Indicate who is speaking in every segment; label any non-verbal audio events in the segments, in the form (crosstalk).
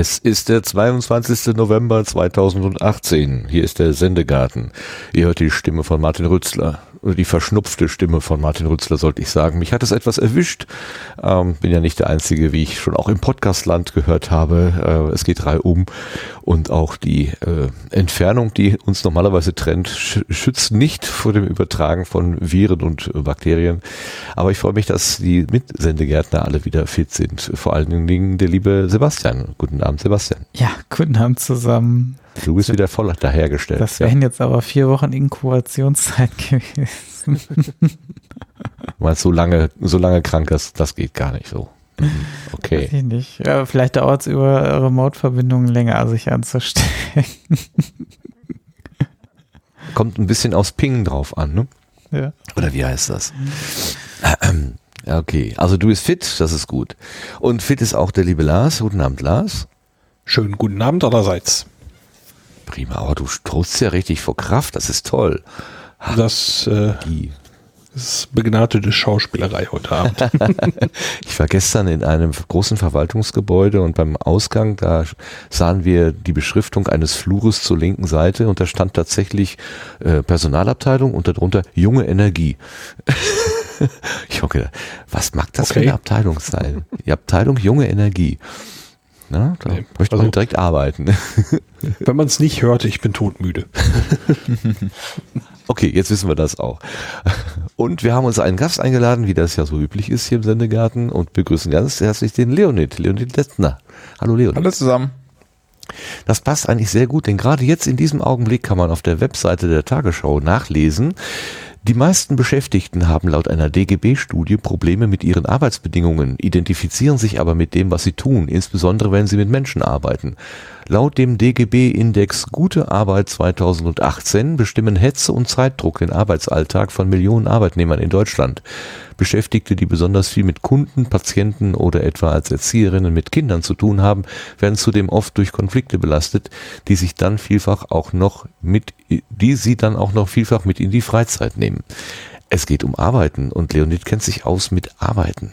Speaker 1: Es ist der 22. November 2018. Hier ist der Sendegarten. Ihr hört die Stimme von Martin Rützler oder die verschnupfte Stimme von Martin Rützler, sollte ich sagen. Mich hat es etwas erwischt. Ähm, bin ja nicht der Einzige, wie ich schon auch im Podcastland gehört habe. Äh, es geht um und auch die äh, Entfernung, die uns normalerweise trennt, sch schützt nicht vor dem Übertragen von Viren und Bakterien. Aber ich freue mich, dass die Mitsendegärtner alle wieder fit sind. Vor allen Dingen der liebe Sebastian. Guten Abend, Sebastian.
Speaker 2: Ja, guten Abend zusammen.
Speaker 1: Du bist wieder voll dahergestellt.
Speaker 2: Das wären ja. jetzt aber vier Wochen Inkubationszeit (laughs) gewesen.
Speaker 1: Weil so lange, so lange krank ist, das geht gar nicht so. Mhm. Okay.
Speaker 2: Weiß ich nicht. Ja, vielleicht dauert es über Remote-Verbindungen länger, sich anzustellen.
Speaker 1: Kommt ein bisschen aufs Ping drauf an, ne?
Speaker 2: Ja.
Speaker 1: Oder wie heißt das? Okay, also du bist fit, das ist gut. Und fit ist auch der liebe Lars. Guten Abend, Lars.
Speaker 3: Schönen guten Abend allerseits.
Speaker 1: Prima, aber du strohst ja richtig vor Kraft, das ist toll.
Speaker 3: Das, äh, ist begnadete Schauspielerei heute Abend. (laughs)
Speaker 1: ich war gestern in einem großen Verwaltungsgebäude und beim Ausgang, da sahen wir die Beschriftung eines Flures zur linken Seite und da stand tatsächlich äh, Personalabteilung und darunter junge Energie. (laughs) ich hoffe, was mag das okay. für eine Abteilung sein? Die Abteilung junge Energie. Na, da nee, möchte man also, direkt arbeiten. (laughs)
Speaker 3: wenn man es nicht hört, ich bin todmüde. (laughs)
Speaker 1: okay, jetzt wissen wir das auch. Und wir haben uns einen Gast eingeladen, wie das ja so üblich ist hier im Sendegarten und begrüßen ganz herzlich den Leonid, Leonid Lettner. Hallo Leonid.
Speaker 4: Hallo zusammen.
Speaker 1: Das passt eigentlich sehr gut, denn gerade jetzt in diesem Augenblick kann man auf der Webseite der Tagesschau nachlesen, die meisten Beschäftigten haben laut einer DGB-Studie Probleme mit ihren Arbeitsbedingungen, identifizieren sich aber mit dem, was sie tun, insbesondere wenn sie mit Menschen arbeiten. Laut dem DGB-Index Gute Arbeit 2018 bestimmen Hetze und Zeitdruck den Arbeitsalltag von Millionen Arbeitnehmern in Deutschland. Beschäftigte, die besonders viel mit Kunden, Patienten oder etwa als Erzieherinnen mit Kindern zu tun haben, werden zudem oft durch Konflikte belastet, die sich dann vielfach auch noch mit, die sie dann auch noch vielfach mit in die Freizeit nehmen. Es geht um Arbeiten und Leonid kennt sich aus mit Arbeiten.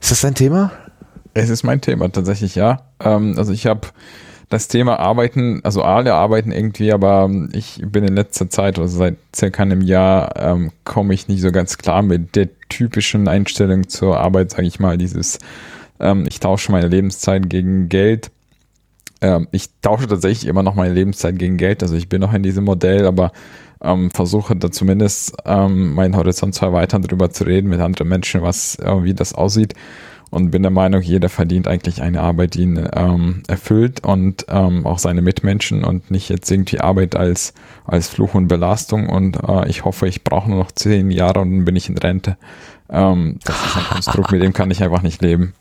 Speaker 1: Ist das dein Thema?
Speaker 4: Es ist mein Thema tatsächlich, ja. Ähm, also ich habe das Thema Arbeiten, also alle arbeiten irgendwie, aber ich bin in letzter Zeit, also seit circa einem Jahr, ähm, komme ich nicht so ganz klar mit der typischen Einstellung zur Arbeit, sage ich mal, dieses, ähm, ich tausche meine Lebenszeit gegen Geld. Ähm, ich tausche tatsächlich immer noch meine Lebenszeit gegen Geld, also ich bin noch in diesem Modell, aber ähm, versuche da zumindest ähm, meinen Horizont zu erweitern, darüber zu reden mit anderen Menschen, was, äh, wie das aussieht und bin der Meinung, jeder verdient eigentlich eine Arbeit, die ihn ähm, erfüllt und ähm, auch seine Mitmenschen und nicht jetzt irgendwie Arbeit als, als Fluch und Belastung und äh, ich hoffe, ich brauche nur noch zehn Jahre und dann bin ich in Rente. Ähm, das ist ein Konstrukt, mit dem kann ich einfach nicht leben.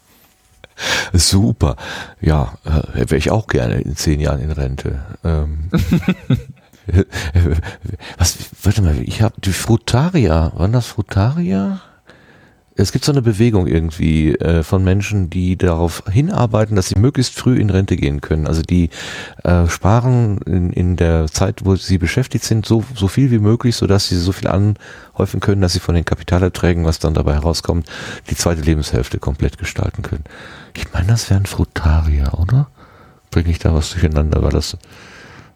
Speaker 1: Super. Ja, äh, wäre ich auch gerne in zehn Jahren in Rente. Ähm. (laughs) Was, warte mal, ich habe die Frutaria, waren das Frutaria? Es gibt so eine Bewegung irgendwie äh, von Menschen, die darauf hinarbeiten, dass sie möglichst früh in Rente gehen können. Also die äh, sparen in, in der Zeit, wo sie beschäftigt sind, so, so viel wie möglich, sodass sie so viel anhäufen können, dass sie von den Kapitalerträgen, was dann dabei herauskommt, die zweite Lebenshälfte komplett gestalten können. Ich meine, das wären Frutarier, oder? Bringe ich da was durcheinander, weil das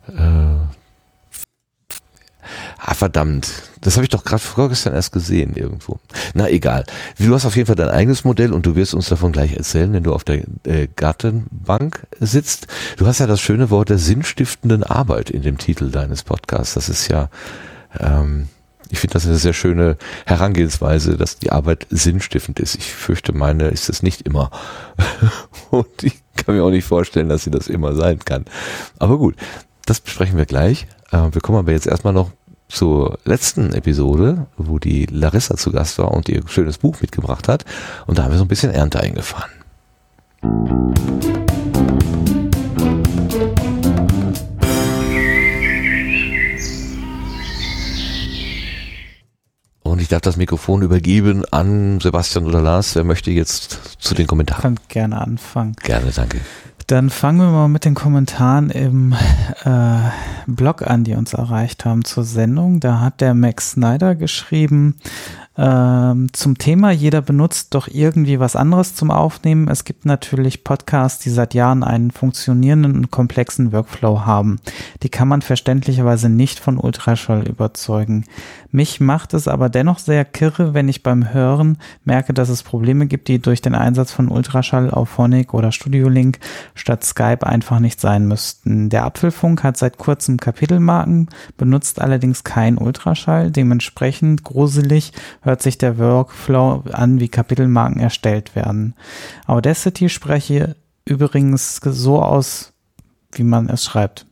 Speaker 1: äh, Ah, verdammt. Das habe ich doch gerade vorgestern erst gesehen irgendwo. Na egal. Du hast auf jeden Fall dein eigenes Modell und du wirst uns davon gleich erzählen, wenn du auf der äh, Gartenbank sitzt. Du hast ja das schöne Wort der sinnstiftenden Arbeit in dem Titel deines Podcasts. Das ist ja, ähm, ich finde das eine sehr schöne Herangehensweise, dass die Arbeit sinnstiftend ist. Ich fürchte, meine ist es nicht immer. (laughs) und ich kann mir auch nicht vorstellen, dass sie das immer sein kann. Aber gut, das besprechen wir gleich. Äh, wir kommen aber jetzt erstmal noch zur letzten Episode, wo die Larissa zu Gast war und ihr schönes Buch mitgebracht hat. Und da haben wir so ein bisschen Ernte eingefahren. Und ich darf das Mikrofon übergeben an Sebastian oder Lars. Wer möchte jetzt zu den Kommentaren?
Speaker 2: Ich kann gerne anfangen.
Speaker 1: Gerne, danke.
Speaker 2: Dann fangen wir mal mit den Kommentaren im äh, Blog an, die uns erreicht haben zur Sendung. Da hat der Max Snyder geschrieben, Ähm, zum Thema, jeder benutzt doch irgendwie was anderes zum Aufnehmen. Es gibt natürlich Podcasts, die seit Jahren einen funktionierenden und komplexen Workflow haben. Die kann man verständlicherweise nicht von Ultraschall überzeugen. Mich macht es aber dennoch sehr kirre, wenn ich beim Hören merke, dass es Probleme gibt, die durch den Einsatz von Ultraschall auf Phonic oder Studio Link statt Skype einfach nicht sein müssten. Der Apfelfunk hat seit kurzem Kapitelmarken, benutzt allerdings kein Ultraschall. Dementsprechend gruselig hört sich der Workflow an, wie Kapitelmarken erstellt werden. Audacity spreche übrigens so aus, wie man es schreibt.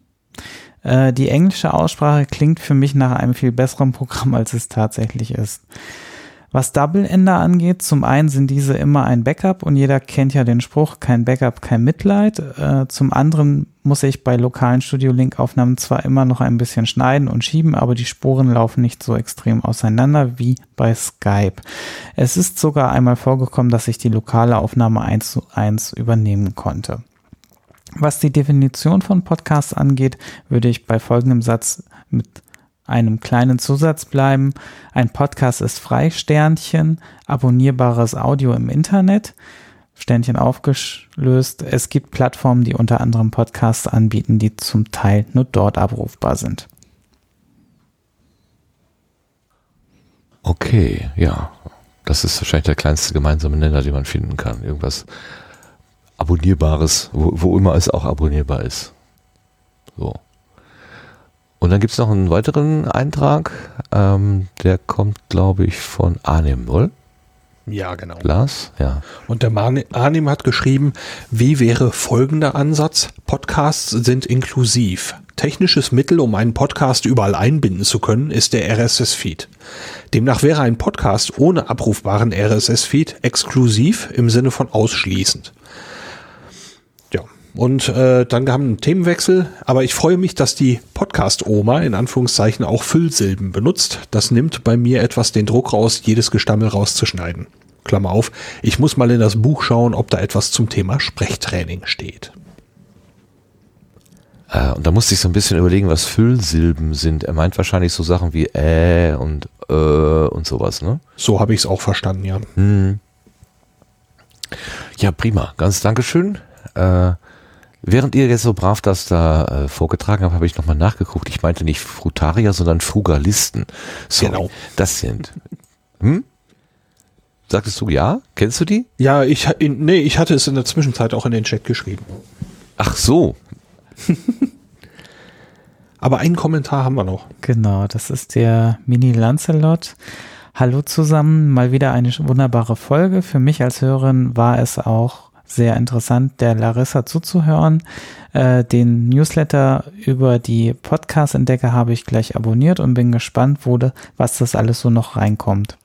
Speaker 2: Äh, die englische Aussprache klingt für mich nach einem viel besseren Programm, als es tatsächlich ist. Was Double-Ender angeht, zum einen sind diese immer ein Backup und jeder kennt ja den Spruch, kein Backup, kein Mitleid. Äh, zum anderen muss ich bei lokalen Studio-Link-Aufnahmen zwar immer noch ein bisschen schneiden und schieben, aber die Spuren laufen nicht so extrem auseinander wie bei Skype. Es ist sogar einmal vorgekommen, dass ich die lokale Aufnahme eins zu eins übernehmen konnte. Was die Definition von Podcasts angeht, würde ich bei folgendem Satz mit einem kleinen Zusatz bleiben. Ein Podcast ist frei, Sternchen, abonnierbares Audio im Internet, Sternchen aufgelöst. Es gibt Plattformen, die unter anderem Podcasts anbieten, die zum Teil nur dort abrufbar sind.
Speaker 1: Okay, ja. Das ist wahrscheinlich der kleinste gemeinsame Nenner, den man finden kann. Irgendwas Abonnierbares, wo, wo immer es auch abonnierbar ist. So. Und dann gibt es noch einen weiteren Eintrag, ähm, der kommt, glaube ich, von Arnim, wohl?
Speaker 3: Ja, genau.
Speaker 1: Lars? Ja.
Speaker 3: Und der Arnim hat geschrieben, wie wäre folgender Ansatz? Podcasts sind inklusiv. Technisches Mittel, um einen Podcast überall einbinden zu können, ist der RSS-Feed. Demnach wäre ein Podcast ohne abrufbaren RSS-Feed exklusiv im Sinne von ausschließend. Und äh, dann haben wir einen Themenwechsel. Aber ich freue mich, dass die Podcast-Oma in Anführungszeichen auch Füllsilben benutzt. Das nimmt bei mir etwas den Druck raus, jedes Gestammel rauszuschneiden. Klammer auf, ich muss mal in das Buch schauen, ob da etwas zum Thema Sprechtraining steht.
Speaker 1: Äh, und da musste ich so ein bisschen überlegen, was Füllsilben sind. Er meint wahrscheinlich so Sachen wie äh und äh und sowas, ne?
Speaker 3: So habe ich es auch verstanden, ja.
Speaker 1: Hm. Ja, prima. Ganz Dankeschön. Äh, Während ihr jetzt so brav das da äh, vorgetragen habt, habe ich nochmal nachgeguckt. Ich meinte nicht Frutarier, sondern Frugalisten. Sorry, genau. Das sind. Hm? Sagtest du ja? Kennst du die?
Speaker 3: Ja, ich, in, nee, ich hatte es in der Zwischenzeit auch in den Chat geschrieben.
Speaker 1: Ach so. (laughs)
Speaker 3: Aber einen Kommentar haben wir noch.
Speaker 2: Genau, das ist der Mini Lancelot. Hallo zusammen, mal wieder eine wunderbare Folge. Für mich als Hörerin war es auch sehr interessant, der Larissa zuzuhören. Äh, den Newsletter über die Podcast-Entdecker habe ich gleich abonniert und bin gespannt, wo de, was das alles so noch reinkommt.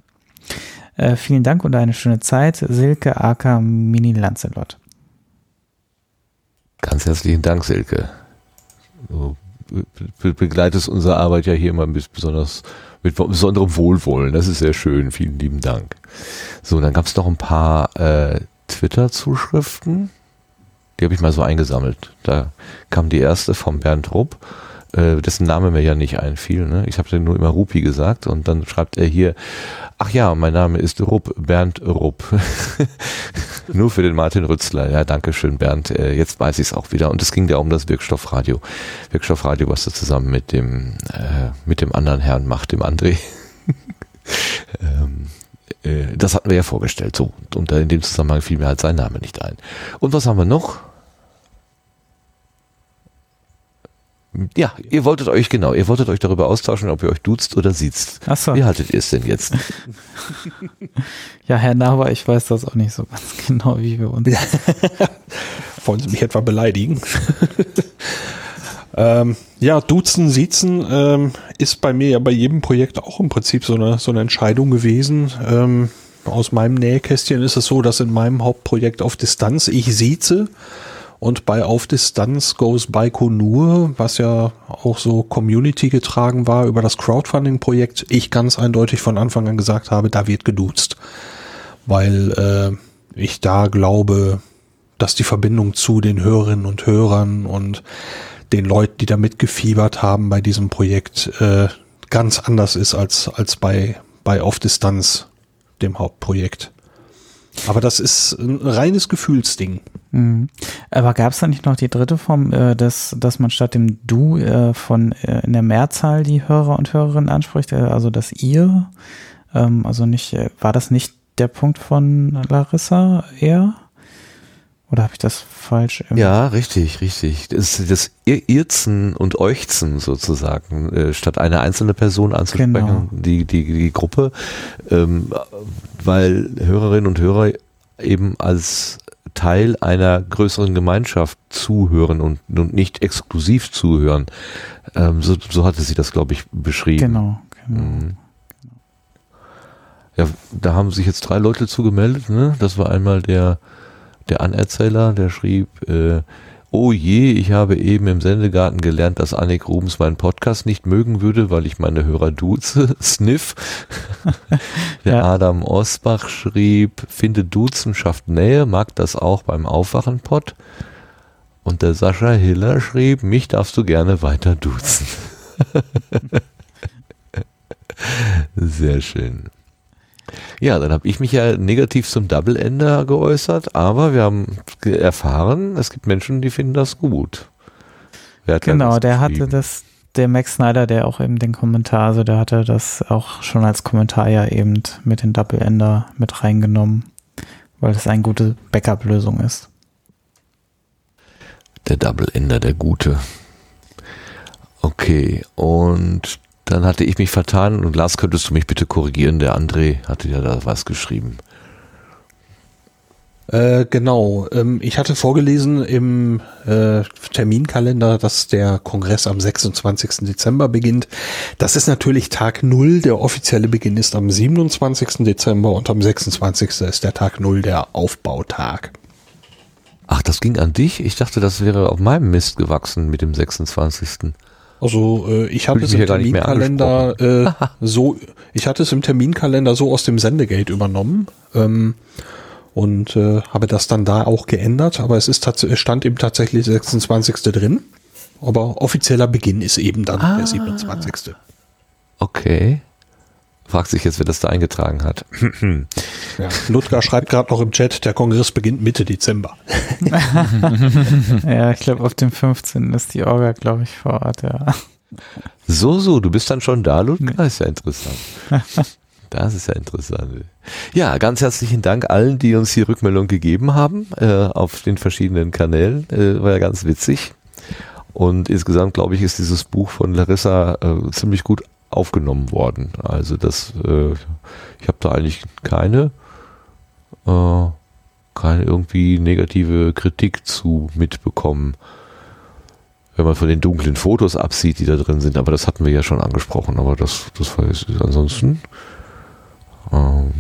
Speaker 2: Äh, vielen Dank und eine schöne Zeit. Silke Aka Mini Lancelot.
Speaker 1: Ganz herzlichen Dank, Silke. Du begleitest unsere Arbeit ja hier immer bisschen besonders mit besonderem Wohlwollen. Das ist sehr schön. Vielen lieben Dank. So, dann gab es noch ein paar äh, Twitter-Zuschriften. Die habe ich mal so eingesammelt. Da kam die erste vom Bernd Rupp, äh, dessen Name mir ja nicht einfiel. Ne? Ich habe nur immer Rupi gesagt und dann schreibt er hier, ach ja, mein Name ist Rupp, Bernd Rupp. (laughs) nur für den Martin Rützler. Ja, danke schön, Bernd. Äh, jetzt weiß ich es auch wieder. Und es ging ja um das Wirkstoffradio. Wirkstoffradio, was du zusammen mit dem, äh, mit dem anderen Herrn macht, dem André. (laughs) ähm, äh, das hatten wir ja vorgestellt. So, und in dem Zusammenhang fiel mir halt sein Name nicht ein. Und was haben wir noch? Ja, ihr wolltet euch, genau, ihr wolltet euch darüber austauschen, ob ihr euch duzt oder siezt.
Speaker 2: Ach so.
Speaker 1: Wie haltet ihr es denn jetzt? (laughs)
Speaker 2: ja, Herr Naber, ich weiß das auch nicht so ganz (laughs) genau, wie wir uns. (laughs)
Speaker 3: Wollen Sie mich etwa beleidigen? Ähm, ja, Duzen, Siezen ähm, ist bei mir ja bei jedem Projekt auch im Prinzip so eine, so eine Entscheidung gewesen. Ähm, aus meinem Nähkästchen ist es so, dass in meinem Hauptprojekt auf Distanz ich sieze und bei Auf Distanz Goes Baikonur, was ja auch so Community getragen war über das Crowdfunding-Projekt, ich ganz eindeutig von Anfang an gesagt habe, da wird geduzt. Weil äh, ich da glaube, dass die Verbindung zu den Hörerinnen und Hörern und den Leuten, die da mitgefiebert haben bei diesem Projekt, äh, ganz anders ist als, als bei, bei Auf Distanz. dem Hauptprojekt. Aber das ist ein reines Gefühlsding.
Speaker 2: Mhm. Aber gab es da nicht noch die dritte Form, äh, dass, dass man statt dem Du äh, von äh, in der Mehrzahl die Hörer und Hörerinnen anspricht, äh, also das Ihr? Ähm, also nicht, äh, war das nicht der Punkt von Larissa eher? Oder habe ich das falsch?
Speaker 1: Ja, richtig, richtig. Das, das Ir- Irzen und Euchzen sozusagen, äh, statt eine einzelne Person anzusprechen,
Speaker 2: Genau.
Speaker 1: die, die, die Gruppe, ähm, weil Hörerinnen und Hörer eben als Teil einer größeren Gemeinschaft zuhören und, und nicht exklusiv zuhören. Ähm, so, so hatte sie das, glaube ich, beschrieben.
Speaker 2: Genau, genau.
Speaker 1: Mhm. Ja, da haben sich jetzt drei Leute zugemeldet. Ne? Das war einmal der, der Anerzähler, der schrieb, äh, oh je, ich habe eben im Sendegarten gelernt, dass Annik Rubens meinen Podcast nicht mögen würde, weil ich meine Hörer duze. (laughs) Sniff. (laughs) der
Speaker 2: Ja.
Speaker 1: Adam Osbach schrieb, finde Duzen schafft Nähe, mag das auch beim Aufwachen-Pod. Und der Sascha Hiller schrieb, mich darfst du gerne weiter duzen. (laughs) Sehr schön. Ja, dann habe ich mich ja negativ zum Double Ender geäußert, aber wir haben erfahren, es gibt Menschen, die finden das gut.
Speaker 2: Genau,
Speaker 1: das
Speaker 2: der hatte das, der Max Snyder, der auch eben den Kommentar, also der hatte das auch schon als Kommentar ja eben mit den Double Ender mit reingenommen, weil es eine gute Backup-Lösung ist.
Speaker 1: Der Double Ender, der Gute. Okay, und dann hatte ich mich vertan und Lars, könntest du mich bitte korrigieren? Der André hatte ja da was geschrieben.
Speaker 3: Äh, genau. Ähm, ich hatte vorgelesen im äh, Terminkalender, dass der Kongress am 26. Dezember beginnt. Das ist natürlich Tag Null. Der offizielle Beginn ist am 27. Dezember und am 26. ist der Tag Null, der Aufbautag.
Speaker 1: Ach, das ging an dich? Ich dachte, das wäre auf meinem Mist gewachsen mit dem 26.
Speaker 3: Also äh, ich hatte es im Terminkalender äh, so, ich hatte es im Terminkalender so aus dem Sendegate übernommen ähm, und äh, habe das dann da auch geändert, aber es ist stand eben tatsächlich 26. drin. Aber offizieller Beginn ist eben dann
Speaker 1: Ah.
Speaker 3: der 27.
Speaker 1: Okay. Fragt sich jetzt, wer das da eingetragen hat.
Speaker 3: Ja. Ludger schreibt gerade noch im Chat, der Kongress beginnt Mitte Dezember. (laughs)
Speaker 2: ja, ich glaube, auf dem 15. ist die Orga, glaube ich, vor Ort, ja.
Speaker 1: So, so, du bist dann schon da, Ludger? Das ist ja interessant. Das ist ja interessant. Ja, ganz herzlichen Dank allen, die uns die Rückmeldung gegeben haben äh, auf den verschiedenen Kanälen. Äh, war ja ganz witzig. Und insgesamt, glaube ich, ist dieses Buch von Larissa äh, ziemlich gut aufgenommen worden. Also das, äh, ich habe da eigentlich keine, äh, keine irgendwie negative Kritik zu mitbekommen wenn man von den dunklen Fotos absieht, die da drin sind, aber das hatten wir ja schon angesprochen, aber das, das war jetzt ansonsten ähm,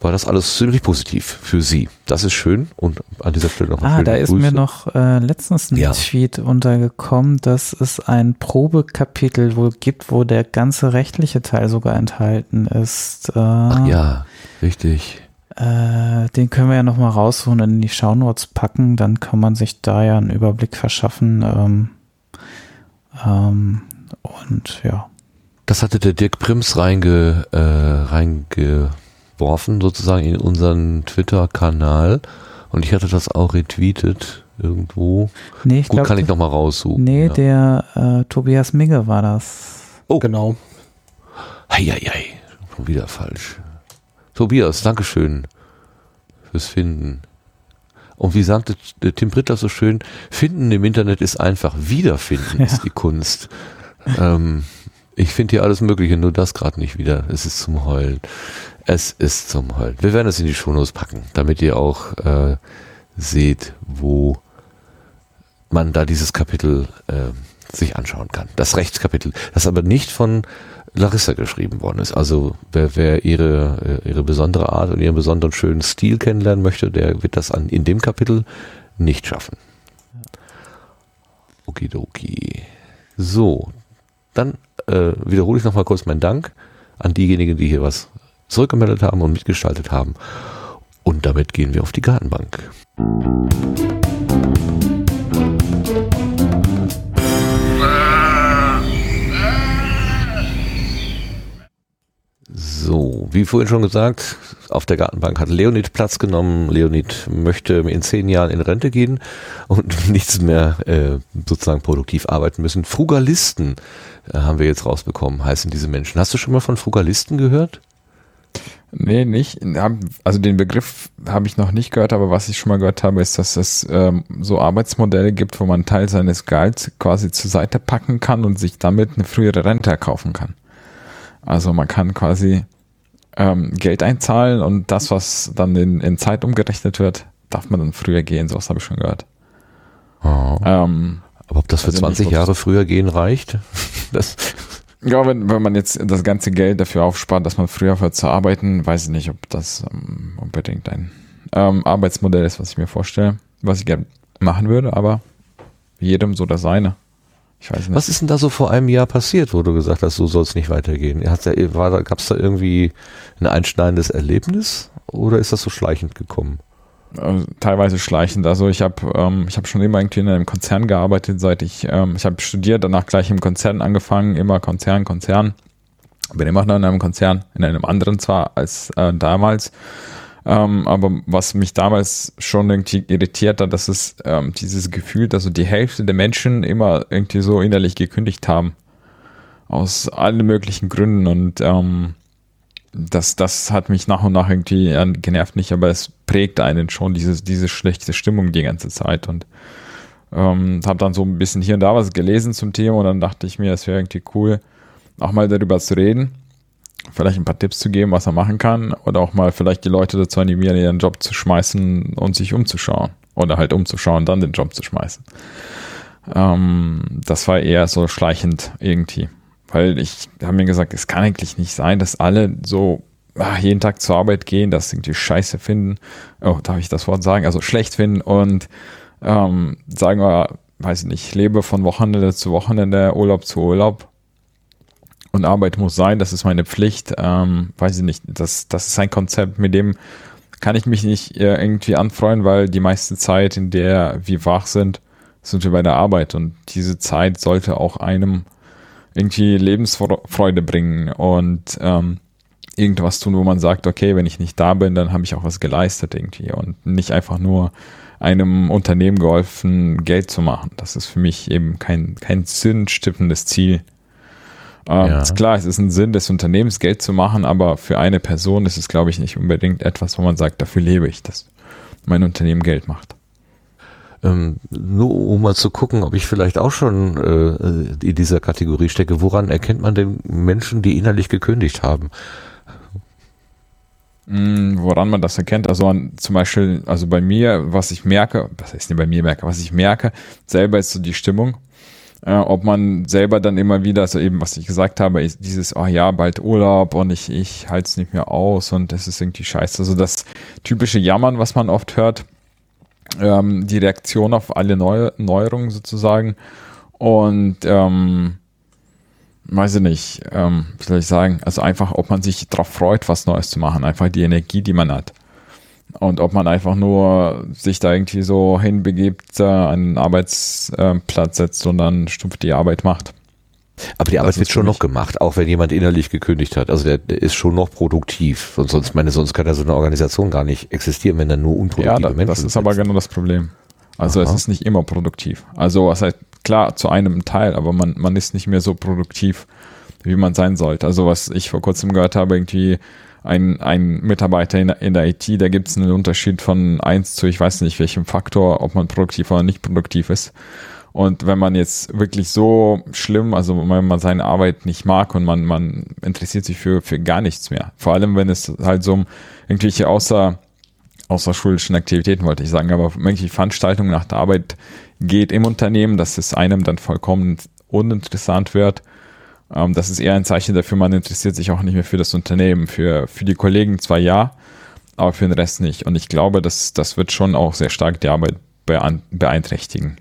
Speaker 1: war das alles ziemlich positiv für Sie. Das ist schön und an dieser Stelle noch
Speaker 2: Ah, da ist
Speaker 1: Grüße.
Speaker 2: mir noch äh, letztens ein
Speaker 1: Ja.
Speaker 2: Tweet untergekommen, dass es ein Probekapitel wohl gibt, wo der ganze rechtliche Teil sogar enthalten ist. Äh,
Speaker 1: Ach ja, richtig.
Speaker 2: Äh, den können wir ja nochmal rausholen und in die Shownotes packen, dann kann man sich da ja einen Überblick verschaffen. Ähm, ähm, und ja.
Speaker 1: Das hatte der Dirk Prims reinge, äh, reingeworfen, sozusagen in unseren Twitter-Kanal. Und ich hatte das auch retweetet irgendwo.
Speaker 2: Nee, ich
Speaker 1: Gut,
Speaker 2: glaube.
Speaker 1: kann ich nochmal raussuchen.
Speaker 2: Nee,
Speaker 1: ja.
Speaker 2: der äh, Tobias Migge war das.
Speaker 1: Oh.
Speaker 3: Genau.
Speaker 1: Heieiei, schon wieder falsch. Tobias, Dankeschön fürs Finden. Und wie sagte der Tim Brittler so schön, finden im Internet ist einfach, wiederfinden
Speaker 2: Ja. (laughs)
Speaker 1: ist die Kunst. Ähm, ich finde hier alles Mögliche, nur das gerade nicht wieder. Es ist zum Heulen. Es ist zum Heulen. Wir werden es in die Shownotes packen, damit ihr auch äh, seht, wo man da dieses Kapitel äh, sich anschauen kann. Das Rechtskapitel, das aber nicht von Larissa geschrieben worden ist. Also wer, wer ihre, äh, ihre besondere Art und ihren besonderen schönen Stil kennenlernen möchte, der wird das an, in dem Kapitel nicht schaffen. Okidoki. So, dann äh, wiederhole ich nochmal kurz meinen Dank an diejenigen, die hier was zurückgemeldet haben und mitgestaltet haben. Und damit gehen wir auf die Gartenbank. So. Wie vorhin schon gesagt, auf der Gartenbank hat Leonid Platz genommen. Leonid möchte in zehn Jahren in Rente gehen und (laughs) nichts mehr äh, sozusagen produktiv arbeiten müssen. Frugalisten äh, haben wir jetzt rausbekommen, heißen diese Menschen. Hast du schon mal von Frugalisten gehört?
Speaker 4: Nee, nicht. Also den Begriff habe ich noch nicht gehört, aber was ich schon mal gehört habe, ist, dass es ähm, so Arbeitsmodelle gibt, wo man einen Teil seines Gehalts quasi zur Seite packen kann und sich damit eine frühere Rente erkaufen kann. Also man kann quasi ähm, Geld einzahlen und das, was dann in, in Zeit umgerechnet wird, darf man dann früher gehen. Sowas habe ich schon gehört.
Speaker 1: Oh. Ähm, aber ob das für also 20 Jahre früher gehen reicht? (laughs)
Speaker 4: das ja, wenn, wenn man jetzt das ganze Geld dafür aufspart, dass man früher für zu arbeiten, weiß ich nicht, ob das ähm, unbedingt ein ähm, Arbeitsmodell ist, was ich mir vorstelle, was ich gerne machen würde, aber jedem so das seine.
Speaker 1: Ich weiß nicht. Was ist denn da so vor einem Jahr passiert, wo du gesagt hast, so soll es nicht weitergehen? Gab es da irgendwie ein einschneidendes Erlebnis oder ist das so schleichend gekommen?
Speaker 4: Also, teilweise schleichend. Also ich habe ähm, ich habe schon immer irgendwie in einem Konzern gearbeitet, seit ich ähm, ich habe studiert, danach gleich im Konzern angefangen, immer Konzern, Konzern. Bin immer noch in einem Konzern, in einem anderen zwar als äh, damals. Ähm, aber was mich damals schon irgendwie irritiert hat, dass es ähm, dieses Gefühl, dass so die Hälfte der Menschen immer irgendwie so innerlich gekündigt haben. Aus allen möglichen Gründen. Und ähm, das, das hat mich nach und nach irgendwie genervt nicht, aber es prägt einen schon, diese, diese schlechte Stimmung die ganze Zeit. Und ähm, habe dann so ein bisschen hier und da was gelesen zum Thema und dann dachte ich mir, es wäre irgendwie cool, auch mal darüber zu reden, vielleicht ein paar Tipps zu geben, was er machen kann oder auch mal vielleicht die Leute dazu animieren, ihren Job zu schmeißen und sich umzuschauen oder halt umzuschauen, dann den Job zu schmeißen. Ähm, das war eher so schleichend irgendwie. Weil ich habe mir gesagt, es kann eigentlich nicht sein, dass alle so ach, jeden Tag zur Arbeit gehen, das irgendwie scheiße finden. Oh, darf ich das Wort sagen? Also schlecht finden und ähm, sagen wir, weiß ich nicht, lebe von Wochenende zu Wochenende, Urlaub zu Urlaub. Und Arbeit muss sein, das ist meine Pflicht. Ähm, weiß ich nicht, das, das ist ein Konzept, mit dem kann ich mich nicht äh, irgendwie anfreuen, weil die meiste Zeit, in der wir wach sind, sind wir bei der Arbeit. Und diese Zeit sollte auch einem irgendwie Lebensfreude bringen und ähm, irgendwas tun, wo man sagt, okay, wenn ich nicht da bin, dann habe ich auch was geleistet irgendwie und nicht einfach nur einem Unternehmen geholfen, Geld zu machen. Das ist für mich eben kein, kein sinnstiftendes Ziel. Ähm, ja. Ist klar, es ist ein Sinn des Unternehmens, Geld zu machen, aber für eine Person ist es, glaube ich, nicht unbedingt etwas, wo man sagt, dafür lebe ich, dass mein Unternehmen Geld macht
Speaker 1: ähm, nur um mal zu gucken, ob ich vielleicht auch schon äh, in dieser Kategorie stecke. Woran erkennt man denn Menschen, die innerlich gekündigt haben?
Speaker 4: Mm, woran man das erkennt, also an, zum Beispiel, also bei mir, was ich merke, was heißt denn bei mir merke, was ich merke, selber ist so die Stimmung, äh, ob man selber dann immer wieder, also eben, was ich gesagt habe, ist dieses, oh ja, bald Urlaub und ich, ich halte es nicht mehr aus und das ist irgendwie scheiße. Also das typische Jammern, was man oft hört, ähm, die Reaktion auf alle Neu Neuerungen sozusagen. Und ähm, weiß ich nicht, ähm, wie soll ich sagen, also einfach, ob man sich darauf freut, was Neues zu machen, einfach die Energie, die man hat. Und ob man einfach nur sich da irgendwie so hinbegibt, äh, einen Arbeitsplatz setzt und dann stumpf die Arbeit macht.
Speaker 1: Aber die Arbeit wird schon noch gemacht, auch wenn jemand innerlich gekündigt hat. Also der, der ist schon noch produktiv. Und sonst, meine, sonst kann ja so eine Organisation gar nicht existieren, wenn da nur unproduktive ja,
Speaker 4: da, Menschen Das ist aber genau das Problem. Also Aha. es ist nicht immer produktiv. Also was heißt, klar, zu einem Teil, aber man, man ist nicht mehr so produktiv, wie man sein sollte. Also was ich vor kurzem gehört habe, irgendwie ein, ein Mitarbeiter in, in der IT, da gibt es einen Unterschied von eins zu ich weiß nicht welchem Faktor, ob man produktiv oder nicht produktiv ist. Und wenn man jetzt wirklich so schlimm, also wenn man seine Arbeit nicht mag und man, man interessiert sich für, für gar nichts mehr. Vor allem, wenn es halt so um irgendwelche außer, außerschulischen Aktivitäten, wollte ich sagen, aber irgendwelche Veranstaltungen nach der Arbeit geht im Unternehmen, dass es einem dann vollkommen uninteressant wird. Ähm, das ist eher ein Zeichen dafür, man interessiert sich auch nicht mehr für das Unternehmen. Für, für die Kollegen zwar ja, aber für den Rest nicht. Und ich glaube, das, das wird schon auch sehr stark die Arbeit beeinträchtigen.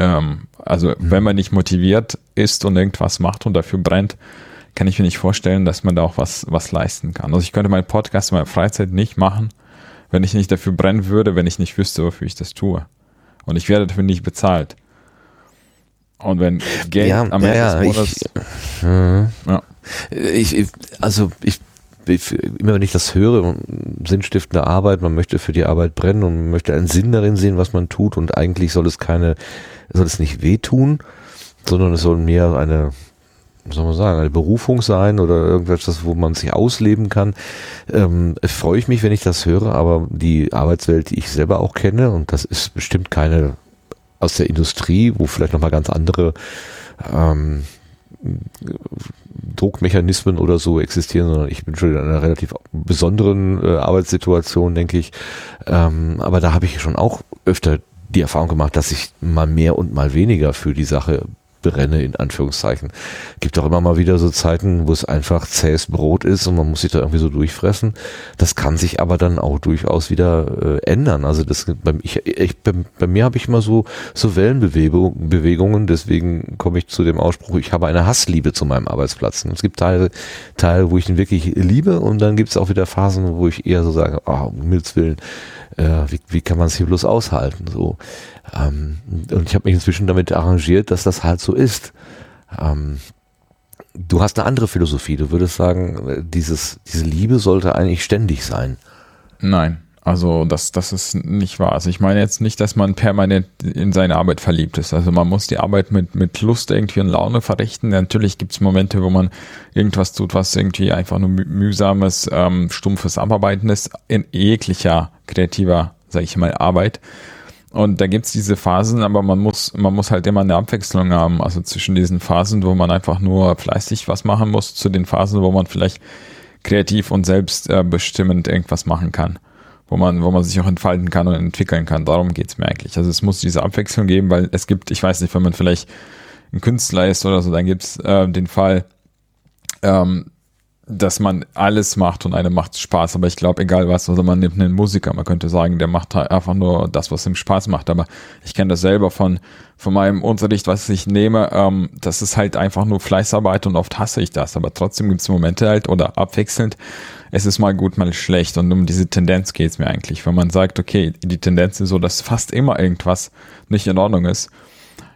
Speaker 4: Ähm, also mhm. wenn man nicht motiviert ist und irgendwas macht und dafür brennt, kann ich mir nicht vorstellen, dass man da auch was, was leisten kann. Also ich könnte meinen Podcast in meiner Freizeit nicht machen, wenn ich nicht dafür brennen würde, wenn ich nicht wüsste, wofür ich das tue. Und ich werde dafür nicht bezahlt. Und wenn Geld
Speaker 1: ja, am Ende ja, des Monats. Ich, äh, ja. ich, also ich immer wenn ich das höre, sinnstiftende Arbeit, man möchte für die Arbeit brennen und man möchte einen Sinn darin sehen, was man tut und eigentlich soll es keine, soll es nicht wehtun, sondern es soll mehr eine, soll man sagen, eine Berufung sein oder irgendwas, wo man sich ausleben kann. Ähm, freue ich mich, wenn ich das höre, aber die Arbeitswelt, die ich selber auch kenne, und das ist bestimmt keine aus der Industrie, wo vielleicht nochmal ganz andere ähm, Druckmechanismen oder so existieren, sondern ich bin schon in einer relativ besonderen äh, Arbeitssituation, denke ich. Ähm, aber da habe ich schon auch öfter die Erfahrung gemacht, dass ich mal mehr und mal weniger für die Sache brenne, in Anführungszeichen. Gibt auch immer mal wieder so Zeiten, wo es einfach zähes Brot ist und man muss sich da irgendwie so durchfressen. Das kann sich aber dann auch durchaus wieder äh, ändern. Also das bei, ich, ich, bei, bei mir habe ich immer so, so Wellenbewegungen, deswegen komme ich zu dem Ausspruch, ich habe eine Hassliebe zu meinem Arbeitsplatz. Und es gibt Teile, Teile, wo ich ihn wirklich liebe und dann gibt es auch wieder Phasen, wo ich eher so sage, oh, um Himmels Willen, äh, wie, wie kann man es hier bloß aushalten? So. Ähm, und ich habe mich inzwischen damit arrangiert, dass das halt so ist. Ähm, du hast eine andere Philosophie. Du würdest sagen, dieses, diese Liebe sollte eigentlich ständig sein.
Speaker 4: Nein. Also das, das ist nicht wahr. Also ich meine jetzt nicht, dass man permanent in seine Arbeit verliebt ist. Also man muss die Arbeit mit, mit Lust irgendwie und Laune verrichten. Natürlich gibt es Momente, wo man irgendwas tut, was irgendwie einfach nur mühsames, ähm, stumpfes Abarbeiten ist, in jeglicher kreativer, sage ich mal, Arbeit. Und da gibt's diese Phasen, aber man muss, man muss halt immer eine Abwechslung haben. Also zwischen diesen Phasen, wo man einfach nur fleißig was machen muss, zu den Phasen, wo man vielleicht kreativ und selbstbestimmend äh, irgendwas machen kann. Wo man, wo man sich auch entfalten kann und entwickeln kann. Darum geht's mir eigentlich. Also es muss diese Abwechslung geben, weil es gibt, ich weiß nicht, wenn man vielleicht ein Künstler ist oder so, dann gibt's äh, den Fall, ähm, dass man alles macht und einem macht Spaß, aber ich glaube, egal was, also man nimmt einen Musiker, man könnte sagen, der macht halt einfach nur das, was ihm Spaß macht, aber ich kenne das selber von, von meinem Unterricht, was ich nehme, ähm, das ist halt einfach nur Fleißarbeit und oft hasse ich das, aber trotzdem gibt es Momente halt oder abwechselnd, es ist mal gut, mal schlecht. Und um diese Tendenz geht es mir eigentlich, wenn man sagt, okay, die Tendenz ist so, dass fast immer irgendwas nicht in Ordnung ist,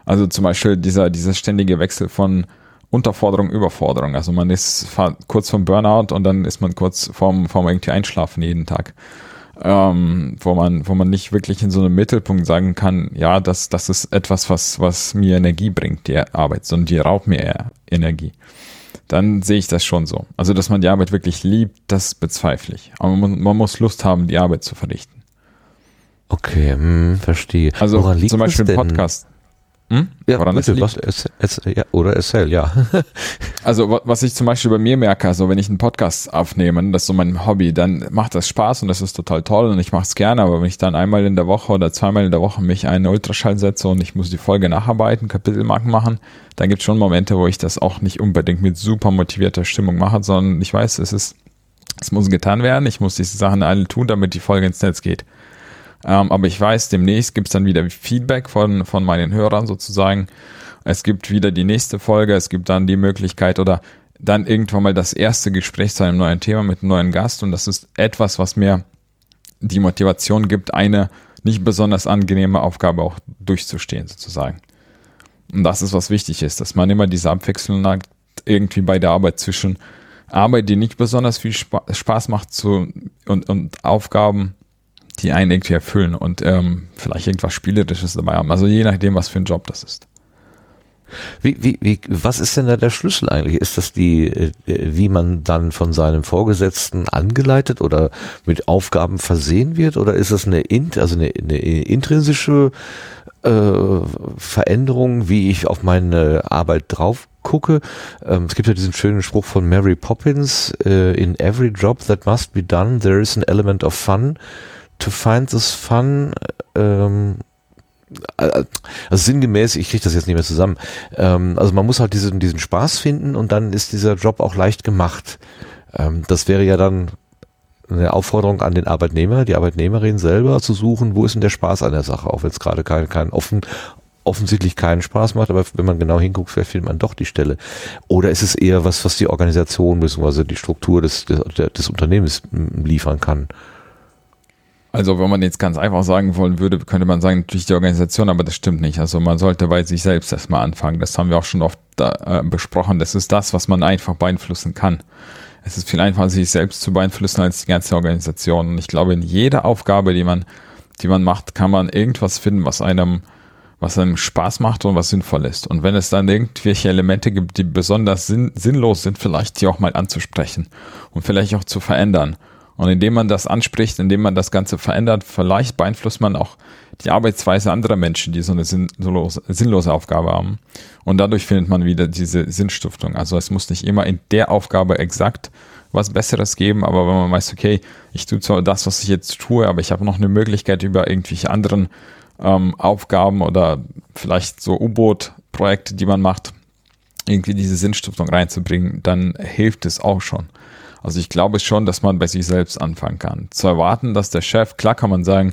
Speaker 4: also zum Beispiel dieser, dieser ständige Wechsel von Unterforderung, Überforderung. Also man ist kurz vom Burnout und dann ist man kurz vorm, vorm irgendwie Einschlafen jeden Tag. Ähm, wo man, wo man nicht wirklich in so einem Mittelpunkt sagen kann, ja, das, das ist etwas, was, was mir Energie bringt, die Arbeit, sondern die raubt mir Energie. Dann sehe ich das schon so. Also, dass man die Arbeit wirklich liebt, das bezweifle ich. Aber man, man muss Lust haben, die Arbeit zu verrichten.
Speaker 1: Okay, hm, verstehe.
Speaker 4: Also zum Beispiel Podcast.
Speaker 1: Hm? Ja, Woran bitte, was, es, es, ja, oder erzähl, ja. (laughs)
Speaker 4: also was ich zum Beispiel bei mir merke, also wenn ich einen Podcast aufnehme, das ist so mein Hobby, dann macht das Spaß und das ist total toll und ich mache es gerne, aber wenn ich dann einmal in der Woche oder zweimal in der Woche mich einen Ultraschall setze und ich muss die Folge nacharbeiten, Kapitelmarken machen, dann gibt es schon Momente, wo ich das auch nicht unbedingt mit super motivierter Stimmung mache, sondern ich weiß, es ist, es muss getan werden, ich muss diese Sachen alle tun, damit die Folge ins Netz geht. Ähm, aber ich weiß, demnächst gibt es dann wieder Feedback von, von meinen Hörern sozusagen. Es gibt wieder die nächste Folge, es gibt dann die Möglichkeit oder dann irgendwann mal das erste Gespräch zu einem neuen Thema mit einem neuen Gast. Und das ist etwas, was mir die Motivation gibt, eine nicht besonders angenehme Aufgabe auch durchzustehen sozusagen. Und das ist, was wichtig ist, dass man immer diese Abwechslung hat, irgendwie bei der Arbeit zwischen Arbeit, die nicht besonders viel Spaß macht zu, und, und Aufgaben, die einen irgendwie erfüllen und ähm, vielleicht irgendwas Spielerisches dabei haben. Also je nachdem, was für ein Job das ist.
Speaker 1: Wie, wie, wie, was ist denn da der Schlüssel eigentlich? Ist das die, äh, wie man dann von seinem Vorgesetzten angeleitet oder mit Aufgaben versehen wird? Oder ist das eine, int, also eine, eine intrinsische äh, Veränderung, wie ich auf meine Arbeit drauf gucke? Ähm, es gibt ja diesen schönen Spruch von Mary Poppins: äh, In every job that must be done, there is an element of fun to find this fun, ähm, also sinngemäß, ich kriege das jetzt nicht mehr zusammen. Ähm, also man muss halt diesen, diesen Spaß finden und dann ist dieser Job auch leicht gemacht. Ähm, das wäre ja dann eine Aufforderung an den Arbeitnehmer, die Arbeitnehmerin selber zu suchen, wo ist denn der Spaß an der Sache, auch wenn es gerade keinen kein offen, offensichtlich keinen Spaß macht, aber wenn man genau hinguckt, vielleicht findet man doch die Stelle. Oder ist es eher was, was die Organisation bzw. die Struktur des, des, des Unternehmens liefern kann?
Speaker 4: Also wenn man jetzt ganz einfach sagen wollen würde, könnte man sagen, natürlich die Organisation, aber das stimmt nicht. Also man sollte bei sich selbst erstmal anfangen. Das haben wir auch schon oft da, äh, besprochen. Das ist das, was man einfach beeinflussen kann. Es ist viel einfacher, sich selbst zu beeinflussen als die ganze Organisation. Und ich glaube, in jeder Aufgabe, die man, die man macht, kann man irgendwas finden, was einem, was einem Spaß macht und was sinnvoll ist. Und wenn es dann irgendwelche Elemente gibt, die besonders sinn, sinnlos sind, vielleicht die auch mal anzusprechen und vielleicht auch zu verändern. Und indem man das anspricht, indem man das Ganze verändert, vielleicht beeinflusst man auch die Arbeitsweise anderer Menschen, die so eine sinnlose, sinnlose Aufgabe haben. Und dadurch findet man wieder diese Sinnstiftung. Also es muss nicht immer in der Aufgabe exakt was Besseres geben, aber wenn man weiß, okay, ich tue zwar das, was ich jetzt tue, aber ich habe noch eine Möglichkeit über irgendwelche anderen ähm, Aufgaben oder vielleicht so U-Boot-Projekte, die man macht, irgendwie diese Sinnstiftung reinzubringen, dann hilft es auch schon. Also ich glaube schon, dass man bei sich selbst anfangen kann. Zu erwarten, dass der Chef, klar kann man sagen,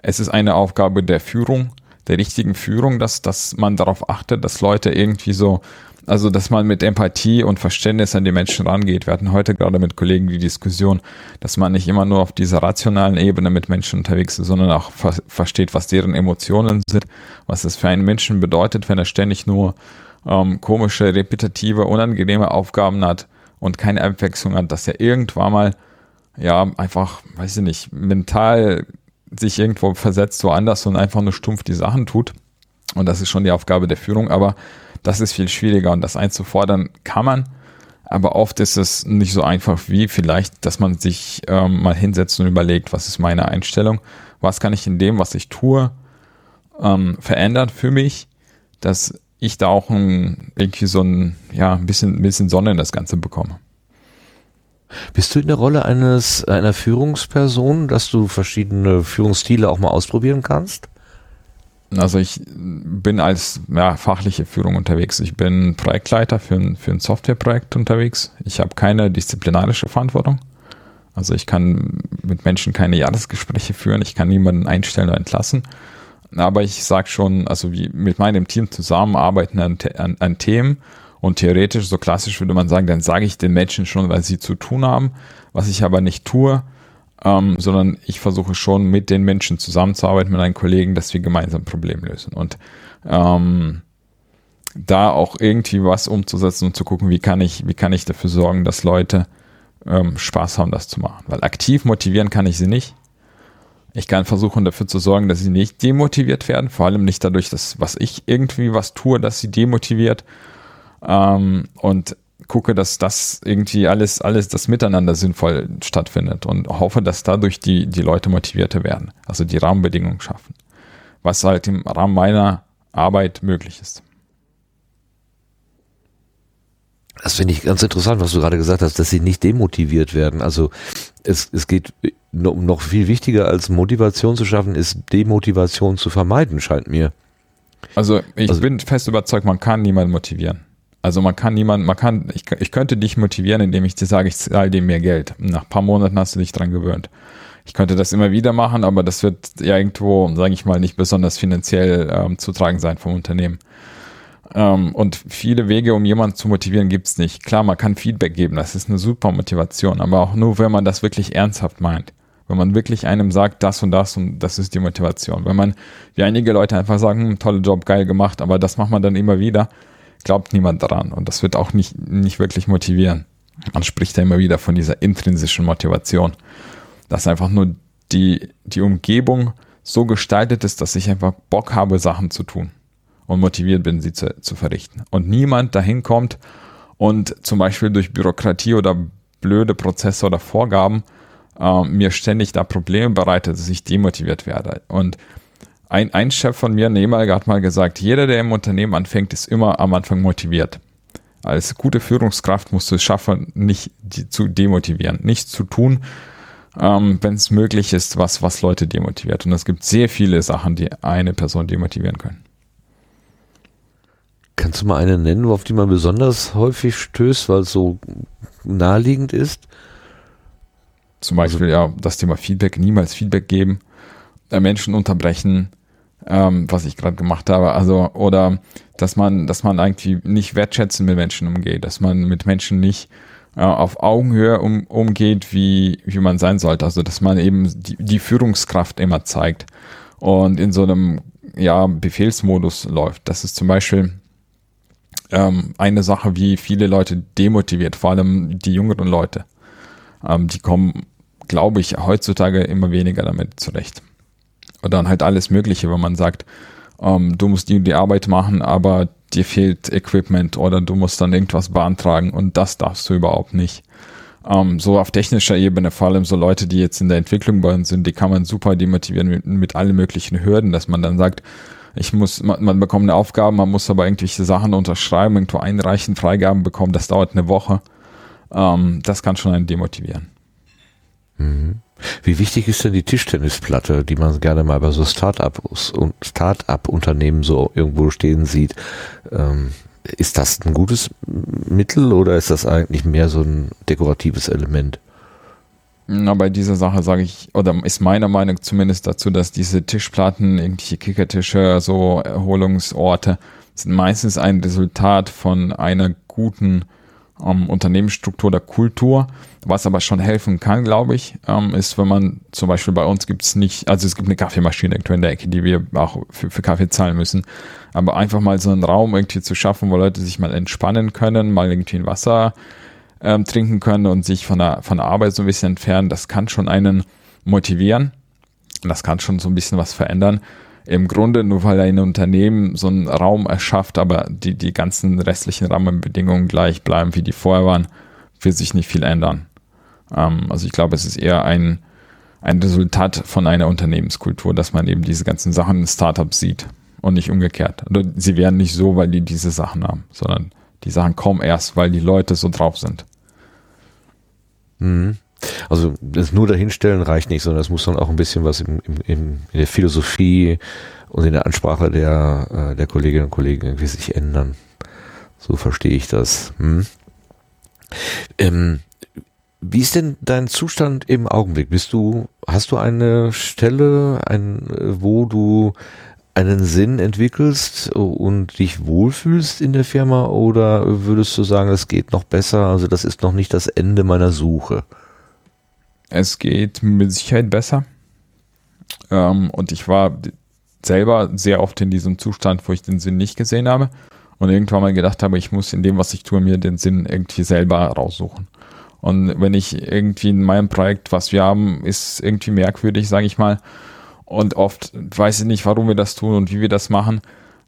Speaker 4: es ist eine Aufgabe der Führung, der richtigen Führung, dass, dass man darauf achtet, dass Leute irgendwie so, also dass man mit Empathie und Verständnis an die Menschen rangeht. Wir hatten heute gerade mit Kollegen die Diskussion, dass man nicht immer nur auf dieser rationalen Ebene mit Menschen unterwegs ist, sondern auch ver versteht, was deren Emotionen sind, was es für einen Menschen bedeutet, wenn er ständig nur ähm, komische, repetitive, unangenehme Aufgaben hat und keine Abwechslung hat, dass er irgendwann mal, ja, einfach, weiß ich nicht, mental sich irgendwo versetzt woanders und einfach nur stumpf die Sachen tut. Und das ist schon die Aufgabe der Führung, aber das ist viel schwieriger und das einzufordern kann man, aber oft ist es nicht so einfach wie vielleicht, dass man sich ähm, mal hinsetzt und überlegt, was ist meine Einstellung, was kann ich in dem, was ich tue, ähm, verändern für mich, dass ich da auch ein, irgendwie so ein, ja, ein bisschen, ein bisschen Sonne in das Ganze bekomme.
Speaker 1: Bist du in der Rolle eines, einer Führungsperson, dass du verschiedene Führungsstile auch mal ausprobieren kannst?
Speaker 4: Also ich bin als ja, fachliche Führung unterwegs. Ich bin Projektleiter für ein, für ein Softwareprojekt unterwegs. Ich habe keine disziplinarische Verantwortung. Also ich kann mit Menschen keine Jahresgespräche führen. Ich kann niemanden einstellen oder entlassen. Aber ich sage schon, also wie mit meinem Team zusammenarbeiten an, an, an Themen und theoretisch, so klassisch würde man sagen, dann sage ich den Menschen schon, was sie zu tun haben, was ich aber nicht tue, ähm, sondern ich versuche schon mit den Menschen zusammenzuarbeiten, mit einem Kollegen, dass wir gemeinsam ein Problem lösen. Und ähm, da auch irgendwie was umzusetzen und zu gucken, wie kann ich, wie kann ich dafür sorgen, dass Leute ähm, Spaß haben, das zu machen. Weil aktiv motivieren kann ich sie nicht. Ich kann versuchen, dafür zu sorgen, dass sie nicht demotiviert werden, vor allem nicht dadurch, dass was ich irgendwie was tue, dass sie demotiviert. Ähm, und gucke, dass das irgendwie alles, alles das Miteinander sinnvoll stattfindet und hoffe, dass dadurch die, die Leute motivierter werden, also die Rahmenbedingungen schaffen. Was halt im Rahmen meiner Arbeit möglich ist.
Speaker 1: Das finde ich ganz interessant, was du gerade gesagt hast, dass sie nicht demotiviert werden. Also es, es geht noch viel wichtiger als Motivation zu schaffen, ist Demotivation zu vermeiden, scheint mir.
Speaker 4: Also ich also, bin fest überzeugt, man kann niemanden motivieren. Also man kann niemanden, man kann, ich, ich könnte dich motivieren, indem ich dir sage, ich zahle dir mehr Geld. Nach ein paar Monaten hast du dich dran gewöhnt. Ich könnte das immer wieder machen, aber das wird ja irgendwo, sage ich mal, nicht besonders finanziell ähm, zutragen sein vom Unternehmen. Ähm, und viele Wege, um jemanden zu motivieren, gibt's nicht. Klar, man kann Feedback geben, das ist eine super Motivation, aber auch nur, wenn man das wirklich ernsthaft meint. Wenn man wirklich einem sagt, das und das und das ist die Motivation. Wenn man, wie einige Leute einfach sagen, hm, toller Job, geil gemacht, aber das macht man dann immer wieder, glaubt niemand daran und das wird auch nicht, nicht wirklich motivieren. Man spricht ja immer wieder von dieser intrinsischen Motivation, dass einfach nur die, die Umgebung so gestaltet ist, dass ich einfach Bock habe, Sachen zu tun und motiviert bin, sie zu, zu verrichten. Und niemand dahin kommt und zum Beispiel durch Bürokratie oder blöde Prozesse oder Vorgaben äh, mir ständig da Probleme bereitet, dass ich demotiviert werde. Und ein, ein Chef von mir, ein hat mal gesagt, jeder, der im Unternehmen anfängt, ist immer am Anfang motiviert. Als gute Führungskraft musst du es schaffen, nicht die, zu demotivieren, nichts zu tun, ähm, wenn es möglich ist, was, was Leute demotiviert. Und es gibt sehr viele Sachen, die eine Person demotivieren können.
Speaker 1: Kannst du mal eine nennen, auf die man besonders häufig stößt, weil es so naheliegend ist?
Speaker 4: Zum Beispiel, ja, das Thema Feedback, niemals Feedback geben, äh, Menschen unterbrechen, ähm, was ich gerade gemacht habe. Also, oder dass man, dass man eigentlich nicht wertschätzend mit Menschen umgeht, dass man mit Menschen nicht äh, auf Augenhöhe um, umgeht, wie, wie man sein sollte. Also, dass man eben die, die Führungskraft immer zeigt und in so einem ja, Befehlsmodus läuft. Das ist zum Beispiel ähm, eine Sache, wie viele Leute demotiviert, vor allem die jüngeren Leute. ähm, die kommen, glaube ich, heutzutage immer weniger damit zurecht. Und dann halt alles Mögliche, wenn man sagt, ähm, du musst die, die Arbeit machen, aber dir fehlt Equipment oder du musst dann irgendwas beantragen und das darfst du überhaupt nicht. Ähm, so auf technischer Ebene, vor allem so Leute, die jetzt in der Entwicklung bei uns sind, die kann man super demotivieren mit, mit allen möglichen Hürden, dass man dann sagt, ich muss, man, man bekommt eine Aufgabe, man muss aber irgendwelche Sachen unterschreiben, irgendwo einreichen, Freigaben bekommen, das dauert eine Woche. Ähm, das kann schon einen demotivieren.
Speaker 1: Mhm. Wie wichtig ist denn die Tischtennisplatte, die man gerne mal bei so Start-up-Unternehmen so irgendwo stehen sieht? Ähm, ist das ein gutes Mittel oder ist das eigentlich mehr so ein dekoratives Element?
Speaker 4: Na, bei dieser Sache sage ich, oder ist meiner Meinung zumindest dazu, dass diese Tischplatten, irgendwelche Kickertische, so Erholungsorte, sind meistens ein Resultat von einer guten ähm, Unternehmensstruktur oder Kultur. Was aber schon helfen kann, glaube ich, ähm, ist, wenn man zum Beispiel bei uns gibt es nicht, also es gibt eine Kaffeemaschine in der Ecke, die wir auch für, für Kaffee zahlen müssen. Aber einfach mal so einen Raum irgendwie zu schaffen, wo Leute sich mal entspannen können, mal irgendwie ein Wasser ähm, trinken können und sich von der, von der Arbeit so ein bisschen entfernen, das kann schon einen motivieren. Das kann schon so ein bisschen was verändern. Im Grunde nur weil ein Unternehmen so einen Raum erschafft, aber die, die ganzen restlichen Rahmenbedingungen gleich bleiben, wie die vorher waren, wird sich nicht viel ändern. Ähm, also ich glaube, es ist eher ein, ein Resultat von einer Unternehmenskultur, dass man eben diese ganzen Sachen in Startups sieht und nicht umgekehrt. Sie werden nicht so, weil die diese Sachen haben, sondern die Sachen kommen erst, weil die Leute so drauf sind.
Speaker 1: Mhm. Also das nur dahinstellen reicht nicht, sondern es muss dann auch ein bisschen was im, im, in der Philosophie und in der Ansprache der, äh, der Kolleginnen und Kollegen irgendwie sich ändern. So verstehe ich das. Hm? Ähm, wie ist denn dein Zustand im Augenblick? Bist du, hast du eine Stelle, ein, wo du einen Sinn entwickelst und dich wohlfühlst in der Firma oder würdest du sagen, es geht noch besser? Also das ist noch nicht das Ende meiner Suche.
Speaker 4: Es geht mit Sicherheit besser. Ähm, und ich war selber sehr oft in diesem Zustand, wo ich den Sinn nicht gesehen habe und irgendwann mal gedacht habe, ich muss in dem, was ich tue, mir den Sinn irgendwie selber raussuchen. Und wenn ich irgendwie in meinem Projekt, was wir haben, ist irgendwie merkwürdig, sage ich mal, und oft weiß ich nicht, warum wir das tun und wie wir das machen,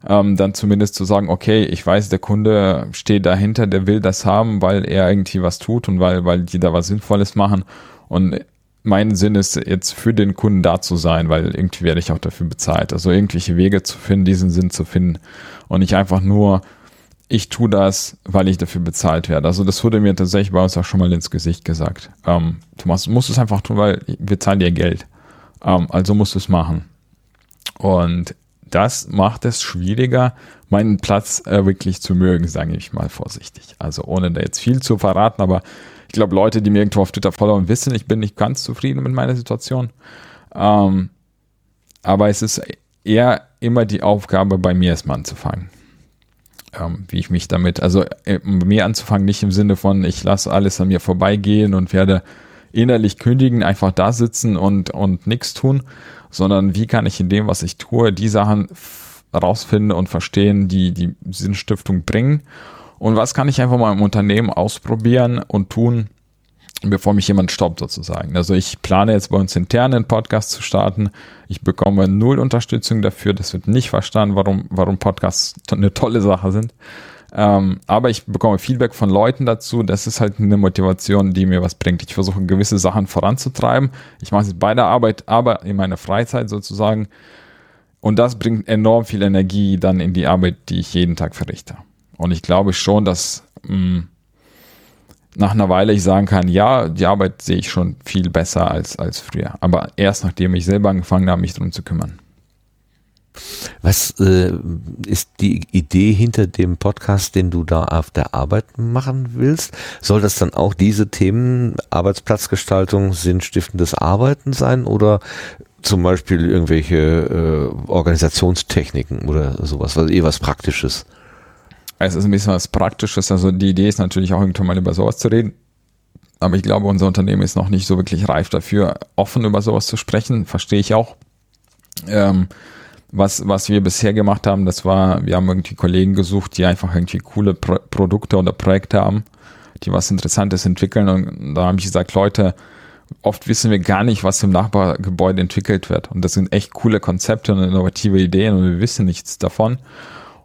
Speaker 4: ähm, dann zumindest zu sagen, okay, ich weiß, der Kunde steht dahinter, der will das haben, weil er irgendwie was tut und weil, weil die da was Sinnvolles machen. Und mein Sinn ist jetzt für den Kunden da zu sein, weil irgendwie werde ich auch dafür bezahlt. Also irgendwelche Wege zu finden, diesen Sinn zu finden und nicht einfach nur, ich tue das, weil ich dafür bezahlt werde. Also das wurde mir tatsächlich bei uns auch schon mal ins Gesicht gesagt. Ähm, du musst, musst es einfach tun, weil wir zahlen dir Geld. Ähm, also musst du es machen. Und das macht es schwieriger, meinen Platz äh, wirklich zu mögen, sage ich mal vorsichtig. Also ohne da jetzt viel zu verraten, aber ich glaube, Leute, die mir irgendwo auf Twitter followen, wissen, ich bin nicht ganz zufrieden mit meiner Situation. Ähm, aber es ist eher immer die Aufgabe, bei mir erstmal anzufangen. Ähm, wie ich mich damit, also äh, mir anzufangen, nicht im Sinne von, ich lasse alles an mir vorbeigehen und werde innerlich kündigen, einfach da sitzen und, und nichts tun, sondern wie kann ich in dem, was ich tue, die Sachen rausfinden und verstehen, die die Sinnstiftung bringen und was kann ich einfach mal im Unternehmen ausprobieren und tun, bevor mich jemand stoppt sozusagen. Also ich plane jetzt bei uns intern einen Podcast zu starten. Ich bekomme null Unterstützung dafür. Das wird nicht verstanden, warum, warum Podcasts eine tolle Sache sind. Ähm, aber ich bekomme Feedback von Leuten dazu. Das ist halt eine Motivation, die mir was bringt. Ich versuche gewisse Sachen voranzutreiben. Ich mache es bei der Arbeit, aber in meiner Freizeit sozusagen. Und das bringt enorm viel Energie dann in die Arbeit, die ich jeden Tag verrichte. Und ich glaube schon, dass mh, mm, nach einer Weile ich sagen kann, ja, die Arbeit sehe ich schon viel besser als, als früher. Aber erst nachdem ich selber angefangen habe, mich darum zu kümmern.
Speaker 1: Was äh, ist die Idee hinter dem Podcast, den du da auf der Arbeit machen willst? Soll das dann auch diese Themen Arbeitsplatzgestaltung, sinnstiftendes Arbeiten sein oder zum Beispiel irgendwelche äh, Organisationstechniken oder sowas, was eh was Praktisches?
Speaker 4: Es ist ein bisschen was Praktisches. Also die Idee ist natürlich auch irgendwann mal über sowas zu reden. Aber ich glaube, unser Unternehmen ist noch nicht so wirklich reif dafür, offen über sowas zu sprechen. Verstehe ich auch. Ähm, was, was wir bisher gemacht haben, das war, wir haben irgendwie Kollegen gesucht, die einfach irgendwie coole Pro Produkte oder Projekte haben, die was Interessantes entwickeln. Und da habe ich gesagt, Leute, oft wissen wir gar nicht, was im Nachbargebäude entwickelt wird. Und das sind echt coole Konzepte und innovative Ideen und wir wissen nichts davon.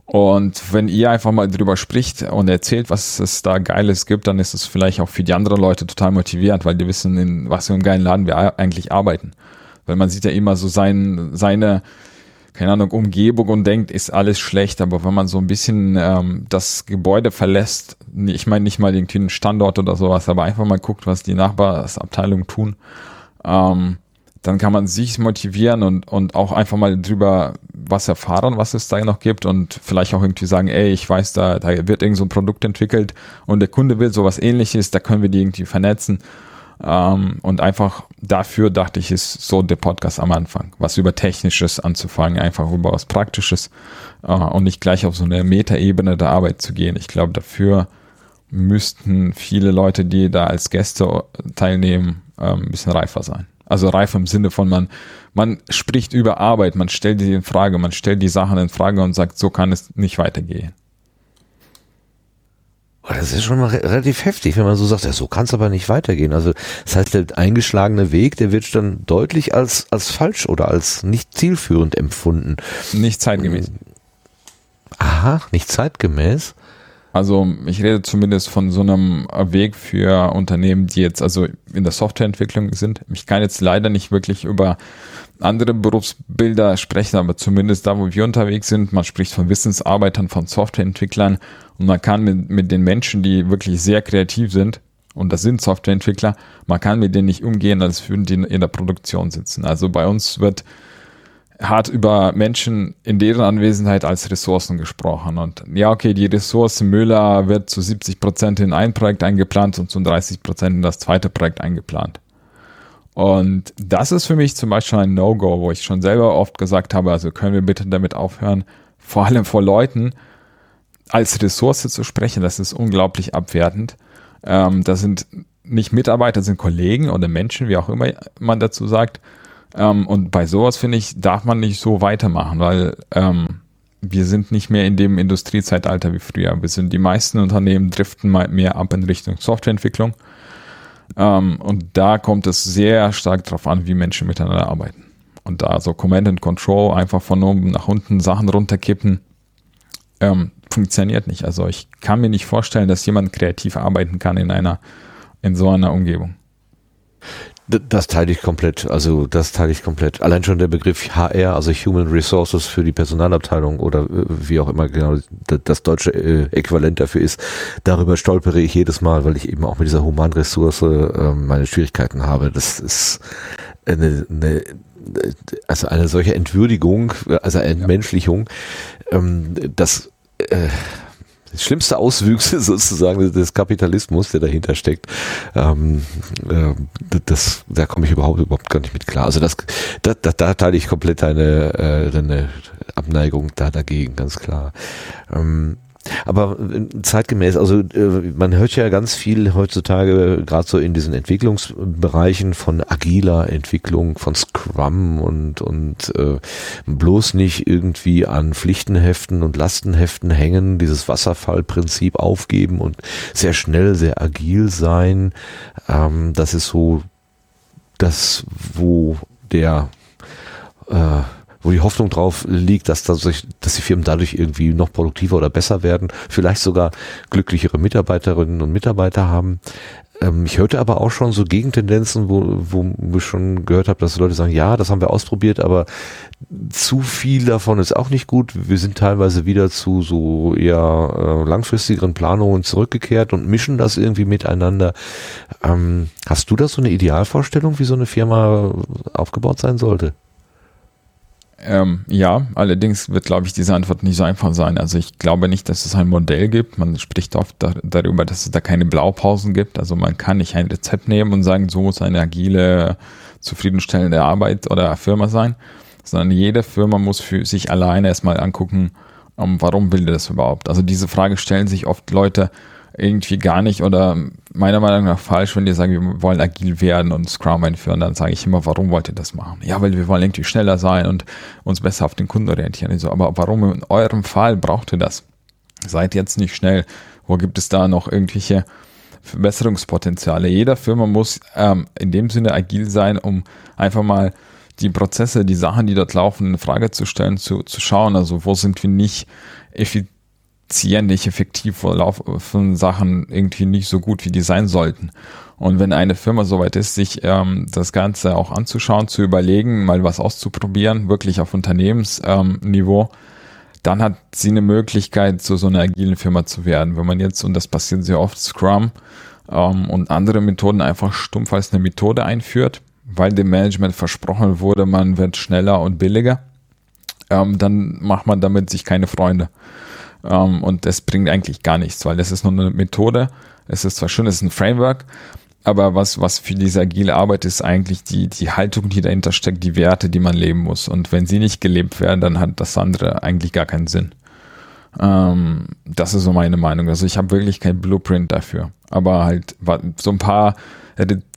Speaker 4: Und wenn ihr einfach mal drüber spricht und erzählt, was es da Geiles gibt, dann ist es vielleicht auch für die anderen Leute total motivierend, weil die wissen, in was für einem geilen Laden wir eigentlich arbeiten. Weil man sieht ja immer so sein, seine, keine Ahnung, Umgebung und denkt, ist alles schlecht. Aber wenn man so ein bisschen ähm, das Gebäude verlässt, ich meine nicht mal irgendwie einen Standort oder sowas, aber einfach mal guckt, was die Nachbarsabteilungen tun, ähm, dann kann man sich motivieren und, und auch einfach mal drüber was erfahren, was es da noch gibt und vielleicht auch irgendwie sagen, ey, ich weiß, da, da wird irgend so ein Produkt entwickelt und der Kunde will sowas ähnliches, da können wir die irgendwie vernetzen. Ähm, und einfach dafür dachte ich, ist so der Podcast am Anfang, was über Technisches anzufangen, einfach über was Praktisches äh, und nicht gleich auf so eine Metaebene der Arbeit zu gehen. Ich glaube, dafür müssten viele Leute, die da als Gäste teilnehmen, äh, ein bisschen reifer sein. Also reif im Sinne von man, man spricht über Arbeit, man stellt die in Frage, man stellt die Sachen in Frage und sagt, so kann es nicht weitergehen.
Speaker 1: Oh, das ist schon mal relativ heftig, wenn man so sagt, ja, so kann es aber nicht weitergehen. Also das heißt, der eingeschlagene Weg, der wird dann deutlich als, als falsch oder als nicht zielführend empfunden.
Speaker 4: Nicht zeitgemäß.
Speaker 1: Aha, nicht zeitgemäß.
Speaker 4: Also ich rede zumindest von so einem Weg für Unternehmen, die jetzt also in der Softwareentwicklung sind. Ich kann jetzt leider nicht wirklich über andere Berufsbilder sprechen, aber zumindest da, wo wir unterwegs sind, man spricht von Wissensarbeitern, von Softwareentwicklern und man kann mit, mit den Menschen, die wirklich sehr kreativ sind, und das sind Softwareentwickler, man kann mit denen nicht umgehen, als würden die in der Produktion sitzen. Also bei uns wird hat über Menschen in deren Anwesenheit als Ressourcen gesprochen. Und ja, okay, die Ressource Müller wird zu 70 Prozent in ein Projekt eingeplant und zu 30 Prozent in das zweite Projekt eingeplant. Und das ist für mich zum Beispiel ein No-Go, wo ich schon selber oft gesagt habe, also können wir bitte damit aufhören, vor allem vor Leuten als Ressource zu sprechen. Das ist unglaublich abwertend. Ähm, das sind nicht Mitarbeiter, das sind Kollegen oder Menschen, wie auch immer man dazu sagt, ähm, und bei sowas, finde ich, darf man nicht so weitermachen, weil ähm, wir sind nicht mehr in dem Industriezeitalter wie früher. Wir sind die meisten Unternehmen driften mal mehr ab in Richtung Softwareentwicklung. Ähm, und da kommt es sehr stark darauf an, wie Menschen miteinander arbeiten. Und da so Command and Control einfach von oben nach unten Sachen runterkippen, ähm, funktioniert nicht. Also ich kann mir nicht vorstellen, dass jemand kreativ arbeiten kann in einer, in so einer Umgebung.
Speaker 1: Das teile ich komplett. Also das teile ich komplett. Allein schon der Begriff HR, also Human Resources für die Personalabteilung oder äh, wie auch immer genau das deutsche äh, Äquivalent dafür ist, darüber stolpere ich jedes Mal, weil ich eben auch mit dieser Humanressource äh, meine Schwierigkeiten habe. Das ist eine, eine also eine solche Entwürdigung, also Entmenschlichung, ähm, das äh, schlimmste Auswüchse (laughs) sozusagen des Kapitalismus, der dahinter steckt, ähm, äh, das, da komme ich überhaupt überhaupt gar nicht mit klar. Also das, da, da, da teile ich komplett deine, äh, deine Abneigung da dagegen, ganz klar. Ähm, aber äh, zeitgemäß, also äh, man hört ja ganz viel heutzutage, gerade so in diesen Entwicklungsbereichen von agiler Entwicklung, von Scrum und, und äh, bloß nicht irgendwie an Pflichtenheften und Lastenheften hängen, dieses Wasserfallprinzip aufgeben und sehr schnell, sehr agil sein. Ähm, das ist so das, wo der äh, wo die Hoffnung drauf liegt, dass, dass, dass die Firmen dadurch irgendwie noch produktiver oder besser werden, vielleicht sogar glücklichere Mitarbeiterinnen und Mitarbeiter haben. Ähm, ich hörte aber auch schon so Gegentendenzen, wo, wo ich schon gehört habe, dass Leute sagen, ja, das haben wir ausprobiert, aber zu viel davon ist auch nicht gut. Wir sind teilweise wieder zu so eher äh, langfristigeren Planungen zurückgekehrt und mischen das irgendwie miteinander. Ähm, hast du da so eine Idealvorstellung, wie so eine Firma aufgebaut sein sollte?
Speaker 4: Ähm, ja, allerdings wird, glaube ich, diese Antwort nicht so einfach sein. Also ich glaube nicht, dass es ein Modell gibt. Man spricht oft da, darüber, dass es da keine Blaupausen gibt. Also man kann nicht ein Rezept nehmen und sagen, so muss eine agile, zufriedenstellende Arbeit oder Firma sein, sondern jede Firma muss für sich alleine erstmal angucken, ähm, warum will das überhaupt. Also diese Frage stellen sich oft Leute, irgendwie gar nicht oder meiner Meinung nach falsch, wenn die sagen, wir wollen agil werden und Scrum einführen, dann sage ich immer, warum wollt ihr das machen? Ja, weil wir wollen irgendwie schneller sein und uns besser auf den Kunden orientieren. So, aber warum in eurem Fall braucht ihr das? Seid jetzt nicht schnell. Wo gibt es da noch irgendwelche Verbesserungspotenziale. Jeder Firma muss ähm, in dem Sinne agil sein, um einfach mal die Prozesse, die Sachen, die dort laufen, in Frage zu stellen, zu, zu schauen. Also wo sind wir nicht effizient, nicht effektiv, wo laufen Sachen irgendwie nicht so gut, wie die sein sollten. Und wenn eine Firma soweit ist, sich ähm, das Ganze auch anzuschauen, zu überlegen, mal was auszuprobieren, wirklich auf Unternehmensniveau, ähm, dann hat sie eine Möglichkeit, zu so einer agilen Firma zu werden. Wenn man jetzt, und das passiert sehr oft, Scrum ähm, und andere Methoden einfach stumpf als eine Methode einführt, weil dem Management versprochen wurde, man wird schneller und billiger, ähm, dann macht man damit sich keine Freunde. Ähm, und das bringt eigentlich gar nichts, weil das ist nur eine Methode. Es ist zwar schön, es ist ein Framework, aber was, was für diese agile Arbeit ist eigentlich die, die Haltung, die dahinter steckt, die Werte, die man leben muss. Und wenn sie nicht gelebt werden, dann hat das andere eigentlich gar keinen Sinn. Ähm, das ist so meine Meinung. Also ich habe wirklich kein Blueprint dafür. Aber halt so ein paar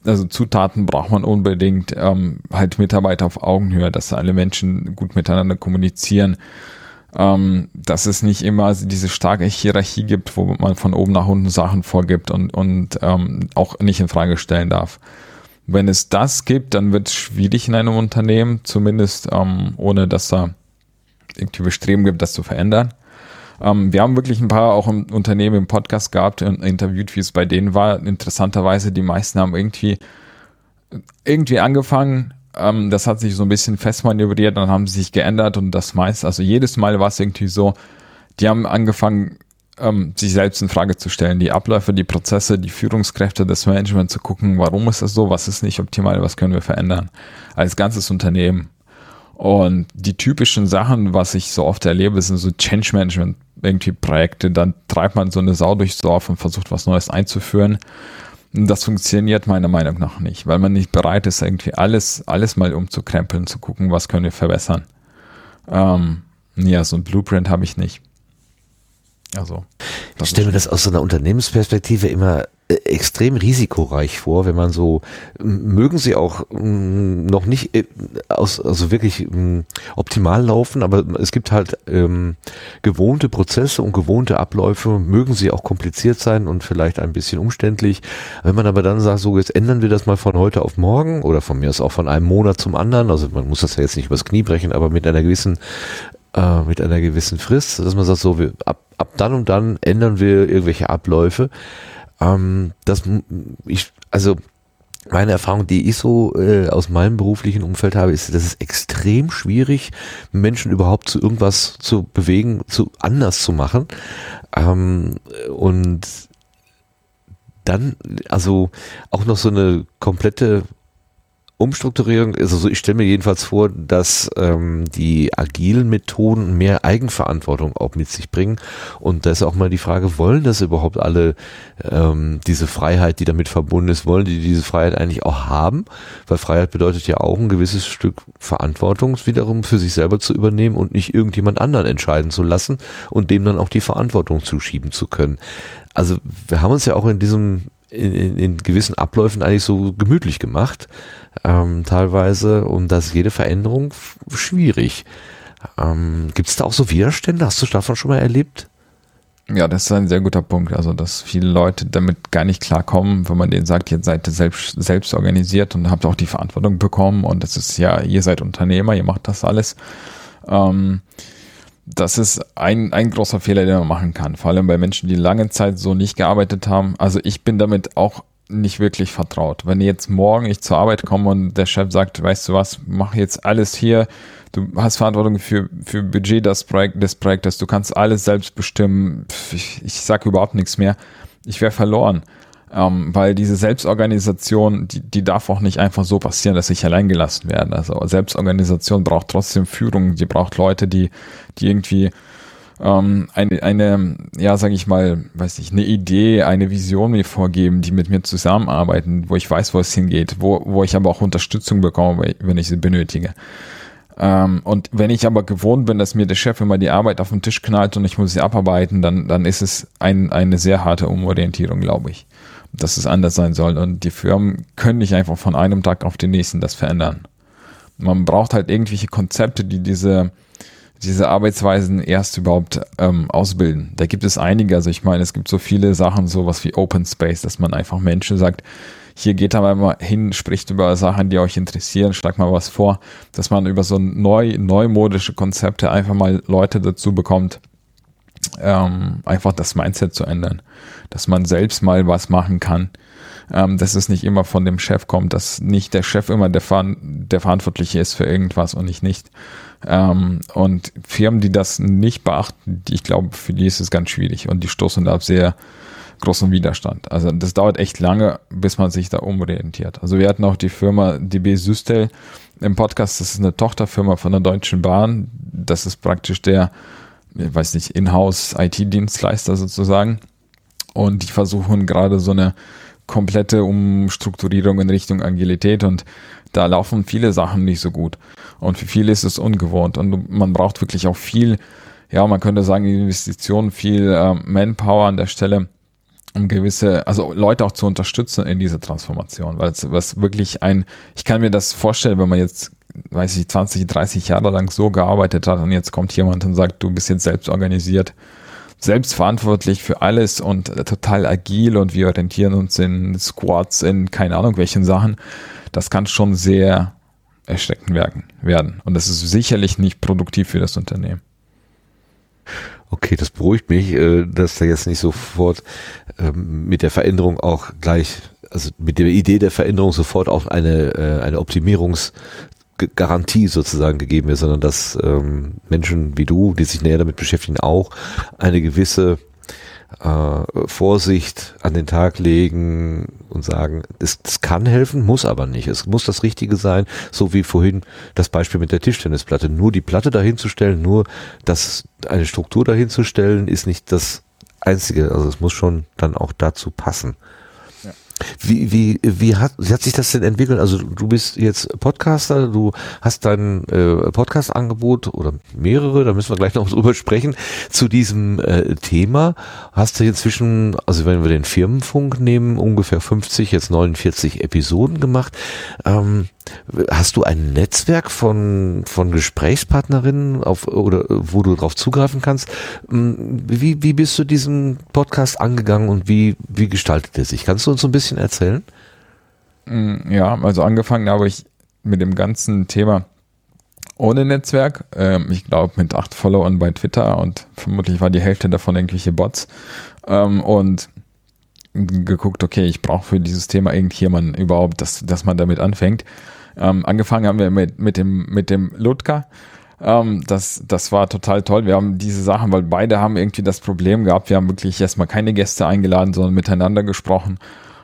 Speaker 4: also Zutaten braucht man unbedingt, ähm, halt Mitarbeiter auf Augenhöhe, dass alle Menschen gut miteinander kommunizieren, ähm, dass es nicht immer diese starke Hierarchie gibt, wo man von oben nach unten Sachen vorgibt und, und ähm, auch nicht in Frage stellen darf. Wenn es das gibt, dann wird es schwierig in einem Unternehmen, zumindest ähm, ohne dass da irgendwie Bestreben gibt, das zu verändern. Ähm, wir haben wirklich ein paar auch im Unternehmen im Podcast gehabt und interviewt, wie es bei denen war. Interessanterweise, die meisten haben irgendwie, irgendwie angefangen, ähm, das hat sich so ein bisschen festmanövriert, dann haben sie sich geändert und das meist, also jedes Mal war es irgendwie so, die haben angefangen, ähm, sich selbst in Frage zu stellen, die Abläufe, die Prozesse, die Führungskräfte, das Management zu gucken, warum ist das so, was ist nicht optimal, was können wir verändern, als ganzes Unternehmen. Und die typischen Sachen, was ich so oft erlebe, sind so Change Management irgendwie Projekte. Dann treibt man so eine Sau durchs Dorf und versucht was Neues einzuführen. Das funktioniert meiner Meinung nach nicht, weil man nicht bereit ist, irgendwie alles, alles mal umzukrempeln, zu gucken, was können wir verbessern. Ähm, ja, so ein Blueprint habe ich nicht.
Speaker 1: Also. Ich stelle mir das aus so einer Unternehmensperspektive immer extrem risikoreich vor, wenn man so, mögen sie auch noch nicht äh, aus, also wirklich optimal laufen, aber es gibt halt ähm, gewohnte Prozesse und gewohnte Abläufe, mögen sie auch kompliziert sein und vielleicht ein bisschen umständlich. Wenn man aber dann sagt, so jetzt ändern wir das mal von heute auf morgen oder von mir aus auch von einem Monat zum anderen, also man muss das ja jetzt nicht übers Knie brechen, aber mit einer gewissen äh, mit einer gewissen Frist, dass man sagt, so wir, ab, ab dann und dann ändern wir irgendwelche Abläufe ähm, das, ich, also meine Erfahrung, die ich so äh, aus meinem beruflichen Umfeld habe, ist, dass es extrem schwierig, Menschen überhaupt zu irgendwas zu bewegen, zu anders zu machen. Ähm, und dann, also auch noch so eine komplette Umstrukturierung also ich stelle mir jedenfalls vor, dass ähm, die agilen Methoden mehr Eigenverantwortung auch mit sich bringen. Und da ist auch mal die Frage, wollen das überhaupt alle ähm, diese Freiheit, die damit verbunden ist, wollen die diese Freiheit eigentlich auch haben? Weil Freiheit bedeutet ja auch ein gewisses Stück Verantwortung wiederum für sich selber zu übernehmen und nicht irgendjemand anderen entscheiden zu lassen und dem dann auch die Verantwortung zuschieben zu können. Also wir haben uns ja auch in diesem in, in, in gewissen Abläufen eigentlich so gemütlich gemacht, ähm, teilweise, und da ist jede Veränderung schwierig. Ähm, Gibt es da auch so Widerstände? Hast du davon schon mal erlebt?
Speaker 4: Ja, das ist ein sehr guter Punkt. Also, dass viele Leute damit gar nicht klarkommen, wenn man denen sagt, ihr seid selbst, selbst organisiert und habt auch die Verantwortung bekommen und das ist ja, ihr seid Unternehmer, ihr macht das alles. Ähm, das ist ein, ein großer Fehler, den man machen kann. Vor allem bei Menschen, die lange Zeit so nicht gearbeitet haben. Also ich bin damit auch nicht wirklich vertraut. Wenn jetzt morgen ich zur Arbeit komme und der Chef sagt, weißt du was, mach jetzt alles hier, du hast Verantwortung für, für Budget des, Projekt, des Projektes, du kannst alles selbst bestimmen, ich, ich sage überhaupt nichts mehr, ich wäre verloren. Ähm, weil diese Selbstorganisation, die, die darf auch nicht einfach so passieren, dass ich allein gelassen werde. Also Selbstorganisation braucht trotzdem Führung, die braucht Leute, die, die irgendwie ähm, eine, eine, ja, sage ich mal, weiß nicht, eine Idee, eine Vision mir vorgeben, die mit mir zusammenarbeiten, wo ich weiß, wo es hingeht, wo, wo ich aber auch Unterstützung bekomme, wenn ich sie benötige. Ähm, und wenn ich aber gewohnt bin, dass mir der Chef immer die Arbeit auf den Tisch knallt und ich muss sie abarbeiten, dann, dann ist es ein, eine sehr harte Umorientierung, glaube ich dass es anders sein soll. Und die Firmen können nicht einfach von einem Tag auf den nächsten das verändern. Man braucht halt irgendwelche Konzepte, die diese, diese Arbeitsweisen erst überhaupt ähm, ausbilden. Da gibt es einige, also ich meine, es gibt so viele Sachen, sowas wie Open Space, dass man einfach Menschen sagt, hier geht da mal hin, spricht über Sachen, die euch interessieren, schlag mal was vor, dass man über so neu, neumodische Konzepte einfach mal Leute dazu bekommt, ähm, einfach das Mindset zu ändern, dass man selbst mal was machen kann, ähm, dass es nicht immer von dem Chef kommt, dass nicht der Chef immer der, Ver der Verantwortliche ist für irgendwas und ich nicht. Ähm, und Firmen, die das nicht beachten, ich glaube, für die ist es ganz schwierig und die stoßen da auf sehr großen Widerstand. Also das dauert echt lange, bis man sich da umorientiert. Also wir hatten auch die Firma DB Systel im Podcast, das ist eine Tochterfirma von der Deutschen Bahn. Das ist praktisch der, ich weiß nicht, Inhouse IT-Dienstleister sozusagen. Und die versuchen gerade so eine komplette Umstrukturierung in Richtung Agilität und da laufen viele Sachen nicht so gut. Und für viele ist es ungewohnt und man braucht wirklich auch viel, ja, man könnte sagen, Investitionen, viel äh, Manpower an der Stelle, um gewisse, also Leute auch zu unterstützen in dieser Transformation, weil es was wirklich ein, ich kann mir das vorstellen, wenn man jetzt, weiß ich, 20, 30 Jahre lang so gearbeitet hat und jetzt kommt jemand und sagt, du bist jetzt selbst organisiert, selbstverantwortlich für alles und total agil und wir orientieren uns in Squads, in keine Ahnung welchen Sachen, das kann schon sehr erschreckend werden. Und das ist sicherlich nicht produktiv für das Unternehmen.
Speaker 1: Okay, das beruhigt mich, äh, dass da jetzt nicht sofort ähm, mit der Veränderung auch gleich, also mit der Idee der Veränderung sofort auch eine, äh, eine Optimierungsgarantie sozusagen gegeben ist, sondern dass ähm, Menschen wie du, die sich näher damit beschäftigen, auch eine gewisse äh, Vorsicht an den Tag legen und sagen, es, es kann helfen, muss aber nicht. Es muss das Richtige sein, so wie vorhin das Beispiel mit der Tischtennisplatte. Nur die Platte dahinzustellen, nur das, eine Struktur dahinzustellen, ist nicht das Einzige. Also es muss schon dann auch dazu passen. Wie, wie, wie, hat, wie hat sich das denn entwickelt? Also du bist jetzt Podcaster, du hast dein äh, Podcast-Angebot oder mehrere, da müssen wir gleich noch (laughs) drüber sprechen, zu diesem äh, Thema. Hast du inzwischen, also wenn wir den Firmenfunk nehmen, ungefähr 50, jetzt 49 Episoden gemacht. Ähm, Hast du ein Netzwerk von, von Gesprächspartnerinnen auf, oder wo du darauf zugreifen kannst? Hm, wie, wie bist du diesen Podcast angegangen und wie, wie gestaltet er sich? Kannst du uns so ein bisschen erzählen?
Speaker 4: Hm, ja, also angefangen habe ich mit dem ganzen Thema ohne Netzwerk. Ähm, ich glaube mit acht Followern bei Twitter und vermutlich war die Hälfte davon irgendwelche Bots. Ähm, und geguckt, okay, ich brauche für dieses Thema irgendjemanden überhaupt, dass, dass man damit anfängt. Ähm, angefangen haben wir mit, mit dem, mit dem Ludger. Ähm, das, das war total toll. Wir haben diese Sachen, weil beide haben irgendwie das Problem gehabt. Wir haben wirklich erstmal keine Gäste eingeladen, sondern miteinander gesprochen.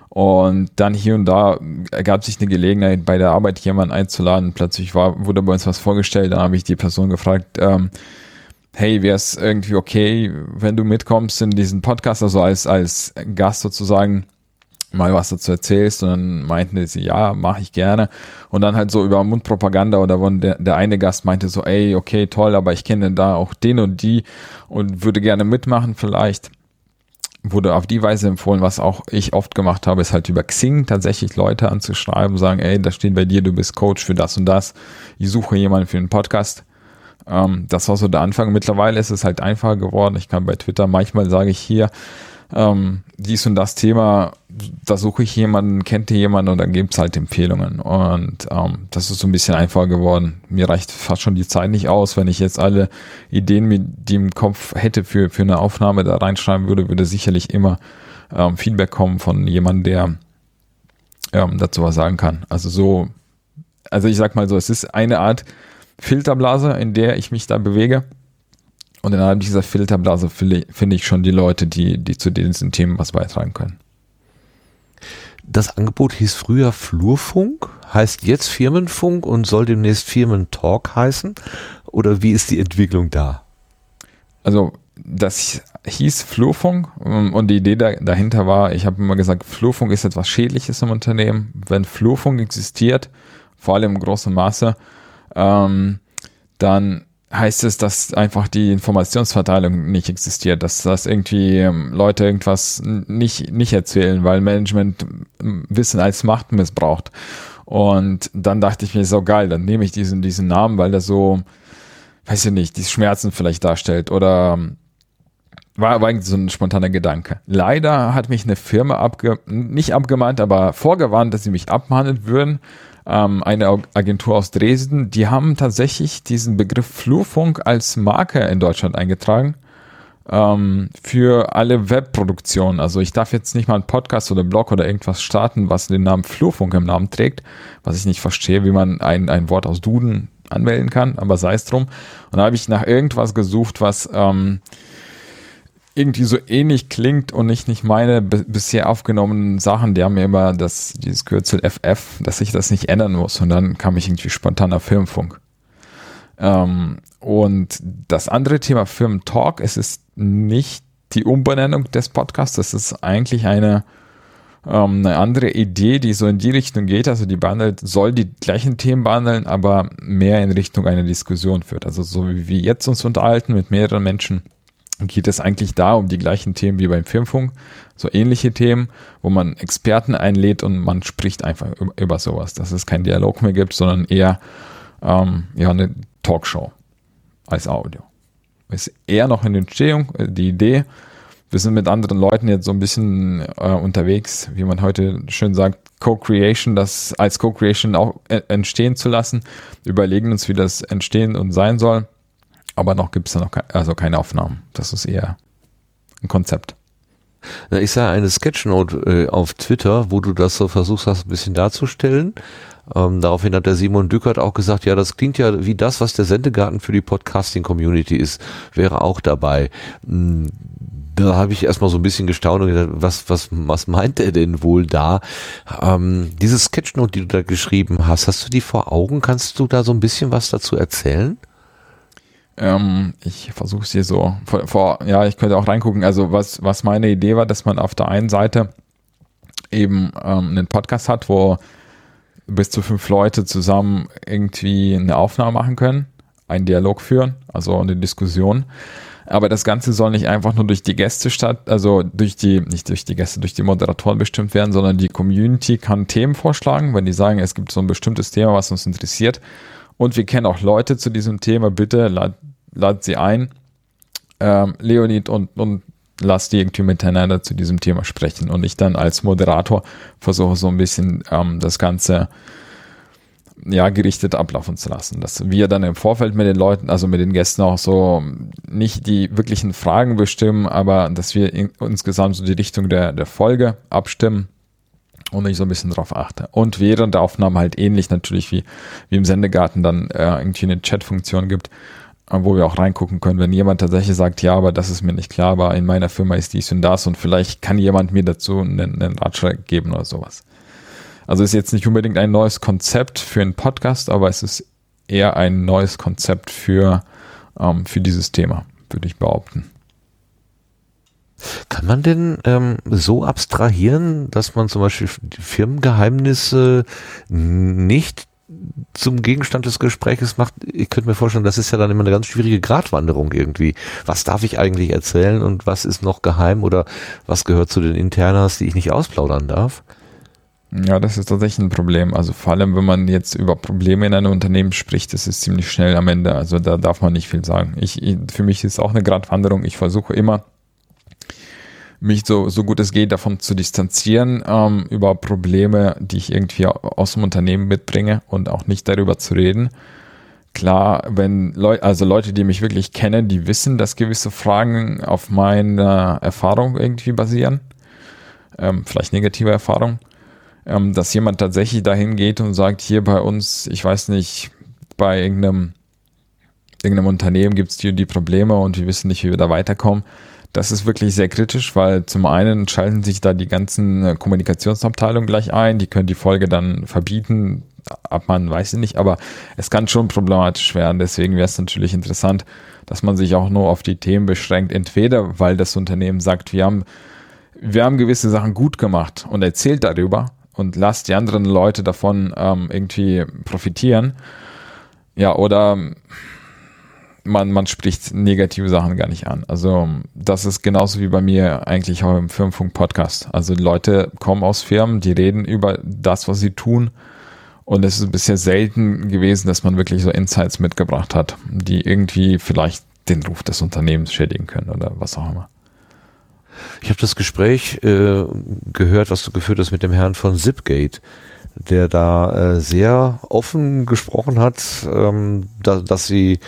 Speaker 4: Und dann hier und da ergab sich eine Gelegenheit, bei der Arbeit jemanden einzuladen. Plötzlich war, wurde bei uns was vorgestellt. Dann habe ich die Person gefragt, ähm, hey, wäre es irgendwie okay, wenn du mitkommst in diesen Podcast, also als, als Gast sozusagen mal was dazu erzählst und dann meinten sie, ja, mache ich gerne. Und dann halt so über Mundpropaganda oder wo der, der eine Gast meinte so, ey, okay, toll, aber ich kenne da auch den und die und würde gerne mitmachen vielleicht. Wurde auf die Weise empfohlen, was auch ich oft gemacht habe, ist halt über Xing tatsächlich Leute anzuschreiben, sagen, ey, da steht bei dir, du bist Coach für das und das. Ich suche jemanden für einen Podcast. Ähm, das war so der Anfang. Mittlerweile ist es halt einfacher geworden. Ich kann bei Twitter manchmal sage ich hier, ähm, dies und das Thema, da suche ich jemanden, kennt ihr jemanden und dann gibt es halt Empfehlungen. Und ähm, das ist so ein bisschen einfacher geworden. Mir reicht fast schon die Zeit nicht aus. Wenn ich jetzt alle Ideen, mit die im Kopf hätte für, für eine Aufnahme da reinschreiben würde, würde sicherlich immer ähm, Feedback kommen von jemandem, der ähm, dazu was sagen kann. Also so, also ich sag mal so, es ist eine Art Filterblase, in der ich mich da bewege und innerhalb dieser Filterblase finde ich schon die Leute, die, die zu diesen Themen was beitragen können.
Speaker 1: Das Angebot hieß früher Flurfunk, heißt jetzt Firmenfunk und soll demnächst Firmentalk heißen? Oder wie ist die Entwicklung da?
Speaker 4: Also, das hieß Flurfunk ähm, und die Idee dahinter war, ich habe immer gesagt, Flurfunk ist etwas Schädliches im Unternehmen. Wenn Flurfunk existiert, vor allem im großen Maße, ähm, dann heißt es, dass einfach die Informationsverteilung nicht existiert, dass das irgendwie ähm, Leute irgendwas nicht, nicht erzählen, weil Management Wissen als Macht missbraucht. Und dann dachte ich mir, so geil, dann nehme ich diesen, diesen Namen, weil der so, weiß ich nicht, die Schmerzen vielleicht darstellt oder ähm, war, war so ein spontaner Gedanke. Leider hat mich eine Firma abge, nicht abgemahnt, aber vorgewarnt, dass sie mich abmahnen würden. Ähm, eine Agentur aus Dresden, die haben tatsächlich diesen Begriff Flurfunk als Marke in Deutschland eingetragen ähm, für alle Webproduktionen. Also ich darf jetzt nicht mal einen Podcast oder Blog oder irgendwas starten, was den Namen Flurfunk im Namen trägt, was ich nicht verstehe, wie man ein, ein Wort aus Duden anmelden kann, aber sei es drum. Und da habe ich nach irgendwas gesucht, was ähm, irgendwie so ähnlich klingt und ich nicht meine bisher aufgenommenen Sachen, die haben mir immer das, dieses Kürzel FF, dass ich das nicht ändern muss. Und dann kam ich irgendwie spontaner Filmfunk. Ähm, und das andere Thema Firmentalk, es ist nicht die Umbenennung des Podcasts, das ist eigentlich eine, ähm, eine andere Idee, die so in die Richtung geht. Also die behandelt, soll die gleichen Themen behandeln, aber mehr in Richtung einer Diskussion führt. Also so wie wir jetzt uns unterhalten mit mehreren Menschen, geht es eigentlich da um die gleichen Themen wie beim Filmfunk, so ähnliche Themen, wo man Experten einlädt und man spricht einfach über, sowas, dass es keinen Dialog mehr gibt, sondern eher ähm, ja, eine Talkshow als Audio. Ist eher noch in Entstehung, äh, die Idee. Wir sind mit anderen Leuten jetzt so ein bisschen äh, unterwegs, wie man heute schön sagt, Co-Creation, das als Co-Creation auch äh, entstehen zu lassen. überlegen uns, wie das entstehen und sein soll. Aber noch gibt es da noch ke also keine Aufnahmen. Das ist eher ein Konzept.
Speaker 1: Ich sah eine Sketchnote äh, auf Twitter, wo du das so versuchst hast, ein bisschen darzustellen. Ähm, daraufhin hat der Simon Dückert auch gesagt, ja, das klingt ja wie das, was der Sendegarten für die Podcasting-Community ist, wäre auch dabei. Hm, da habe ich erstmal so ein bisschen gestaunt und gedacht, was, was, was meint er denn wohl da? Ähm, diese Sketchnote, die du da geschrieben hast, hast du die vor Augen? Kannst du da so ein bisschen was dazu erzählen?
Speaker 4: Ähm, ich versuche es hier so vor, vor, ja, ich könnte auch reingucken. Also was, was meine Idee war, dass man auf der einen Seite eben ähm, einen Podcast hat, wo bis zu fünf Leute zusammen irgendwie eine Aufnahme machen können, einen Dialog führen, also eine Diskussion. Aber das Ganze soll nicht einfach nur durch die Gäste statt, also durch die, nicht durch die Gäste, durch die Moderatoren bestimmt werden, sondern die Community kann Themen vorschlagen, wenn die sagen, es gibt so ein bestimmtes Thema, was uns interessiert. Und wir kennen auch Leute zu diesem Thema, bitte lad, sie ein. Ähm, Leonid und, und lass die irgendwie miteinander zu diesem Thema sprechen und ich dann als Moderator versuche so ein bisschen ähm, das Ganze ja, gerichtet ablaufen zu lassen. Dass wir dann im Vorfeld mit den Leuten, also mit den Gästen auch so nicht die wirklichen Fragen bestimmen, aber dass wir in, insgesamt so die Richtung der, der Folge abstimmen und ich so ein bisschen drauf achte. Und während der Aufnahme halt ähnlich natürlich wie, wie im Sendegarten dann äh, irgendwie eine Chat-Funktion gibt, wo wir auch reingucken können, wenn jemand tatsächlich sagt, ja, aber das ist mir nicht klar, aber in meiner Firma ist dies und das und vielleicht kann jemand mir dazu einen, einen Ratschlag geben oder sowas. Also ist jetzt nicht unbedingt ein neues Konzept für einen Podcast, aber es ist eher ein neues Konzept für, ähm, für dieses Thema, würde ich behaupten.
Speaker 1: Kann man denn ähm, so abstrahieren, dass man zum Beispiel Firmengeheimnisse nicht zum Gegenstand des Gesprächs macht, ich könnte mir vorstellen, das ist ja dann immer eine ganz schwierige Gratwanderung irgendwie. Was darf ich eigentlich erzählen und was ist noch geheim oder was gehört zu den Internas, die ich nicht ausplaudern darf?
Speaker 4: Ja, das ist tatsächlich ein Problem. Also vor allem, wenn man jetzt über Probleme in einem Unternehmen spricht, das ist ziemlich schnell am Ende. Also da darf man nicht viel sagen. Ich, für mich ist es auch eine Gratwanderung. Ich versuche immer, mich so, so gut es geht davon zu distanzieren, ähm, über Probleme, die ich irgendwie aus dem Unternehmen mitbringe und auch nicht darüber zu reden. Klar, wenn Leute, also Leute, die mich wirklich kennen, die wissen, dass gewisse Fragen auf meiner Erfahrung irgendwie basieren, ähm, vielleicht negative Erfahrung, ähm, dass jemand tatsächlich dahin geht und sagt, hier bei uns, ich weiß nicht, bei irgendeinem, irgendeinem Unternehmen gibt es die, die Probleme und wir wissen nicht, wie wir da weiterkommen das ist wirklich sehr kritisch, weil zum einen schalten sich da die ganzen äh, Kommunikationsabteilungen gleich ein, die können die Folge dann verbieten, ab man weiß ich nicht, aber es kann schon problematisch werden. Deswegen wäre es natürlich interessant, dass man sich auch nur auf die Themen beschränkt, entweder weil das Unternehmen sagt, wir haben, wir haben gewisse Sachen gut gemacht und erzählt darüber und lasst die anderen Leute davon ähm, irgendwie profitieren. Ja, oder man, man spricht negative Sachen gar nicht an. Also das ist genauso wie bei mir eigentlich auch im Firmenfunk-Podcast. Also Leute kommen aus Firmen, die reden über das, was sie tun Und es ist bisher selten gewesen, dass man wirklich so Insights mitgebracht hat, die irgendwie vielleicht den Ruf des Unternehmens schädigen können oder was auch immer.
Speaker 1: Ich habe das Gespräch äh, gehört, was du geführt hast mit dem Herrn von Zipgate, der da äh, sehr offen gesprochen hat, ähm, da, dass sie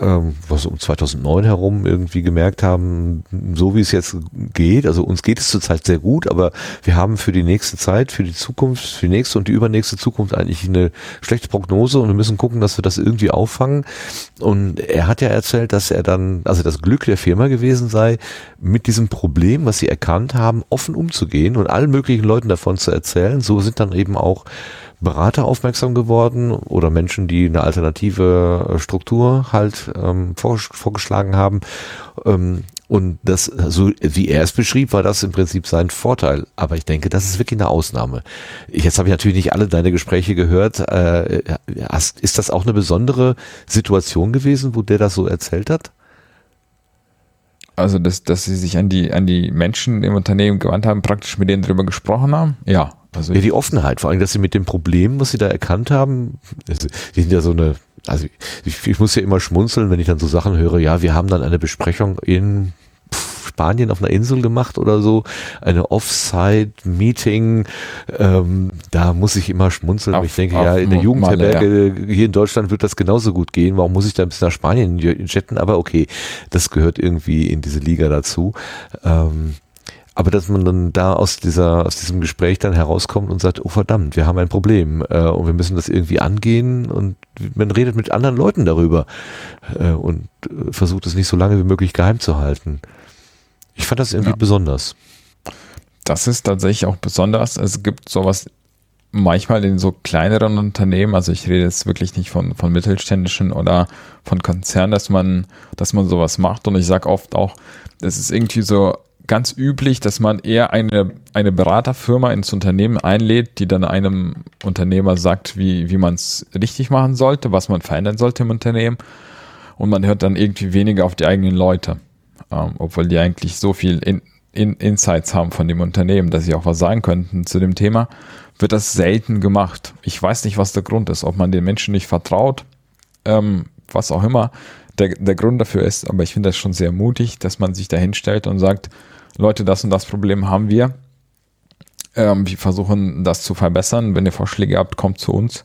Speaker 1: ähm, was um 2009 herum irgendwie gemerkt haben, so wie es jetzt geht, also uns geht es zurzeit sehr gut, aber wir haben für die nächste Zeit, für die Zukunft, für die nächste und die übernächste Zukunft eigentlich eine schlechte Prognose und wir müssen gucken, dass wir das irgendwie auffangen. Und er hat ja erzählt, dass er dann, also das Glück der Firma gewesen sei, mit diesem Problem, was sie erkannt haben, offen umzugehen und allen möglichen Leuten davon zu erzählen. So sind dann eben auch Berater aufmerksam geworden oder Menschen, die eine alternative äh, Struktur halt ähm, vorgeschlagen haben. Ähm, und das, so wie er es beschrieb, war das im Prinzip sein Vorteil. Aber ich denke, das ist wirklich eine Ausnahme. Jetzt habe ich natürlich nicht alle deine Gespräche gehört. Äh, hast, ist das auch eine besondere Situation gewesen, wo der das so erzählt hat?
Speaker 4: Also, dass, dass sie sich an die, an die Menschen im Unternehmen gewandt haben, praktisch mit denen drüber gesprochen haben? Ja,
Speaker 1: also ja, die Offenheit, vor allem, dass sie mit dem Problem, was sie da erkannt haben, die sind ja so eine, also ich, ich muss ja immer schmunzeln, wenn ich dann so Sachen höre, ja, wir haben dann eine Besprechung in Spanien auf einer Insel gemacht oder so, eine Offside-Meeting, ähm, da muss ich immer schmunzeln. Auf, ich denke, ja, in der Jugendherberge ja. hier in Deutschland wird das genauso gut gehen. Warum muss ich da bis nach Spanien jetten? Aber okay, das gehört irgendwie in diese Liga dazu. Ähm, aber dass man dann da aus dieser, aus diesem Gespräch dann herauskommt und sagt, oh verdammt, wir haben ein Problem äh, und wir müssen das irgendwie angehen und man redet mit anderen Leuten darüber äh, und äh, versucht es nicht so lange wie möglich geheim zu halten. Ich fand das irgendwie ja. besonders.
Speaker 4: Das ist tatsächlich auch besonders. Es gibt sowas manchmal in so kleineren Unternehmen, also ich rede jetzt wirklich nicht von, von mittelständischen oder von Konzernen, dass man, dass man sowas macht. Und ich sage oft auch, das ist irgendwie so ganz üblich, dass man eher eine, eine Beraterfirma ins Unternehmen einlädt, die dann einem Unternehmer sagt, wie, wie man es richtig machen sollte, was man verändern sollte im Unternehmen. Und man hört dann irgendwie weniger auf die eigenen Leute, ähm, obwohl die eigentlich so viel in, in Insights haben von dem Unternehmen, dass sie auch was sagen könnten zu dem Thema, wird das selten gemacht. Ich weiß nicht, was der Grund ist, ob man den Menschen nicht vertraut, ähm, was auch immer der, der Grund dafür ist, aber ich finde das schon sehr mutig, dass man sich da hinstellt und sagt, Leute, das und das Problem haben wir. Ähm, wir versuchen das zu verbessern. Wenn ihr Vorschläge habt, kommt zu uns.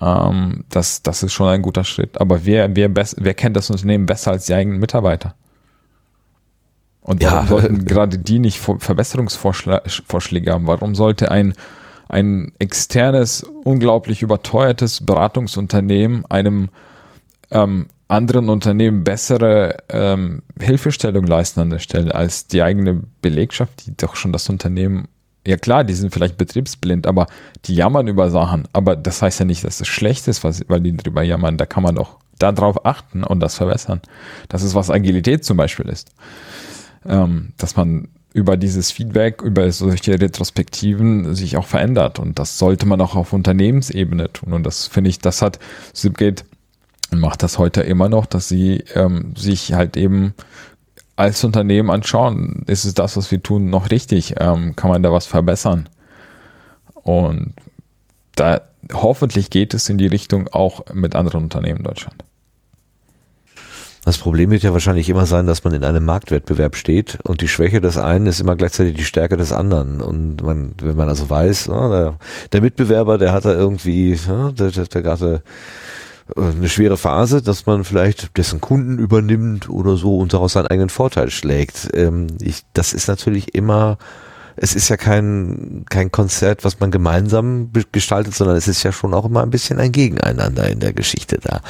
Speaker 4: Ähm, das, das ist schon ein guter Schritt. Aber wer, wer, wer kennt das Unternehmen besser als die eigenen Mitarbeiter? Und warum ja. sollten gerade die nicht Verbesserungsvorschläge haben? Warum sollte ein, ein externes, unglaublich überteuertes Beratungsunternehmen einem ähm, anderen Unternehmen bessere ähm, Hilfestellung leisten an der Stelle als die eigene Belegschaft, die doch schon das Unternehmen, ja klar, die sind vielleicht betriebsblind, aber die jammern über Sachen. Aber das heißt ja nicht, dass es schlecht ist, was, weil die drüber jammern. Da kann man doch darauf achten und das verbessern. Das ist, was Agilität zum Beispiel ist. Ähm, dass man über dieses Feedback, über solche Retrospektiven sich auch verändert. Und das sollte man auch auf Unternehmensebene tun. Und das finde ich, das hat Zipgate macht das heute immer noch, dass sie ähm, sich halt eben als Unternehmen anschauen, ist es das, was wir tun, noch richtig? Ähm, kann man da was verbessern? Und da hoffentlich geht es in die Richtung auch mit anderen Unternehmen in Deutschland.
Speaker 1: Das Problem wird ja wahrscheinlich immer sein, dass man in einem Marktwettbewerb steht und die Schwäche des einen ist immer gleichzeitig die Stärke des anderen. Und man, wenn man also weiß, der, der Mitbewerber, der hat da irgendwie, der, der, der gerade äh, eine schwere Phase, dass man vielleicht dessen Kunden übernimmt oder so und daraus seinen eigenen Vorteil schlägt. Ähm, ich, das ist natürlich immer, es ist ja kein, kein Konzert, was man gemeinsam gestaltet, sondern es ist ja schon auch immer ein bisschen ein Gegeneinander in der Geschichte da.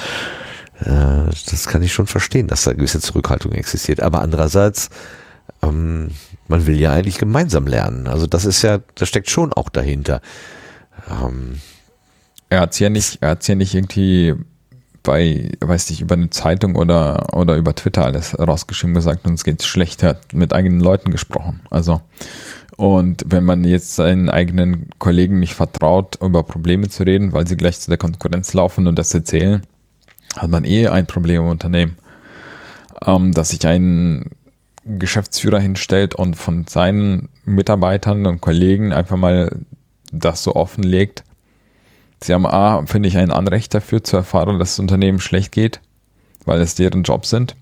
Speaker 1: Äh, das kann ich schon verstehen, dass da gewisse Zurückhaltung existiert. Aber andererseits, ähm, man will ja eigentlich gemeinsam lernen. Also das ist ja, das steckt schon auch dahinter. Ähm,
Speaker 4: er hat ja nicht, er hat's ja nicht irgendwie bei, weiß nicht, über eine Zeitung oder, oder über Twitter alles rausgeschrieben gesagt, uns geht's schlecht, hat mit eigenen Leuten gesprochen. Also, und wenn man jetzt seinen eigenen Kollegen nicht vertraut, über Probleme zu reden, weil sie gleich zu der Konkurrenz laufen und das erzählen, hat man eh ein Problem im Unternehmen. Ähm, dass sich ein Geschäftsführer hinstellt und von seinen Mitarbeitern und Kollegen einfach mal das so offenlegt, Sie haben A, finde ich, ein Anrecht dafür zu erfahren, dass das Unternehmen schlecht geht, weil es deren Job sind.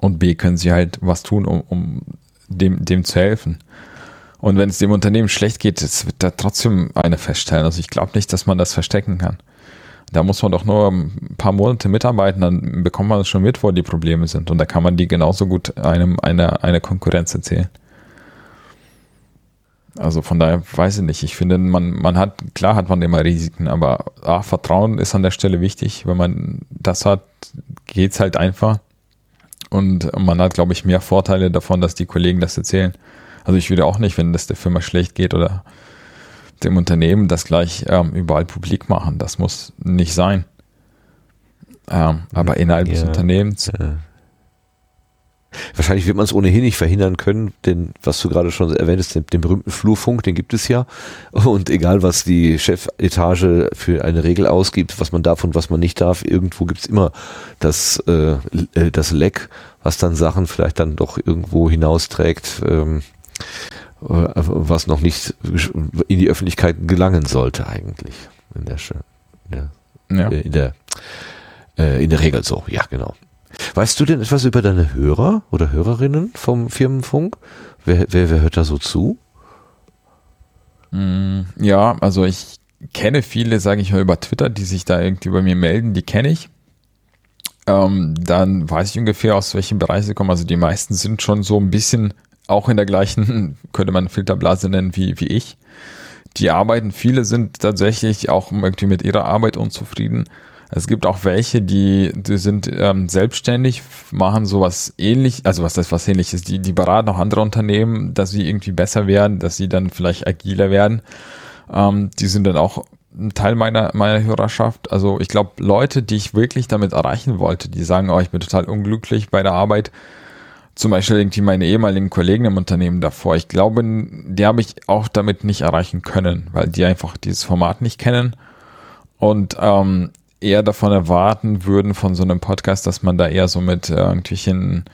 Speaker 4: Und B, können sie halt was tun, um, um dem, dem zu helfen. Und wenn es dem Unternehmen schlecht geht, das wird da trotzdem eine feststellen. Also ich glaube nicht, dass man das verstecken kann. Da muss man doch nur ein paar Monate mitarbeiten, dann bekommt man schon mit, wo die Probleme sind. Und da kann man die genauso gut einem eine, eine Konkurrenz erzählen. Also von daher weiß ich nicht. Ich finde, man, man hat, klar hat man immer Risiken, aber A, Vertrauen ist an der Stelle wichtig. Wenn man das hat, geht's halt einfach. Und man hat, glaube ich, mehr Vorteile davon, dass die Kollegen das erzählen. Also ich würde auch nicht, wenn das der Firma schlecht geht oder dem Unternehmen das gleich ähm, überall publik machen. Das muss nicht sein. Ähm, aber innerhalb ja, des Unternehmens. Ja.
Speaker 1: Wahrscheinlich wird man es ohnehin nicht verhindern können, denn was du gerade schon erwähnt hast, den, den, berühmten Flurfunk, den gibt es ja. Und egal, was die Chefetage für eine Regel ausgibt, was man darf und was man nicht darf, irgendwo gibt es immer das, äh, äh, das Leck, was dann Sachen vielleicht dann doch irgendwo hinausträgt. Ähm, äh, was noch nicht in die Öffentlichkeit gelangen sollte eigentlich. In der, in der, ja. Äh, in der, äh, in der Regel so, ja genau. Weißt du denn etwas über deine Hörer oder Hörerinnen vom Firmenfunk? Wer, wer, wer hört da so zu?
Speaker 4: Mm, ja, also ich kenne viele, sage ich mal, über Twitter, die sich da irgendwie bei mir melden, die kenne ich. Ähm, dann weiß ich ungefähr, aus welchem Bereich sie kommen. Also die meisten sind schon so ein bisschen auch in der gleichen, (laughs) könnte man Filterblase nennen, wie, wie ich. Die arbeiten, viele sind tatsächlich auch irgendwie mit ihrer Arbeit unzufrieden. Es gibt auch welche, die, die sind ähm, selbstständig, machen sowas ähnlich, also was das was ähnliches, die, die beraten auch andere Unternehmen, dass sie irgendwie besser werden, dass sie dann vielleicht agiler werden. Ähm, die sind dann auch ein Teil meiner, meiner Hörerschaft. Also ich glaube, Leute, die ich wirklich damit erreichen wollte, die sagen, oh, ich bin total unglücklich bei der Arbeit, zum Beispiel irgendwie meine ehemaligen Kollegen im Unternehmen davor. Ich glaube, die habe ich auch damit nicht erreichen können, weil die einfach dieses Format nicht kennen und ähm, eher davon erwarten würden von so einem Podcast, dass man da eher so mit äh, irgendwelchen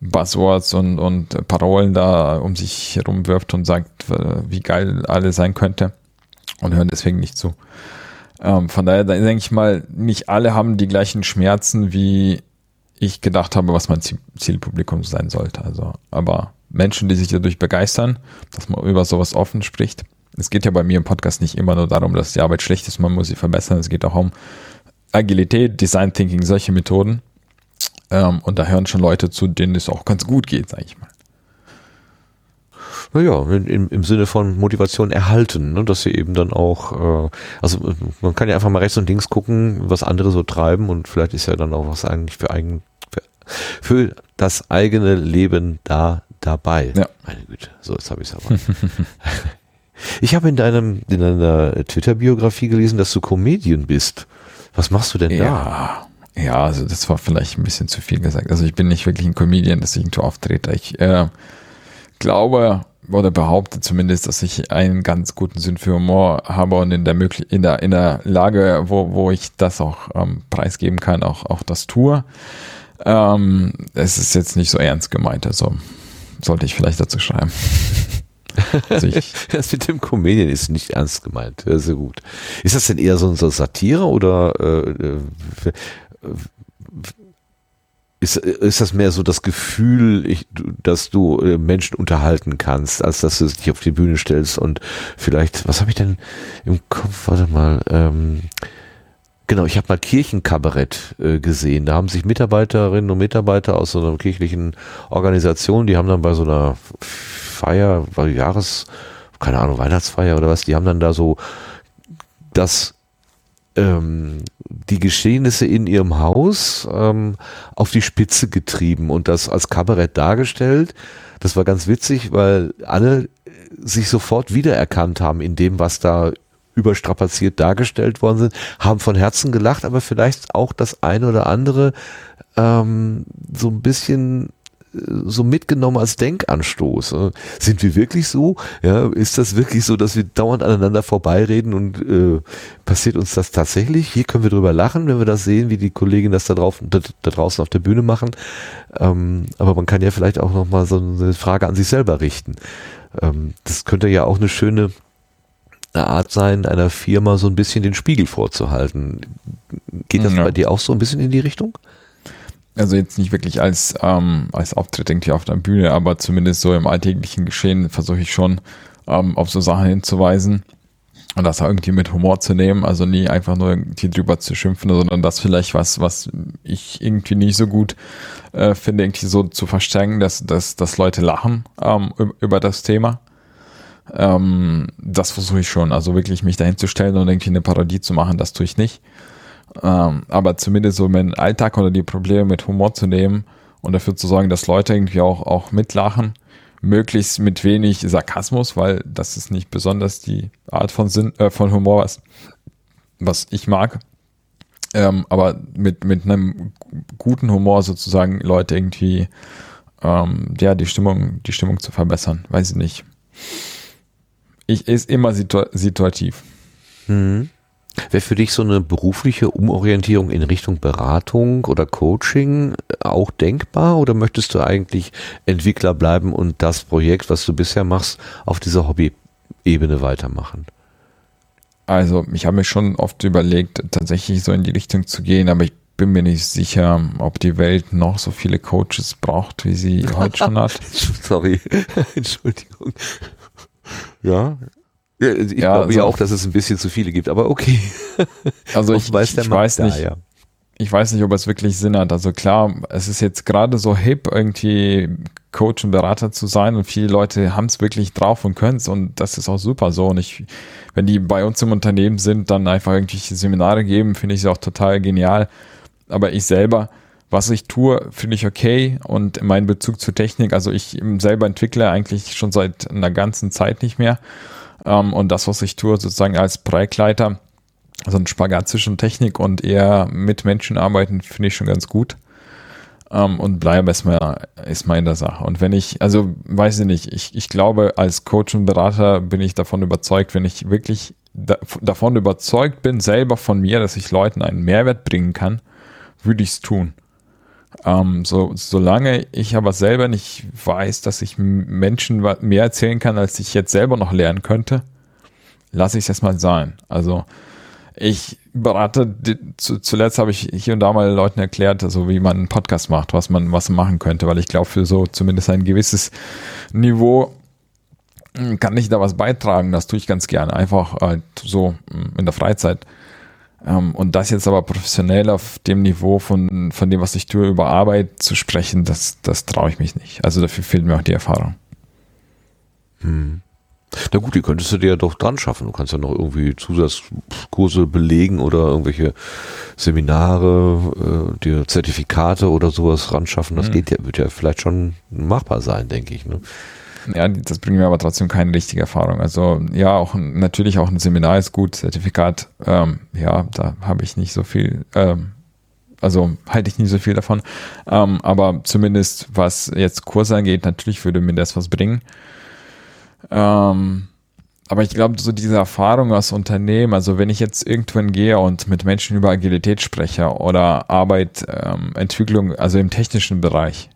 Speaker 4: Buzzwords und, und Parolen da um sich herumwirft und sagt, äh, wie geil alles sein könnte und hören deswegen nicht zu. Ähm, von daher denke ich mal, nicht alle haben die gleichen Schmerzen wie ich gedacht habe, was mein Zielpublikum sein sollte. Also, aber Menschen, die sich dadurch begeistern, dass man über sowas offen spricht. Es geht ja bei mir im Podcast nicht immer nur darum, dass die Arbeit schlecht ist, man muss sie verbessern. Es geht auch um Agilität, Design Thinking, solche Methoden. Ähm, und da hören schon Leute zu, denen es auch ganz gut geht, sage ich mal.
Speaker 1: Naja, im, im Sinne von Motivation erhalten, ne, dass sie eben dann auch, äh, also man kann ja einfach mal rechts und links gucken, was andere so treiben und vielleicht ist ja dann auch was eigentlich für eigen, für, für das eigene Leben da dabei. Ja. Meine Güte, so jetzt habe ich es aber. (laughs) ich habe in deinem in deiner Twitter-Biografie gelesen, dass du Comedian bist. Was machst du denn
Speaker 4: ja. da? Ja, also das war vielleicht ein bisschen zu viel gesagt. Also ich bin nicht wirklich ein Comedian, dass ich irgendwo auftrete. Ich äh, glaube, oder behaupte zumindest, dass ich einen ganz guten Sinn für Humor habe und in der möglich in der in der Lage, wo, wo ich das auch ähm, preisgeben kann, auch auch das tue. Ähm, es ist jetzt nicht so ernst gemeint, also sollte ich vielleicht dazu schreiben. (laughs) (laughs)
Speaker 1: also ich, (laughs) das mit dem Comedian ist nicht ernst gemeint. Sehr gut. Ist das denn eher so, so Satire oder äh, äh ist, ist das mehr so das Gefühl, ich, dass du äh, Menschen unterhalten kannst, als dass du dich auf die Bühne stellst und vielleicht, was habe ich denn im Kopf, warte mal, ähm, genau, ich habe mal Kirchenkabarett äh, gesehen. Da haben sich Mitarbeiterinnen und Mitarbeiter aus so einer kirchlichen Organisation, die haben dann bei so einer Feier, war Jahres, keine Ahnung, Weihnachtsfeier oder was, die haben dann da so das ähm, die Geschehnisse in ihrem Haus ähm, auf die Spitze getrieben und das als Kabarett dargestellt. Das war ganz witzig, weil alle sich sofort wiedererkannt haben in dem, was da überstrapaziert dargestellt worden sind, haben von Herzen gelacht, aber vielleicht auch das eine oder andere ähm, so ein bisschen so mitgenommen als Denkanstoß. Sind wir wirklich so? Ja, ist das wirklich so, dass wir dauernd aneinander vorbeireden und äh, passiert uns das tatsächlich? Hier können wir drüber lachen, wenn wir das sehen, wie die Kolleginnen das da, drauf, da, da draußen auf der Bühne machen. Ähm, aber man kann ja vielleicht auch nochmal so eine Frage an sich selber richten. Ähm, das könnte ja auch eine schöne eine Art sein, einer Firma so ein bisschen den Spiegel vorzuhalten. Geht das ja. bei dir auch so ein bisschen in die Richtung?
Speaker 4: Also jetzt nicht wirklich als, ähm, als Auftritt irgendwie auf der Bühne, aber zumindest so im alltäglichen Geschehen versuche ich schon ähm, auf so Sachen hinzuweisen und das irgendwie mit Humor zu nehmen, also nie einfach nur irgendwie drüber zu schimpfen, sondern das vielleicht was, was ich irgendwie nicht so gut äh, finde, irgendwie so zu verstärken, dass, dass, dass Leute lachen ähm, über das Thema. Ähm, das versuche ich schon, also wirklich mich dahin zu stellen und irgendwie eine Parodie zu machen, das tue ich nicht. Ähm, aber zumindest so meinen Alltag oder die Probleme mit Humor zu nehmen und dafür zu sorgen, dass Leute irgendwie auch, auch mitlachen, möglichst mit wenig Sarkasmus, weil das ist nicht besonders die Art von Sinn, äh, von Humor, was, was ich mag. Ähm, aber mit, mit einem guten Humor sozusagen Leute irgendwie, ähm, ja, die Stimmung, die Stimmung zu verbessern. Weiß ich nicht. Ich ist immer situ situativ.
Speaker 1: Mhm. Wäre für dich so eine berufliche Umorientierung in Richtung Beratung oder Coaching auch denkbar oder möchtest du eigentlich Entwickler bleiben und das Projekt, was du bisher machst, auf dieser Hobby-Ebene weitermachen?
Speaker 4: Also ich habe mir schon oft überlegt, tatsächlich so in die Richtung zu gehen, aber ich bin mir nicht sicher, ob die Welt noch so viele Coaches braucht, wie sie (laughs) heute schon hat.
Speaker 1: Sorry, (laughs) Entschuldigung. Ja, ich ja, glaube also, ja auch, dass es ein bisschen zu viele gibt, aber okay. (laughs)
Speaker 4: Also ich, weiß, ich weiß nicht. Da, ja. Ich weiß nicht, ob es wirklich Sinn hat. Also klar, es ist jetzt gerade so hip, irgendwie Coach und Berater zu sein und viele Leute haben es wirklich drauf und können es und das ist auch super so. Und ich, wenn die bei uns im Unternehmen sind, dann einfach irgendwelche Seminare geben, finde ich es auch total genial. Aber ich selber, was ich tue, finde ich okay und mein Bezug zur Technik, also ich selber entwickle eigentlich schon seit einer ganzen Zeit nicht mehr. Ähm, und das, was ich tue, sozusagen als Projektleiter, so ein Spagat zwischen Technik und eher mit Menschen arbeiten, finde ich schon ganz gut. Um, ähm, und bleibe erstmal, ist mal in der Sache. Und wenn ich, also weiß ich nicht, ich, ich glaube, als Coach und Berater bin ich davon überzeugt, wenn ich wirklich da, davon überzeugt bin, selber von mir, dass ich Leuten einen Mehrwert bringen kann, würde ich es tun. Ähm, so, solange ich aber selber nicht weiß, dass ich Menschen mehr erzählen kann, als ich jetzt selber noch lernen könnte, lasse ich es erstmal sein. Also ich berate, zuletzt habe ich hier und da mal Leuten erklärt, also wie man einen Podcast macht, was man, was man machen könnte, weil ich glaube, für so zumindest ein gewisses Niveau hm, kann ich da was beitragen. Das tue ich ganz gerne. Einfach halt so hm, in der Freizeit. Ähm, und das jetzt aber professionell auf dem Niveau von, von dem, was ich tue, über Arbeit zu sprechen, das, das traue ich mich nicht. Also dafür fehlt mir auch die Erfahrung.
Speaker 1: Hm. Na gut, die könntest du dir ja doch dran schaffen. Du kannst ja noch irgendwie Zusatzkurse belegen oder irgendwelche Seminare, äh, dir Zertifikate oder sowas ran schaffen. Das hm. geht ja, wird ja vielleicht schon machbar sein, denke ich. Ne?
Speaker 4: Ja, das bringt mir aber trotzdem keine richtige Erfahrung. Also ja, auch natürlich auch ein Seminar ist gut, Zertifikat, ähm, ja, da habe ich nicht so viel, ähm, also halte ich nicht so viel davon. Ähm, aber zumindest was jetzt Kurse angeht, natürlich würde mir das was bringen. Ähm, aber ich glaube, so diese Erfahrung aus Unternehmen, also wenn ich jetzt irgendwann gehe und mit Menschen über Agilität spreche oder Arbeit, ähm, Entwicklung, also im technischen Bereich,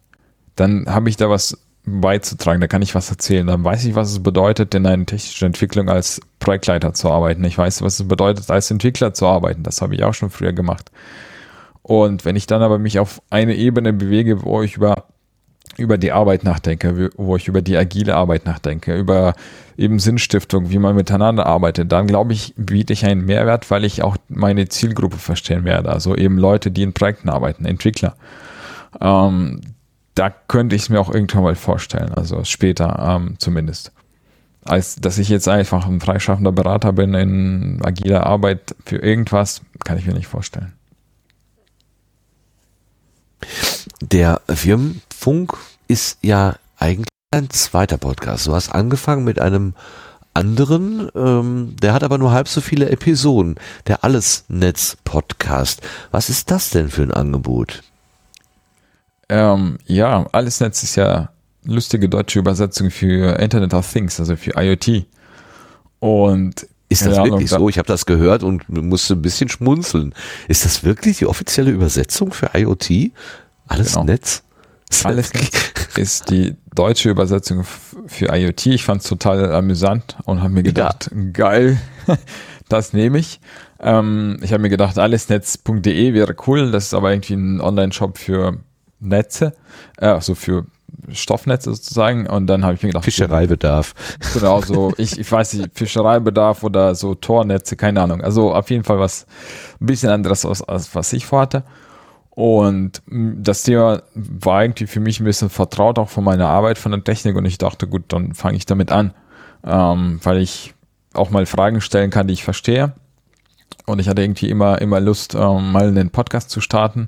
Speaker 4: dann habe ich da was beizutragen, da kann ich was erzählen. Dann weiß ich, was es bedeutet, in einer technischen Entwicklung als Projektleiter zu arbeiten. Ich weiß, was es bedeutet, als Entwickler zu arbeiten. Das habe ich auch schon früher gemacht. Und wenn ich dann aber mich auf eine Ebene bewege, wo ich über, über die Arbeit nachdenke, wo ich über die agile Arbeit nachdenke, über eben Sinnstiftung, wie man miteinander arbeitet, dann glaube ich, biete ich einen Mehrwert, weil ich auch meine Zielgruppe verstehen werde. Also eben Leute, die in Projekten arbeiten, Entwickler. Ähm, da könnte ich es mir auch irgendwann mal vorstellen, also später ähm, zumindest. Als dass ich jetzt einfach ein freischaffender Berater bin in agiler Arbeit für irgendwas, kann ich mir nicht vorstellen.
Speaker 1: Der Firmenfunk ist ja eigentlich ein zweiter Podcast. Du hast angefangen mit einem anderen, ähm, der hat aber nur halb so viele Episoden. Der Allesnetz-Podcast. Was ist das denn für ein Angebot?
Speaker 4: Ähm, ja, Allesnetz ist ja lustige deutsche Übersetzung für Internet of Things, also für IoT. Und
Speaker 1: ist das wirklich so? Ich habe das gehört und musste ein bisschen schmunzeln. Ist das wirklich die offizielle Übersetzung für IoT? Alles genau. Netz?
Speaker 4: Allesnetz ist die deutsche Übersetzung für IoT. Ich fand es total amüsant und habe mir gedacht, ja. geil, (laughs) das nehme ich. Ähm, ich habe mir gedacht, allesnetz.de wäre cool. Das ist aber irgendwie ein Online-Shop für Netze, äh, also für Stoffnetze sozusagen. Und dann habe ich mir gedacht,
Speaker 1: Fischereibedarf.
Speaker 4: Genau, so, ich, ich weiß nicht, Fischereibedarf oder so Tornetze, keine Ahnung. Also auf jeden Fall was ein bisschen anderes als, als was ich vorhatte. Und das Thema war irgendwie für mich ein bisschen vertraut, auch von meiner Arbeit von der Technik. Und ich dachte, gut, dann fange ich damit an, ähm, weil ich auch mal Fragen stellen kann, die ich verstehe. Und ich hatte irgendwie immer, immer Lust, ähm, mal einen Podcast zu starten.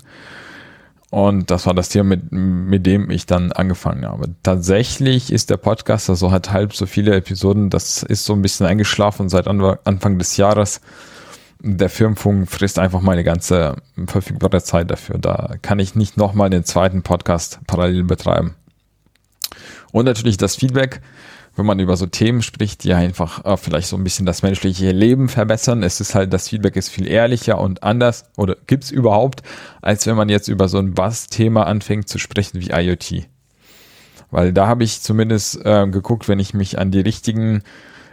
Speaker 4: Und das war das Thema, mit, mit dem ich dann angefangen habe. Tatsächlich ist der Podcast, also hat halb so viele Episoden, das ist so ein bisschen eingeschlafen seit Anfang des Jahres. Der Firmenfunk frisst einfach meine ganze verfügbare Zeit dafür. Da kann ich nicht nochmal den zweiten Podcast parallel betreiben. Und natürlich das Feedback wenn man über so Themen spricht, die einfach äh, vielleicht so ein bisschen das menschliche Leben verbessern. Es ist halt, das Feedback ist viel ehrlicher und anders oder gibt's überhaupt, als wenn man jetzt über so ein Bass-Thema anfängt zu sprechen wie IoT. Weil da habe ich zumindest äh, geguckt, wenn ich mich an die richtigen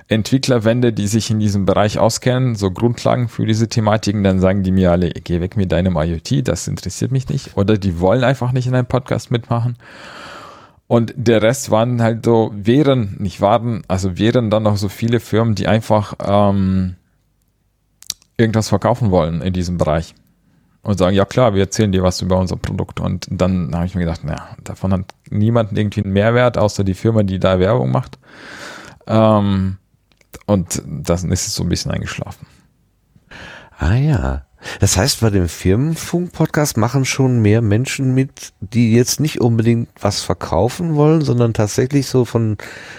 Speaker 4: Entwickler wende, die sich in diesem Bereich auskennen, so Grundlagen für diese Thematiken, dann sagen die mir alle, geh weg mit deinem IoT, das interessiert mich nicht. Oder die wollen einfach nicht in einem Podcast mitmachen. Und der Rest waren halt so, wären, nicht waren, also wären dann noch so viele Firmen, die einfach ähm, irgendwas verkaufen wollen in diesem Bereich. Und sagen, ja klar, wir erzählen dir was über unser Produkt. Und dann habe ich mir gedacht, naja, davon hat niemand irgendwie einen Mehrwert, außer die Firma, die da Werbung macht. Ähm, und dann ist es so ein bisschen eingeschlafen.
Speaker 1: Ah ja. Das heißt, bei dem Firmenfunk-Podcast machen schon mehr Menschen mit, die jetzt nicht unbedingt was verkaufen wollen, sondern tatsächlich so von,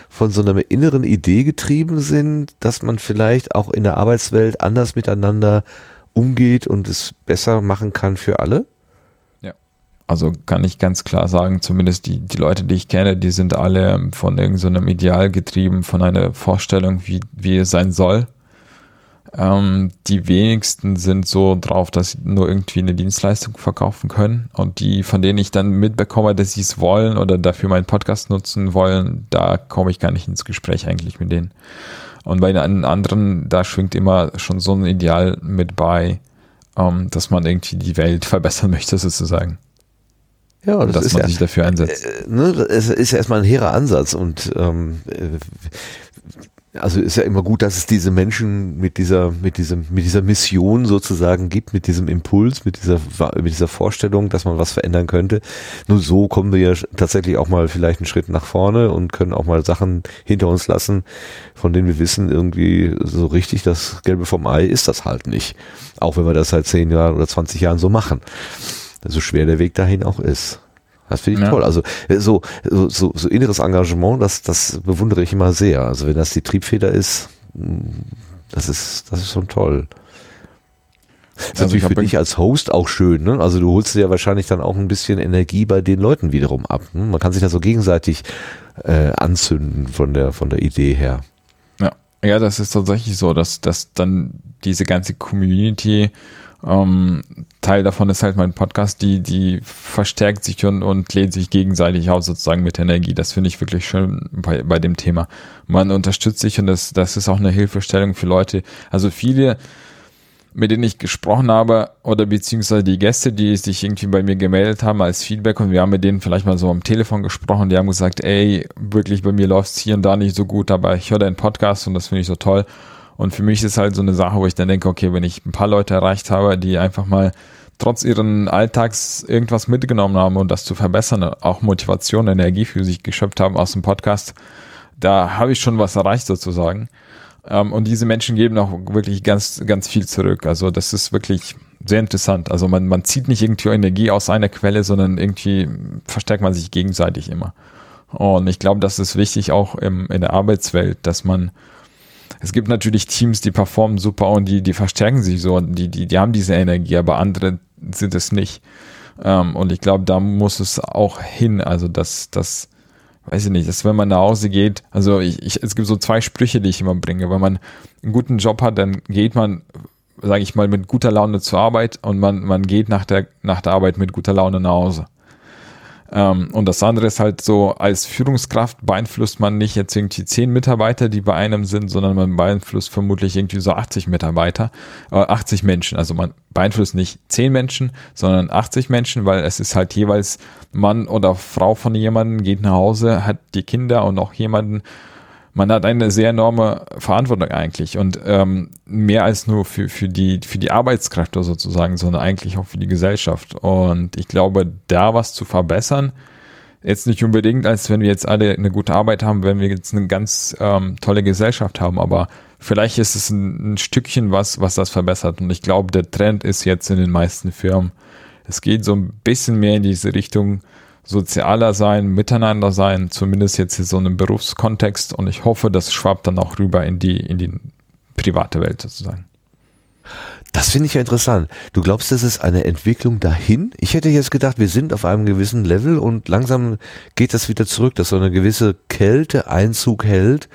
Speaker 1: von so einer inneren Idee getrieben sind, dass man vielleicht auch in der Arbeitswelt anders miteinander umgeht und es besser machen kann für alle?
Speaker 4: Ja. Also kann ich ganz klar sagen, zumindest die, die Leute, die ich kenne, die sind alle von irgendeinem so Ideal getrieben, von einer Vorstellung, wie, wie es sein soll ähm, die wenigsten sind so drauf, dass sie nur irgendwie eine Dienstleistung verkaufen können. Und die, von denen ich dann mitbekomme, dass sie es wollen oder dafür meinen Podcast nutzen wollen, da komme ich gar nicht ins Gespräch eigentlich mit denen. Und bei den anderen, da schwingt immer schon so ein Ideal mit bei, ähm, dass man irgendwie die Welt (laughs) verbessern möchte, sozusagen.
Speaker 1: Ja, das dass ist man ja, sich dafür einsetzt. Äh, ne, es ist erstmal ein hehrer Ansatz und ähm, äh, also ist ja immer gut, dass es diese Menschen mit dieser, mit diesem, mit dieser Mission sozusagen gibt, mit diesem Impuls, mit dieser, mit dieser Vorstellung, dass man was verändern könnte. Nur so kommen wir ja tatsächlich auch mal vielleicht einen Schritt nach vorne und können auch mal Sachen hinter uns lassen, von denen wir wissen, irgendwie so richtig das Gelbe vom Ei ist das halt nicht. Auch wenn wir das seit zehn Jahren oder 20 Jahren so machen. So schwer der Weg dahin auch ist. Das finde ich ja. toll. Also äh, so, so, so, so inneres Engagement, das, das bewundere ich immer sehr. Also wenn das die Triebfeder ist, mm, das ist, das ist schon toll. Das ist also natürlich für dich als Host auch schön, ne? Also du holst dir ja wahrscheinlich dann auch ein bisschen Energie bei den Leuten wiederum ab. Ne? Man kann sich da so gegenseitig äh, anzünden von der, von der Idee her.
Speaker 4: Ja, ja, das ist tatsächlich so, dass, dass dann diese ganze Community ähm, Teil davon ist halt mein Podcast, die, die verstärkt sich und, und lädt sich gegenseitig aus sozusagen mit Energie. Das finde ich wirklich schön bei, bei dem Thema. Man unterstützt sich und das, das ist auch eine Hilfestellung für Leute. Also viele, mit denen ich gesprochen habe oder beziehungsweise die Gäste, die sich irgendwie bei mir gemeldet haben als Feedback und wir haben mit denen vielleicht mal so am Telefon gesprochen, die haben gesagt, ey, wirklich bei mir läuft es hier und da nicht so gut, aber ich höre deinen Podcast und das finde ich so toll. Und für mich ist halt so eine Sache, wo ich dann denke, okay, wenn ich ein paar Leute erreicht habe, die einfach mal trotz ihren Alltags irgendwas mitgenommen haben und das zu verbessern, auch Motivation, Energie für sich geschöpft haben aus dem Podcast, da habe ich schon was erreicht sozusagen. Ähm, und diese Menschen geben auch wirklich ganz, ganz viel zurück. Also das ist wirklich sehr interessant. Also man, man zieht nicht irgendwie Energie aus einer Quelle, sondern irgendwie verstärkt man sich gegenseitig immer. Und ich glaube, das ist wichtig auch im, in der Arbeitswelt, dass man es gibt natürlich Teams, die performen super und die, die verstärken sich so und die, die, die haben diese Energie, aber andere sind es nicht. Ähm, und ich glaube, da muss es auch hin. Also, dass, das, weiß ich nicht, dass wenn man nach Hause geht, also ich, ich, es gibt so zwei Sprüche, die ich immer bringe. Wenn man einen guten Job hat, dann geht man, sage ich mal, mit guter Laune zur Arbeit und man, man geht nach der, nach der Arbeit mit guter Laune nach Hause. Ähm, und das andere ist halt so, als Führungskraft beeinflusst man nicht jetzt irgendwie zehn Mitarbeiter, die bei einem sind, sondern man beeinflusst vermutlich irgendwie so 80 Mitarbeiter, äh, 80 Menschen. Also man beeinflusst nicht zehn Menschen, sondern 80 Menschen, weil es ist halt jeweils Mann oder Frau von jemandem, geht nach Hause, hat die Kinder und auch jemanden, man hat eine sehr enorme Verantwortung eigentlich und ähm, mehr als nur für, für, die, für die Arbeitskräfte sozusagen, sondern eigentlich auch für die Gesellschaft. Und ich glaube, da was zu verbessern, jetzt nicht unbedingt, als wenn wir jetzt alle eine gute Arbeit haben, wenn wir jetzt eine ganz ähm, tolle Gesellschaft haben, aber vielleicht ist es ein, ein Stückchen was, was das verbessert. Und ich glaube, der Trend ist jetzt in den meisten Firmen, es geht so ein bisschen mehr in diese Richtung, sozialer sein, miteinander sein, zumindest jetzt in so einem Berufskontext. Und ich hoffe, das schwappt dann auch rüber in die, in die private Welt sozusagen.
Speaker 1: Das finde ich ja interessant. Du glaubst, das ist eine Entwicklung dahin? Ich hätte jetzt gedacht, wir sind auf einem gewissen Level und langsam geht das wieder zurück, dass so eine gewisse Kälte Einzug hält,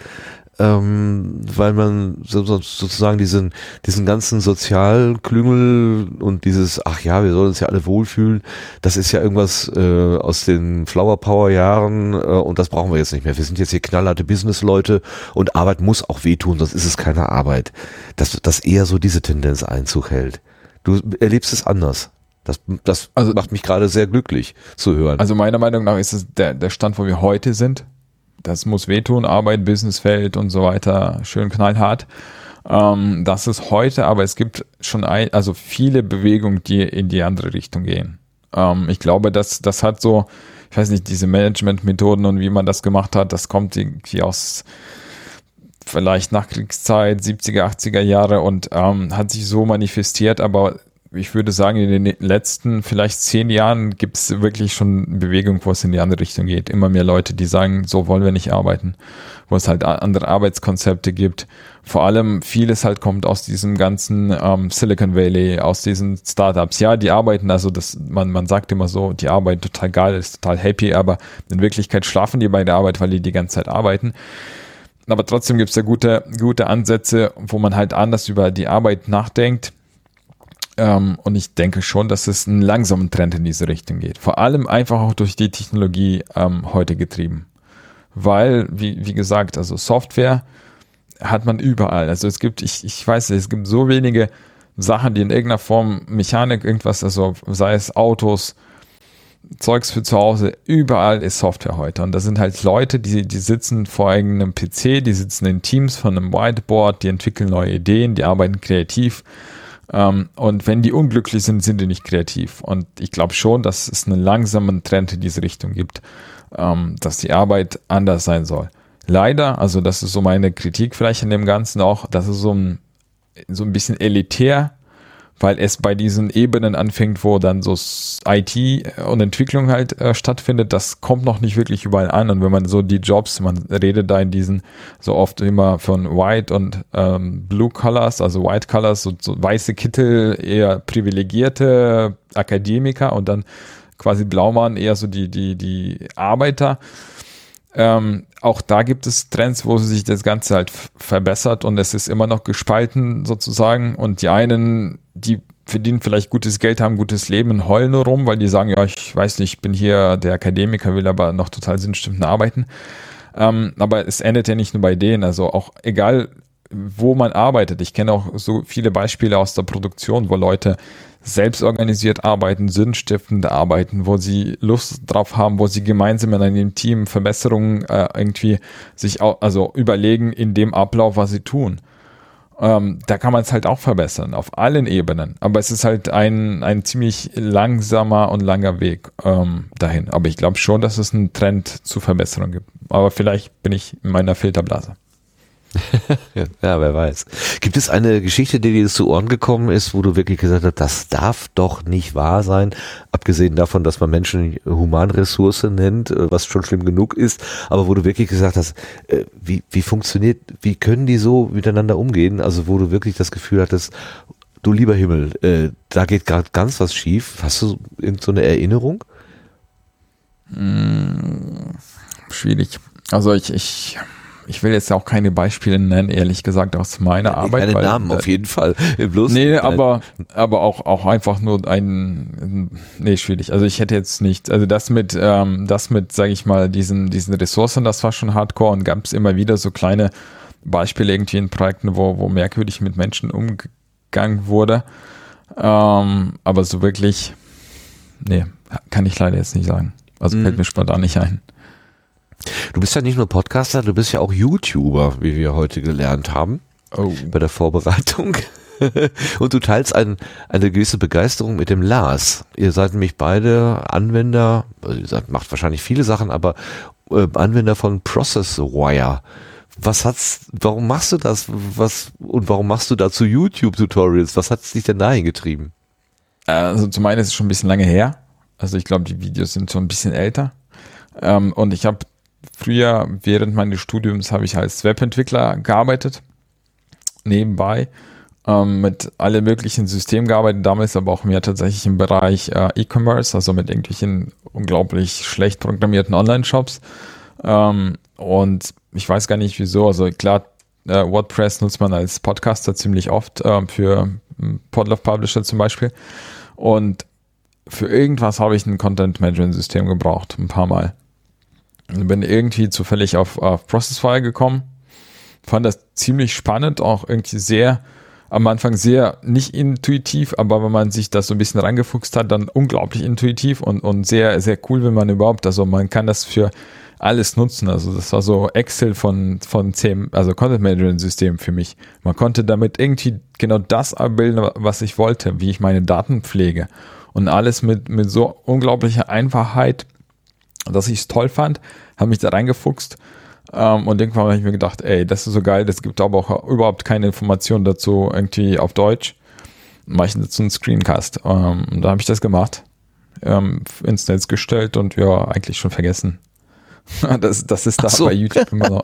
Speaker 1: ähm, weil man so, so, sozusagen diesen, diesen ganzen Sozialklüngel und dieses, ach ja, wir sollen uns ja alle wohlfühlen, das ist ja irgendwas äh, aus den Flower Power Jahren äh, und das brauchen wir jetzt nicht mehr. Wir sind jetzt hier knallharte Businessleute und Arbeit muss auch wehtun, sonst ist es keine Arbeit. Dass, dass eher so diese Tendenz Einzug hält. Du erlebst es anders. Das, das also, macht mich gerade sehr glücklich zu hören.
Speaker 4: Also meiner Meinung nach ist es der, der Stand, wo wir heute sind, das muss wehtun, Arbeit, Businessfeld und so weiter, schön knallhart. Ähm, das ist heute, aber es gibt schon ein, also viele Bewegungen, die in die andere Richtung gehen. Ähm, ich glaube, dass das hat so, ich weiß nicht, diese Management-Methoden und wie man das gemacht hat, das kommt irgendwie aus vielleicht Nachkriegszeit, 70er, 80er Jahre und ähm, hat sich so manifestiert, aber ich würde sagen, in den letzten vielleicht zehn Jahren gibt es wirklich schon Bewegung, wo es in die andere Richtung geht. Immer mehr Leute, die sagen, so wollen wir nicht arbeiten, wo es halt andere Arbeitskonzepte gibt. Vor allem vieles halt kommt aus diesem ganzen ähm, Silicon Valley, aus diesen Startups. Ja, die arbeiten, also das, man, man sagt immer so, die arbeiten total geil, ist total happy, aber in Wirklichkeit schlafen die bei der Arbeit, weil die die ganze Zeit arbeiten. Aber trotzdem gibt es da gute, gute Ansätze, wo man halt anders über die Arbeit nachdenkt ähm, und ich denke schon, dass es einen langsamen Trend in diese Richtung geht. Vor allem einfach auch durch die Technologie ähm, heute getrieben. Weil, wie, wie gesagt, also Software hat man überall. Also es gibt, ich, ich weiß nicht, es gibt so wenige Sachen, die in irgendeiner Form Mechanik, irgendwas, also sei es Autos, Zeugs für zu Hause, überall ist Software heute. Und das sind halt Leute, die, die sitzen vor eigenem PC, die sitzen in Teams von einem Whiteboard, die entwickeln neue Ideen, die arbeiten kreativ ähm, und wenn die unglücklich sind, sind die nicht kreativ. Und ich glaube schon, dass es einen langsamen Trend in diese Richtung gibt, ähm, dass die Arbeit anders sein soll. Leider, also das ist so meine Kritik vielleicht an dem Ganzen auch, dass es so ein, so ein bisschen elitär weil es bei diesen Ebenen anfängt, wo dann so IT und Entwicklung halt äh, stattfindet, das kommt noch nicht wirklich überall an. Und wenn man so die Jobs, man redet da in diesen so oft immer von White und ähm, Blue Colors, also White Colors, so, so weiße Kittel, eher privilegierte Akademiker und dann quasi Blaumann eher so die, die, die Arbeiter. Ähm, auch da gibt es Trends, wo sich das Ganze halt verbessert und es ist immer noch gespalten sozusagen. Und die einen, die verdienen vielleicht gutes Geld, haben gutes Leben heulen nur rum, weil die sagen, ja, ich weiß nicht, ich bin hier der Akademiker, will aber noch total sinnstiftend arbeiten. Ähm, aber es endet ja nicht nur bei denen. Also auch egal, wo man arbeitet. Ich kenne auch so viele Beispiele aus der Produktion, wo Leute selbstorganisiert arbeiten, sinnstiftend arbeiten, wo sie Lust drauf haben, wo sie gemeinsam in einem Team Verbesserungen äh, irgendwie sich auch, also überlegen in dem Ablauf, was sie tun. Ähm, da kann man es halt auch verbessern, auf allen Ebenen. Aber es ist halt ein, ein ziemlich langsamer und langer Weg ähm, dahin. Aber ich glaube schon, dass es einen Trend zu Verbesserung gibt. Aber vielleicht bin ich in meiner Filterblase. (laughs)
Speaker 1: ja, wer weiß. Gibt es eine Geschichte, die dir zu Ohren gekommen ist, wo du wirklich gesagt hast, das darf doch nicht wahr sein, abgesehen davon, dass man Menschen Humanressource nennt, äh, was schon schlimm genug ist, aber wo du wirklich gesagt hast, äh, wie, wie funktioniert, wie können die so miteinander umgehen, also wo du wirklich das Gefühl hattest, du lieber Himmel, äh, da geht gerade ganz was schief. Hast du irgendeine so Erinnerung?
Speaker 4: Hm, schwierig. Also ich, ich ich will jetzt auch keine Beispiele nennen, ehrlich gesagt, aus meiner ja, Arbeit.
Speaker 1: Keine Namen auf jeden Fall. (laughs)
Speaker 4: Bloß nee, aber, aber auch, auch einfach nur ein, nee, schwierig. Also ich hätte jetzt nicht, also das mit, ähm, das mit, sage ich mal, diesen, diesen Ressourcen, das war schon hardcore und gab es immer wieder so kleine Beispiele irgendwie in Projekten, wo, wo merkwürdig mit Menschen umgegangen wurde. Ähm, aber so wirklich, nee, kann ich leider jetzt nicht sagen. Also mhm. fällt mir spontan nicht ein.
Speaker 1: Du bist ja nicht nur Podcaster, du bist ja auch YouTuber, wie wir heute gelernt haben. Oh. Bei der Vorbereitung. (laughs) Und du teilst ein, eine gewisse Begeisterung mit dem Lars. Ihr seid nämlich beide Anwender, also ihr seid, macht wahrscheinlich viele Sachen, aber äh, Anwender von ProcessWire. Was hat's, warum machst du das? Was, und warum machst du dazu YouTube-Tutorials? Was hat dich denn dahin getrieben?
Speaker 4: Also zum einen ist es schon ein bisschen lange her. Also ich glaube, die Videos sind schon ein bisschen älter. Ähm, und ich habe früher, während meines Studiums, habe ich als Webentwickler gearbeitet. Nebenbei. Ähm, mit alle möglichen Systemen gearbeitet, damals aber auch mehr tatsächlich im Bereich äh, E-Commerce, also mit irgendwelchen unglaublich schlecht programmierten Online-Shops. Ähm, und ich weiß gar nicht wieso, also klar, äh, WordPress nutzt man als Podcaster ziemlich oft äh, für hm, Podlove Publisher zum Beispiel. Und für irgendwas habe ich ein Content Management System gebraucht, ein paar Mal. Bin irgendwie zufällig auf, auf Processfire gekommen, fand das ziemlich spannend, auch irgendwie sehr, am Anfang sehr nicht intuitiv, aber wenn man sich das so ein bisschen reingefuchst hat, dann unglaublich intuitiv und, und sehr, sehr cool, wenn man überhaupt, also man kann das für alles nutzen. Also das war so Excel von, von CM, also Content Management System für mich. Man konnte damit irgendwie genau das abbilden, was ich wollte, wie ich meine Daten pflege. Und alles mit, mit so unglaublicher Einfachheit, dass ich es toll fand, habe mich da reingefuchst. Ähm, und irgendwann habe ich mir gedacht, ey, das ist so geil, das gibt aber auch überhaupt keine Informationen dazu irgendwie auf Deutsch. Mache ich dazu einen Screencast. Ähm, da habe ich das gemacht, ähm, ins Netz gestellt und ja, eigentlich schon vergessen. (laughs) Das, das ist da so. bei YouTube immer noch.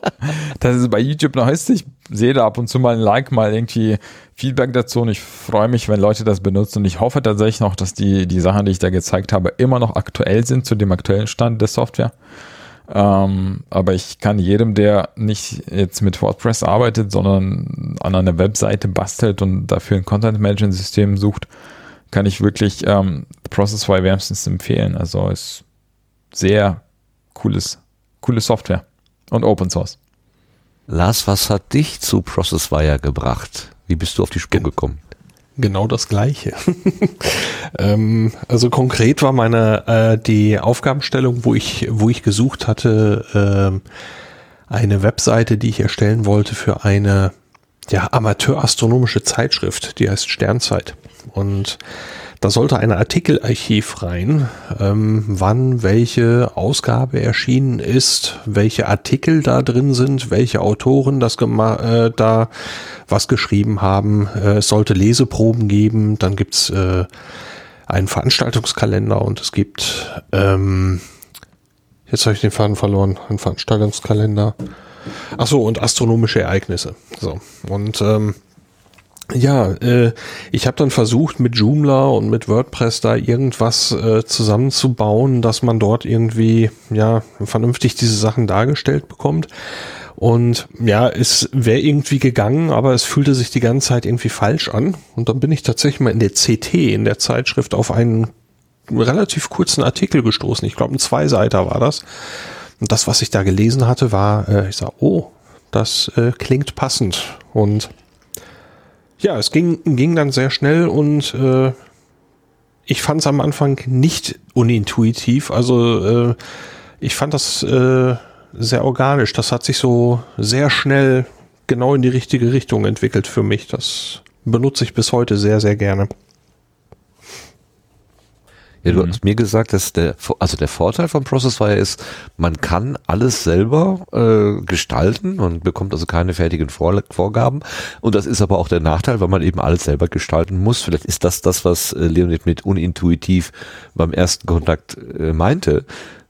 Speaker 4: Das ist bei YouTube noch ist. Ich sehe da ab und zu mal ein Like, mal irgendwie Feedback dazu und ich freue mich, wenn Leute das benutzen und ich hoffe tatsächlich noch, dass die, die Sachen, die ich da gezeigt habe, immer noch aktuell sind zu dem aktuellen Stand der Software. Ähm, aber ich kann jedem, der nicht jetzt mit WordPress arbeitet, sondern an einer Webseite bastelt und dafür ein Content Management System sucht, kann ich wirklich ähm, Processfy wärmstens empfehlen. Also ist sehr cooles coole Software und Open Source.
Speaker 1: Lars, was hat dich zu Processwire gebracht? Wie bist du auf die Spur gekommen?
Speaker 3: Genau das Gleiche. (laughs) ähm, also konkret war meine äh, die Aufgabenstellung, wo ich wo ich gesucht hatte, äh, eine Webseite, die ich erstellen wollte für eine ja amateurastronomische Zeitschrift, die heißt Sternzeit und da sollte ein Artikelarchiv rein, ähm, wann welche Ausgabe erschienen ist, welche Artikel da drin sind, welche Autoren das äh, da was geschrieben haben. Äh, es sollte Leseproben geben, dann gibt's äh, einen Veranstaltungskalender und es gibt, ähm, jetzt habe ich den Faden verloren, einen Veranstaltungskalender. Ach so, und astronomische Ereignisse. So, und ähm, ja, äh, ich habe dann versucht mit Joomla und mit WordPress da irgendwas äh, zusammenzubauen, dass man dort irgendwie ja vernünftig diese Sachen dargestellt bekommt. Und ja, es wäre irgendwie gegangen, aber es fühlte sich die ganze Zeit irgendwie falsch an. Und dann bin ich tatsächlich mal in der CT, in der Zeitschrift, auf einen relativ kurzen Artikel gestoßen. Ich glaube, ein Zweiseiter war das. Und das, was ich da gelesen hatte, war, äh, ich sag, oh, das äh, klingt passend. Und ja, es ging, ging dann sehr schnell und äh, ich fand es am Anfang nicht unintuitiv. Also äh, ich fand das äh, sehr organisch. Das hat sich so sehr schnell genau in die richtige Richtung entwickelt für mich. Das benutze ich bis heute sehr, sehr gerne.
Speaker 1: Ja, du mhm. hast mir gesagt, dass der, also der Vorteil von Processfire ist, man kann alles selber äh, gestalten und bekommt also keine fertigen Vor Vorgaben. Und das ist aber auch der Nachteil, weil man eben alles selber gestalten muss. Vielleicht ist das das, was äh, Leonid mit unintuitiv beim ersten Kontakt äh, meinte.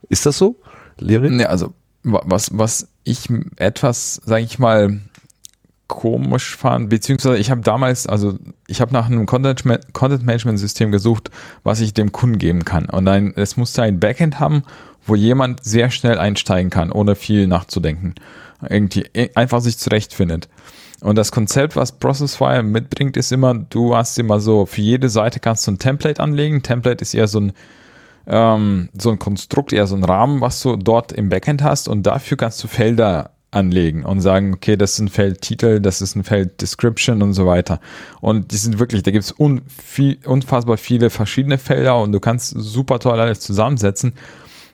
Speaker 1: Ist das so,
Speaker 4: Leonid? Ne, also was, was ich etwas, sage ich mal, komisch fand, beziehungsweise ich habe damals, also ich habe nach einem Content Management System gesucht, was ich dem Kunden geben kann. Und dann, es musste ein Backend haben, wo jemand sehr schnell einsteigen kann, ohne viel nachzudenken. Irgendwie einfach sich zurechtfindet. Und das Konzept, was Processfire mitbringt, ist immer, du hast immer so, für jede Seite kannst du ein Template anlegen. Template ist eher so ein, ähm, so ein Konstrukt, eher so ein Rahmen, was du dort im Backend hast. Und dafür kannst du Felder anlegen und sagen, okay, das ist ein Feld Titel, das ist ein Feld Description und so weiter. Und die sind wirklich, da gibt es un, unfassbar viele verschiedene Felder und du kannst super toll alles zusammensetzen.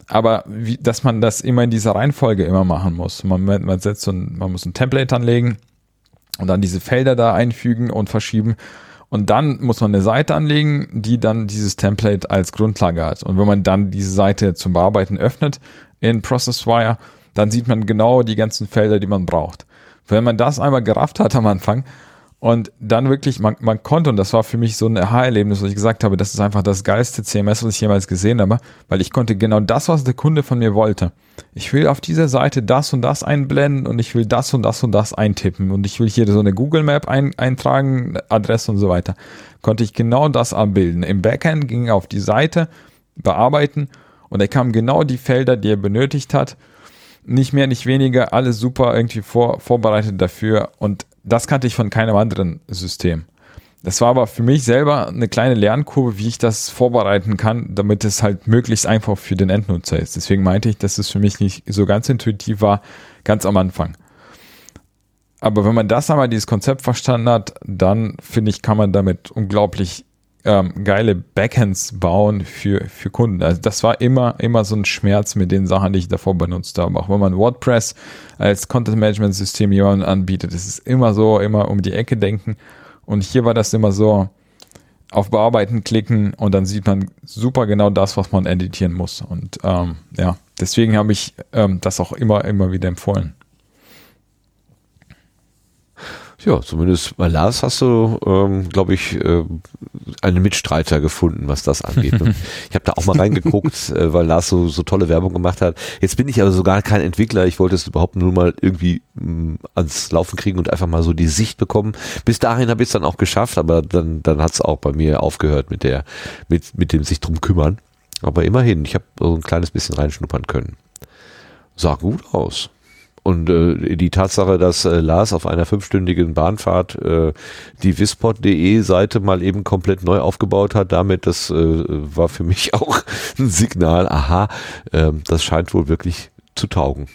Speaker 4: Aber wie, dass man das immer in dieser Reihenfolge immer machen muss. Man, man setzt so ein, man muss ein Template anlegen und dann diese Felder da einfügen und verschieben. Und dann muss man eine Seite anlegen, die dann dieses Template als Grundlage hat. Und wenn man dann diese Seite zum Bearbeiten öffnet in ProcessWire, dann sieht man genau die ganzen Felder, die man braucht. Wenn man das einmal gerafft hat am Anfang, und dann wirklich, man, man konnte, und das war für mich so ein Aha-Erlebnis, wo ich gesagt habe, das ist einfach das geilste CMS, was ich jemals gesehen habe, weil ich konnte genau das, was der Kunde von mir wollte. Ich will auf dieser Seite das und das einblenden und ich will das und das und das eintippen und ich will hier so eine Google Map ein, eintragen, Adresse und so weiter. Konnte ich genau das abbilden. Im Backend ging er auf die Seite, bearbeiten und er kam genau die Felder, die er benötigt hat. Nicht mehr, nicht weniger, alles super irgendwie vor, vorbereitet dafür und das kannte ich von keinem anderen System. Das war aber für mich selber eine kleine Lernkurve, wie ich das vorbereiten kann, damit es halt möglichst einfach für den Endnutzer ist. Deswegen meinte ich, dass es für mich nicht so ganz intuitiv war, ganz am Anfang. Aber wenn man das einmal dieses Konzept verstanden hat, dann finde ich, kann man damit unglaublich ähm, geile Backends bauen für, für Kunden. Also das war immer, immer so ein Schmerz mit den Sachen, die ich davor benutzt habe. Auch wenn man WordPress als Content Management System jemandem anbietet, ist es immer so, immer um die Ecke denken. Und hier war das immer so, auf Bearbeiten klicken und dann sieht man super genau das, was man editieren muss. Und ähm, ja, deswegen habe ich ähm, das auch immer, immer wieder empfohlen.
Speaker 1: Ja, zumindest bei Lars hast du, ähm, glaube ich, äh, einen Mitstreiter gefunden, was das angeht. ich habe da auch mal (laughs) reingeguckt, äh, weil Lars so, so tolle Werbung gemacht hat. Jetzt bin ich aber sogar kein Entwickler. Ich wollte es überhaupt nur mal irgendwie mh, mm, ans Laufen kriegen und einfach mal so die Sicht bekommen. Bis dahin habe ich es dann auch geschafft, aber dann, dann hat es auch bei mir aufgehört mit der, mit, mit dem sich drum kümmern. Aber immerhin, ich habe so ein kleines bisschen reinschnuppern können. Sah gut aus. Und äh, die Tatsache, dass äh, Lars auf einer fünfstündigen Bahnfahrt äh, die wispod.de Seite mal eben komplett neu aufgebaut hat, damit, das äh, war für mich (laughs) auch ein Signal, aha, äh, das scheint wohl wirklich zu taugen.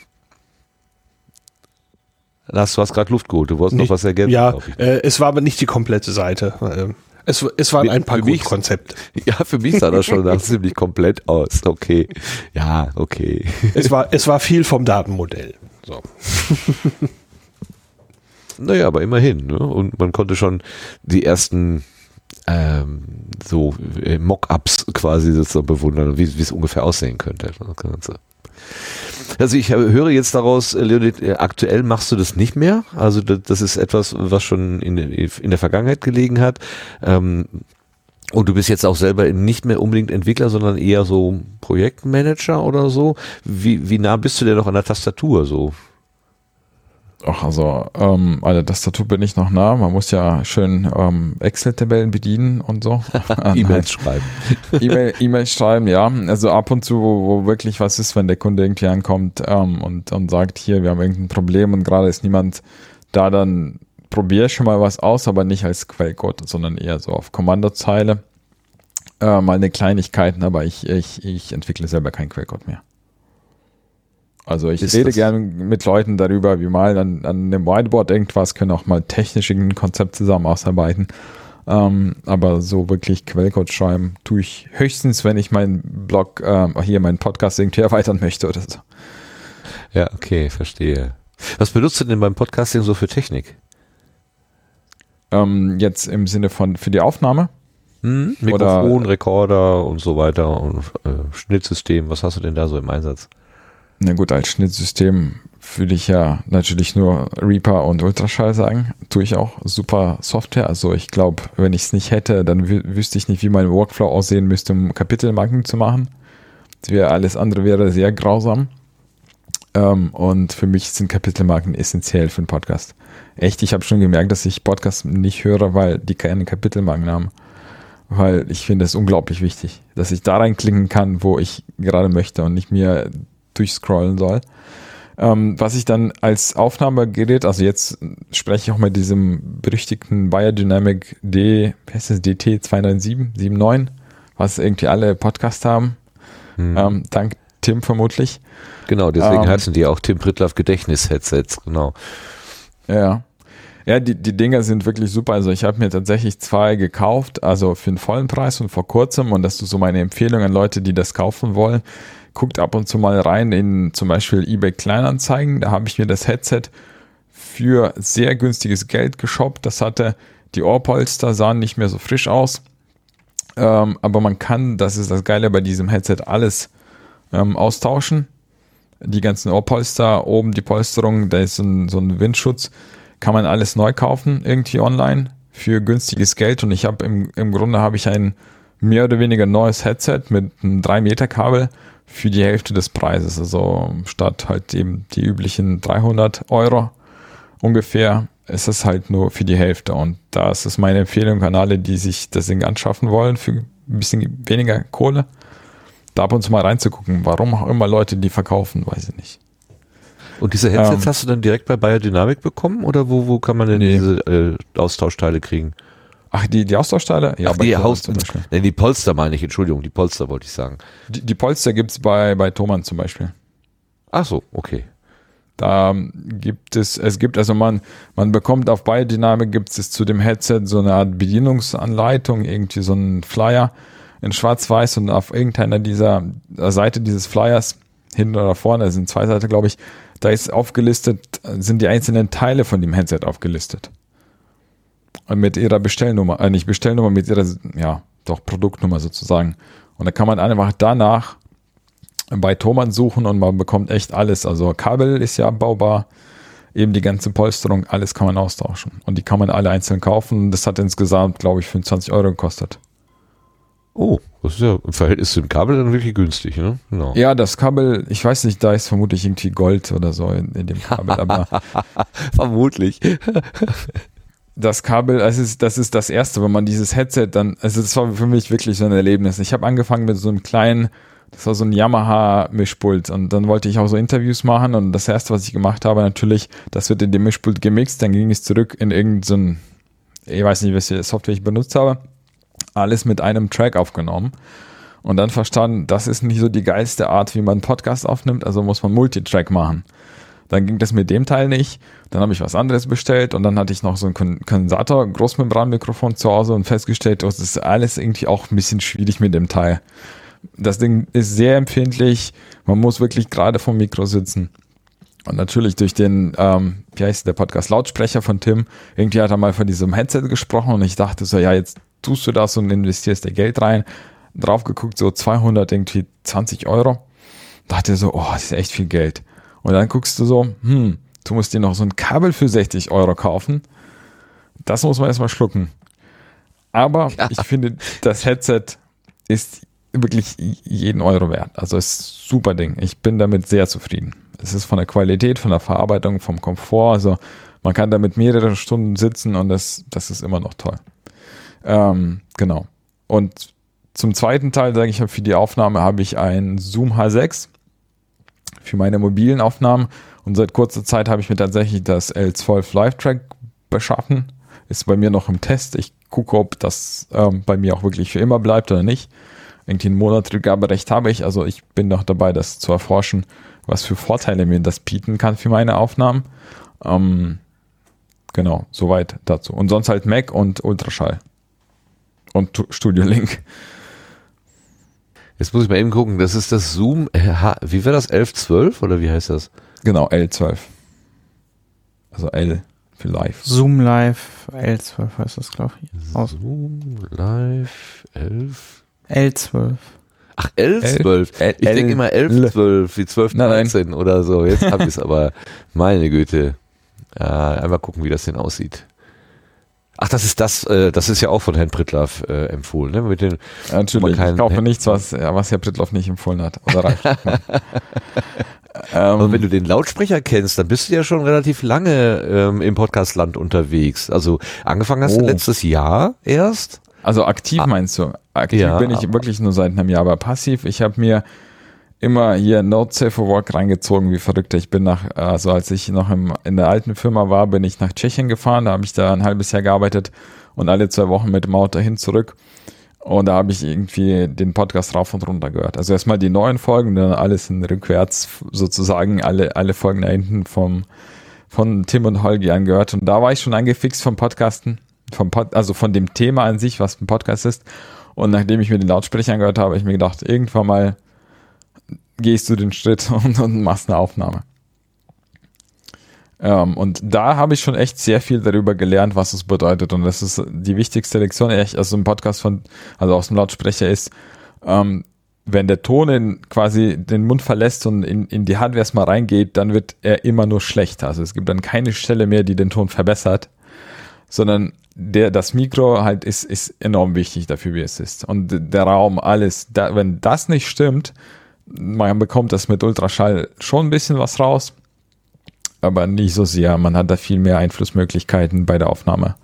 Speaker 1: Lars, du hast gerade Luft geholt, du wolltest nicht, noch was ergänzen.
Speaker 3: Ja, äh, es war aber nicht die komplette Seite. Ähm, es, es waren ein paar gute Konzepte. (laughs)
Speaker 1: Ja, für mich sah das schon nach ziemlich komplett aus. Okay. Ja, okay.
Speaker 3: Es war, es war viel vom Datenmodell. So. (laughs)
Speaker 1: naja, aber immerhin. Ne? Und man konnte schon die ersten ähm, so äh, Mock-ups quasi sozusagen bewundern, wie, es ungefähr aussehen könnte. Also ich höre jetzt daraus, äh, Leonid, äh, aktuell machst du das nicht mehr. Also das ist etwas, was schon in, in der Vergangenheit gelegen hat. Ähm, und du bist jetzt auch selber nicht mehr unbedingt Entwickler, sondern eher so Projektmanager oder so. Wie, wie nah bist du denn noch an der Tastatur so?
Speaker 4: Ach, also ähm, an der Tastatur bin ich noch nah. Man muss ja schön ähm, Excel-Tabellen bedienen und so. (laughs)
Speaker 1: E-Mails schreiben. (laughs)
Speaker 4: E-Mail, E-Mail schreiben, ja. Also ab und zu, wo, wo, wirklich was ist, wenn der Kunde irgendwie ankommt ähm, und, und sagt, hier, wir haben irgendein Problem und gerade ist niemand da, dann probiere schon mal was aus, aber nicht als Quellcode, sondern eher so auf Kommandozeile. Äh, mal eine Kleinigkeiten, aber ich, ich, ich entwickle selber keinen Quellcode mehr. Also ich ist rede gerne mit Leuten darüber, wie mal an, an einem Whiteboard irgendwas, können auch mal technisch ein Konzept zusammen ausarbeiten. Ähm, aber so wirklich Quellcode schreiben tue ich höchstens, wenn ich meinen Blog, äh, hier meinen Podcast irgendwie erweitern möchte oder so.
Speaker 1: Ja, okay, verstehe. Was benutzt du denn beim Podcasting so für Technik?
Speaker 4: Ähm, jetzt im Sinne von für die Aufnahme?
Speaker 1: Hm, Mikrofon, Oder, Rekorder und so weiter und äh, Schnittsystem. Was hast du denn da so im Einsatz?
Speaker 4: Na gut, als Schnittsystem würde ich ja natürlich nur Reaper und Ultraschall sagen. Tue ich auch. Super Software. Also ich glaube, wenn ich es nicht hätte, dann wüsste ich nicht, wie mein Workflow aussehen müsste, um Kapitelmarken zu machen. Wäre alles andere wäre sehr grausam. Ähm, und für mich sind Kapitelmarken essentiell für einen Podcast. Echt, ich habe schon gemerkt, dass ich Podcasts nicht höre, weil die keine Kapitelmarken haben. Weil ich finde es unglaublich wichtig, dass ich da reinklicken kann, wo ich gerade möchte und nicht mir durchscrollen soll. Ähm, was ich dann als Aufnahmegerät, also jetzt spreche ich auch mit diesem berüchtigten Biodynamic D, wie heißt das, DT 29779, was irgendwie alle Podcasts haben. Hm. Ähm, dank Tim vermutlich.
Speaker 1: Genau, deswegen ähm, heißen die auch Tim Pritlaff Gedächtnis-Headsets, genau.
Speaker 4: Ja. Ja, die, die Dinger sind wirklich super. Also ich habe mir tatsächlich zwei gekauft, also für einen vollen Preis und vor kurzem. Und das ist so meine Empfehlung an Leute, die das kaufen wollen. Guckt ab und zu mal rein in zum Beispiel eBay Kleinanzeigen. Da habe ich mir das Headset für sehr günstiges Geld geshoppt. Das hatte die Ohrpolster, sahen nicht mehr so frisch aus. Ähm, aber man kann, das ist das Geile bei diesem Headset, alles ähm, austauschen. Die ganzen Ohrpolster, oben die Polsterung, da ist so ein, so ein Windschutz. Kann man alles neu kaufen, irgendwie online für günstiges Geld. Und ich habe im, im Grunde habe ich ein mehr oder weniger neues Headset mit einem 3 Meter Kabel für die Hälfte des Preises. Also statt halt eben die üblichen 300 Euro ungefähr ist es halt nur für die Hälfte. Und da ist meine Empfehlung an alle, die sich das Ding anschaffen wollen für ein bisschen weniger Kohle da ab und zu mal reinzugucken. Warum auch immer Leute die verkaufen, weiß ich nicht.
Speaker 1: Und diese Headsets ähm, hast du dann direkt bei Biodynamic bekommen oder wo, wo kann man denn nee. diese äh, Austauschteile kriegen?
Speaker 4: Ach, die, die Austauschteile?
Speaker 1: Ja, Ach, die, Haus zum Beispiel. Nee, die Polster meine ich, Entschuldigung, die Polster wollte ich sagen.
Speaker 4: Die, die Polster gibt's bei, bei Thomann zum Beispiel.
Speaker 1: Ach so, okay.
Speaker 4: Da gibt es, es gibt also man, man bekommt auf Biodynamic gibt es zu dem Headset so eine Art Bedienungsanleitung, irgendwie so einen Flyer, in schwarz-weiß und auf irgendeiner dieser Seite dieses Flyers, hinten oder vorne, das sind zwei Seiten, glaube ich, da ist aufgelistet, sind die einzelnen Teile von dem Headset aufgelistet. Und mit ihrer Bestellnummer, äh, nicht Bestellnummer, mit ihrer, ja, doch Produktnummer sozusagen. Und da kann man einfach danach bei Thomann suchen und man bekommt echt alles. Also Kabel ist ja abbaubar, eben die ganze Polsterung, alles kann man austauschen. Und die kann man alle einzeln kaufen. Das hat insgesamt, glaube ich, 25 Euro gekostet.
Speaker 1: Oh, das ist ja im Verhältnis zum Kabel dann wirklich günstig, ne?
Speaker 4: Genau. Ja, das Kabel, ich weiß nicht, da ist vermutlich irgendwie Gold oder so in, in dem Kabel, aber. (laughs)
Speaker 1: vermutlich.
Speaker 4: das Kabel, das ist, das ist das erste, wenn man dieses Headset dann, also das war für mich wirklich so ein Erlebnis. Ich habe angefangen mit so einem kleinen, das war so ein Yamaha-Mischpult und dann wollte ich auch so Interviews machen und das erste, was ich gemacht habe, natürlich, das wird in dem Mischpult gemixt, dann ging es zurück in irgendein, so ich weiß nicht, welche Software ich benutzt habe alles mit einem Track aufgenommen und dann verstanden, das ist nicht so die geilste Art, wie man einen Podcast aufnimmt, also muss man Multitrack machen. Dann ging das mit dem Teil nicht. Dann habe ich was anderes bestellt und dann hatte ich noch so einen Kondensator, Großmembranmikrofon zu Hause und festgestellt, oh, das ist alles irgendwie auch ein bisschen schwierig mit dem Teil. Das Ding ist sehr empfindlich. Man muss wirklich gerade vom Mikro sitzen. Und natürlich durch den, ähm, wie heißt der Podcast, Lautsprecher von Tim, irgendwie hat er mal von diesem Headset gesprochen und ich dachte so, ja, jetzt tust du das und investierst dir Geld rein. Drauf geguckt, so 200, irgendwie 20 Euro. Dachte so, oh, das ist echt viel Geld. Und dann guckst du so, hm, du musst dir noch so ein Kabel für 60 Euro kaufen. Das muss man erstmal schlucken. Aber (laughs) ja. ich finde, das Headset ist wirklich jeden Euro wert. Also ist super Ding. Ich bin damit sehr zufrieden. Es ist von der Qualität, von der Verarbeitung, vom Komfort. Also man kann damit mehrere Stunden sitzen und das, das ist immer noch toll. Ähm, genau. Und zum zweiten Teil, sage ich, für die Aufnahme habe ich ein Zoom H6 für meine mobilen Aufnahmen. Und seit kurzer Zeit habe ich mir tatsächlich das L12 Live Track beschaffen. Ist bei mir noch im Test. Ich gucke, ob das ähm, bei mir auch wirklich für immer bleibt oder nicht. Irgendwie ein Monat Rückgaberecht habe ich. Also ich bin noch dabei, das zu erforschen, was für Vorteile mir das bieten kann für meine Aufnahmen. Ähm, genau, soweit dazu. Und sonst halt Mac und Ultraschall und Studio Link.
Speaker 1: Jetzt muss ich mal eben gucken, das ist das Zoom, äh, wie war das, 1112 oder wie heißt das?
Speaker 4: Genau, L12. Also L für Live.
Speaker 2: Zoom Live L12 heißt das, glaube ich.
Speaker 1: Aus. Zoom Live 11.
Speaker 2: L12.
Speaker 1: Ach, L12. Ich denke immer 11, 12, wie 12, 13 oder so. Jetzt habe ich es aber, meine Güte. Äh, einmal gucken, wie das denn aussieht. Ach, das ist das, äh, das ist ja auch von Herrn Pritlaff äh, empfohlen, ne? Mit den,
Speaker 4: ja, natürlich, ich kaufe nichts, was, ja, was Herr Pritlaff nicht empfohlen hat. Oder reicht. (laughs)
Speaker 1: Aber wenn du den Lautsprecher kennst, dann bist du ja schon relativ lange ähm, im Podcastland unterwegs. Also angefangen hast
Speaker 4: Oh.
Speaker 1: du letztes Jahr erst.
Speaker 4: Also aktiv
Speaker 1: Ah.
Speaker 4: meinst du? Aktiv
Speaker 1: Ja,
Speaker 4: bin ich wirklich nur seit einem Jahr, aber passiv. Ich habe mir immer hier Safe for Work reingezogen, wie verrückt. Ich bin nach, also als ich noch im, in der alten Firma war, bin ich nach Tschechien gefahren. Da habe ich da ein halbes Jahr gearbeitet und alle zwei Wochen mit dem Auto hin zurück. Und da habe ich irgendwie den Podcast rauf und runter gehört. Also erstmal die neuen Folgen, dann alles in rückwärts sozusagen, alle, alle Folgen da hinten vom, von Tim und Holgi angehört. Und da war ich schon angefixt vom Podcasten, vom Pod, also von dem Thema an sich, was ein Podcast ist. Und nachdem ich mir den Lautsprecher angehört habe, habe ich mir gedacht, irgendwann mal gehst du den Schritt (laughs) und, und machst eine Aufnahme. Ähm, und da habe ich schon echt sehr viel darüber gelernt, was es bedeutet. Und das ist die wichtigste Lektion, echt, also im Podcast von, also aus dem Lautsprecher ist, ähm, wenn der Ton in quasi den Mund verlässt und in, in die Hardware erstmal reingeht, dann wird er immer nur schlechter. Also es gibt dann keine Stelle mehr, die den Ton verbessert, sondern der, das Mikro halt ist, ist enorm wichtig dafür, wie es ist. Und der Raum, alles, da, wenn das nicht stimmt, man bekommt das mit Ultraschall schon ein bisschen was raus, aber nicht so sehr. Man hat da viel mehr Einflussmöglichkeiten bei der Aufnahme,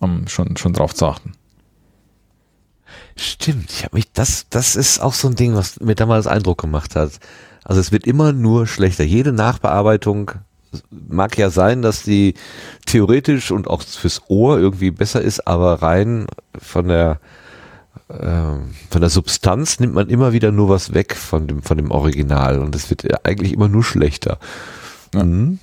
Speaker 4: um schon, schon drauf zu achten.
Speaker 1: Stimmt, ich habe mich, das, das ist auch so ein Ding, was mir damals Eindruck gemacht hat. Also es wird immer nur schlechter. Jede Nachbearbeitung mag ja sein, dass die theoretisch und auch fürs Ohr irgendwie besser ist, aber rein von der von der Substanz nimmt man immer wieder nur was weg von dem von dem Original und es wird eigentlich immer nur schlechter.
Speaker 4: Ja.
Speaker 1: Mhm.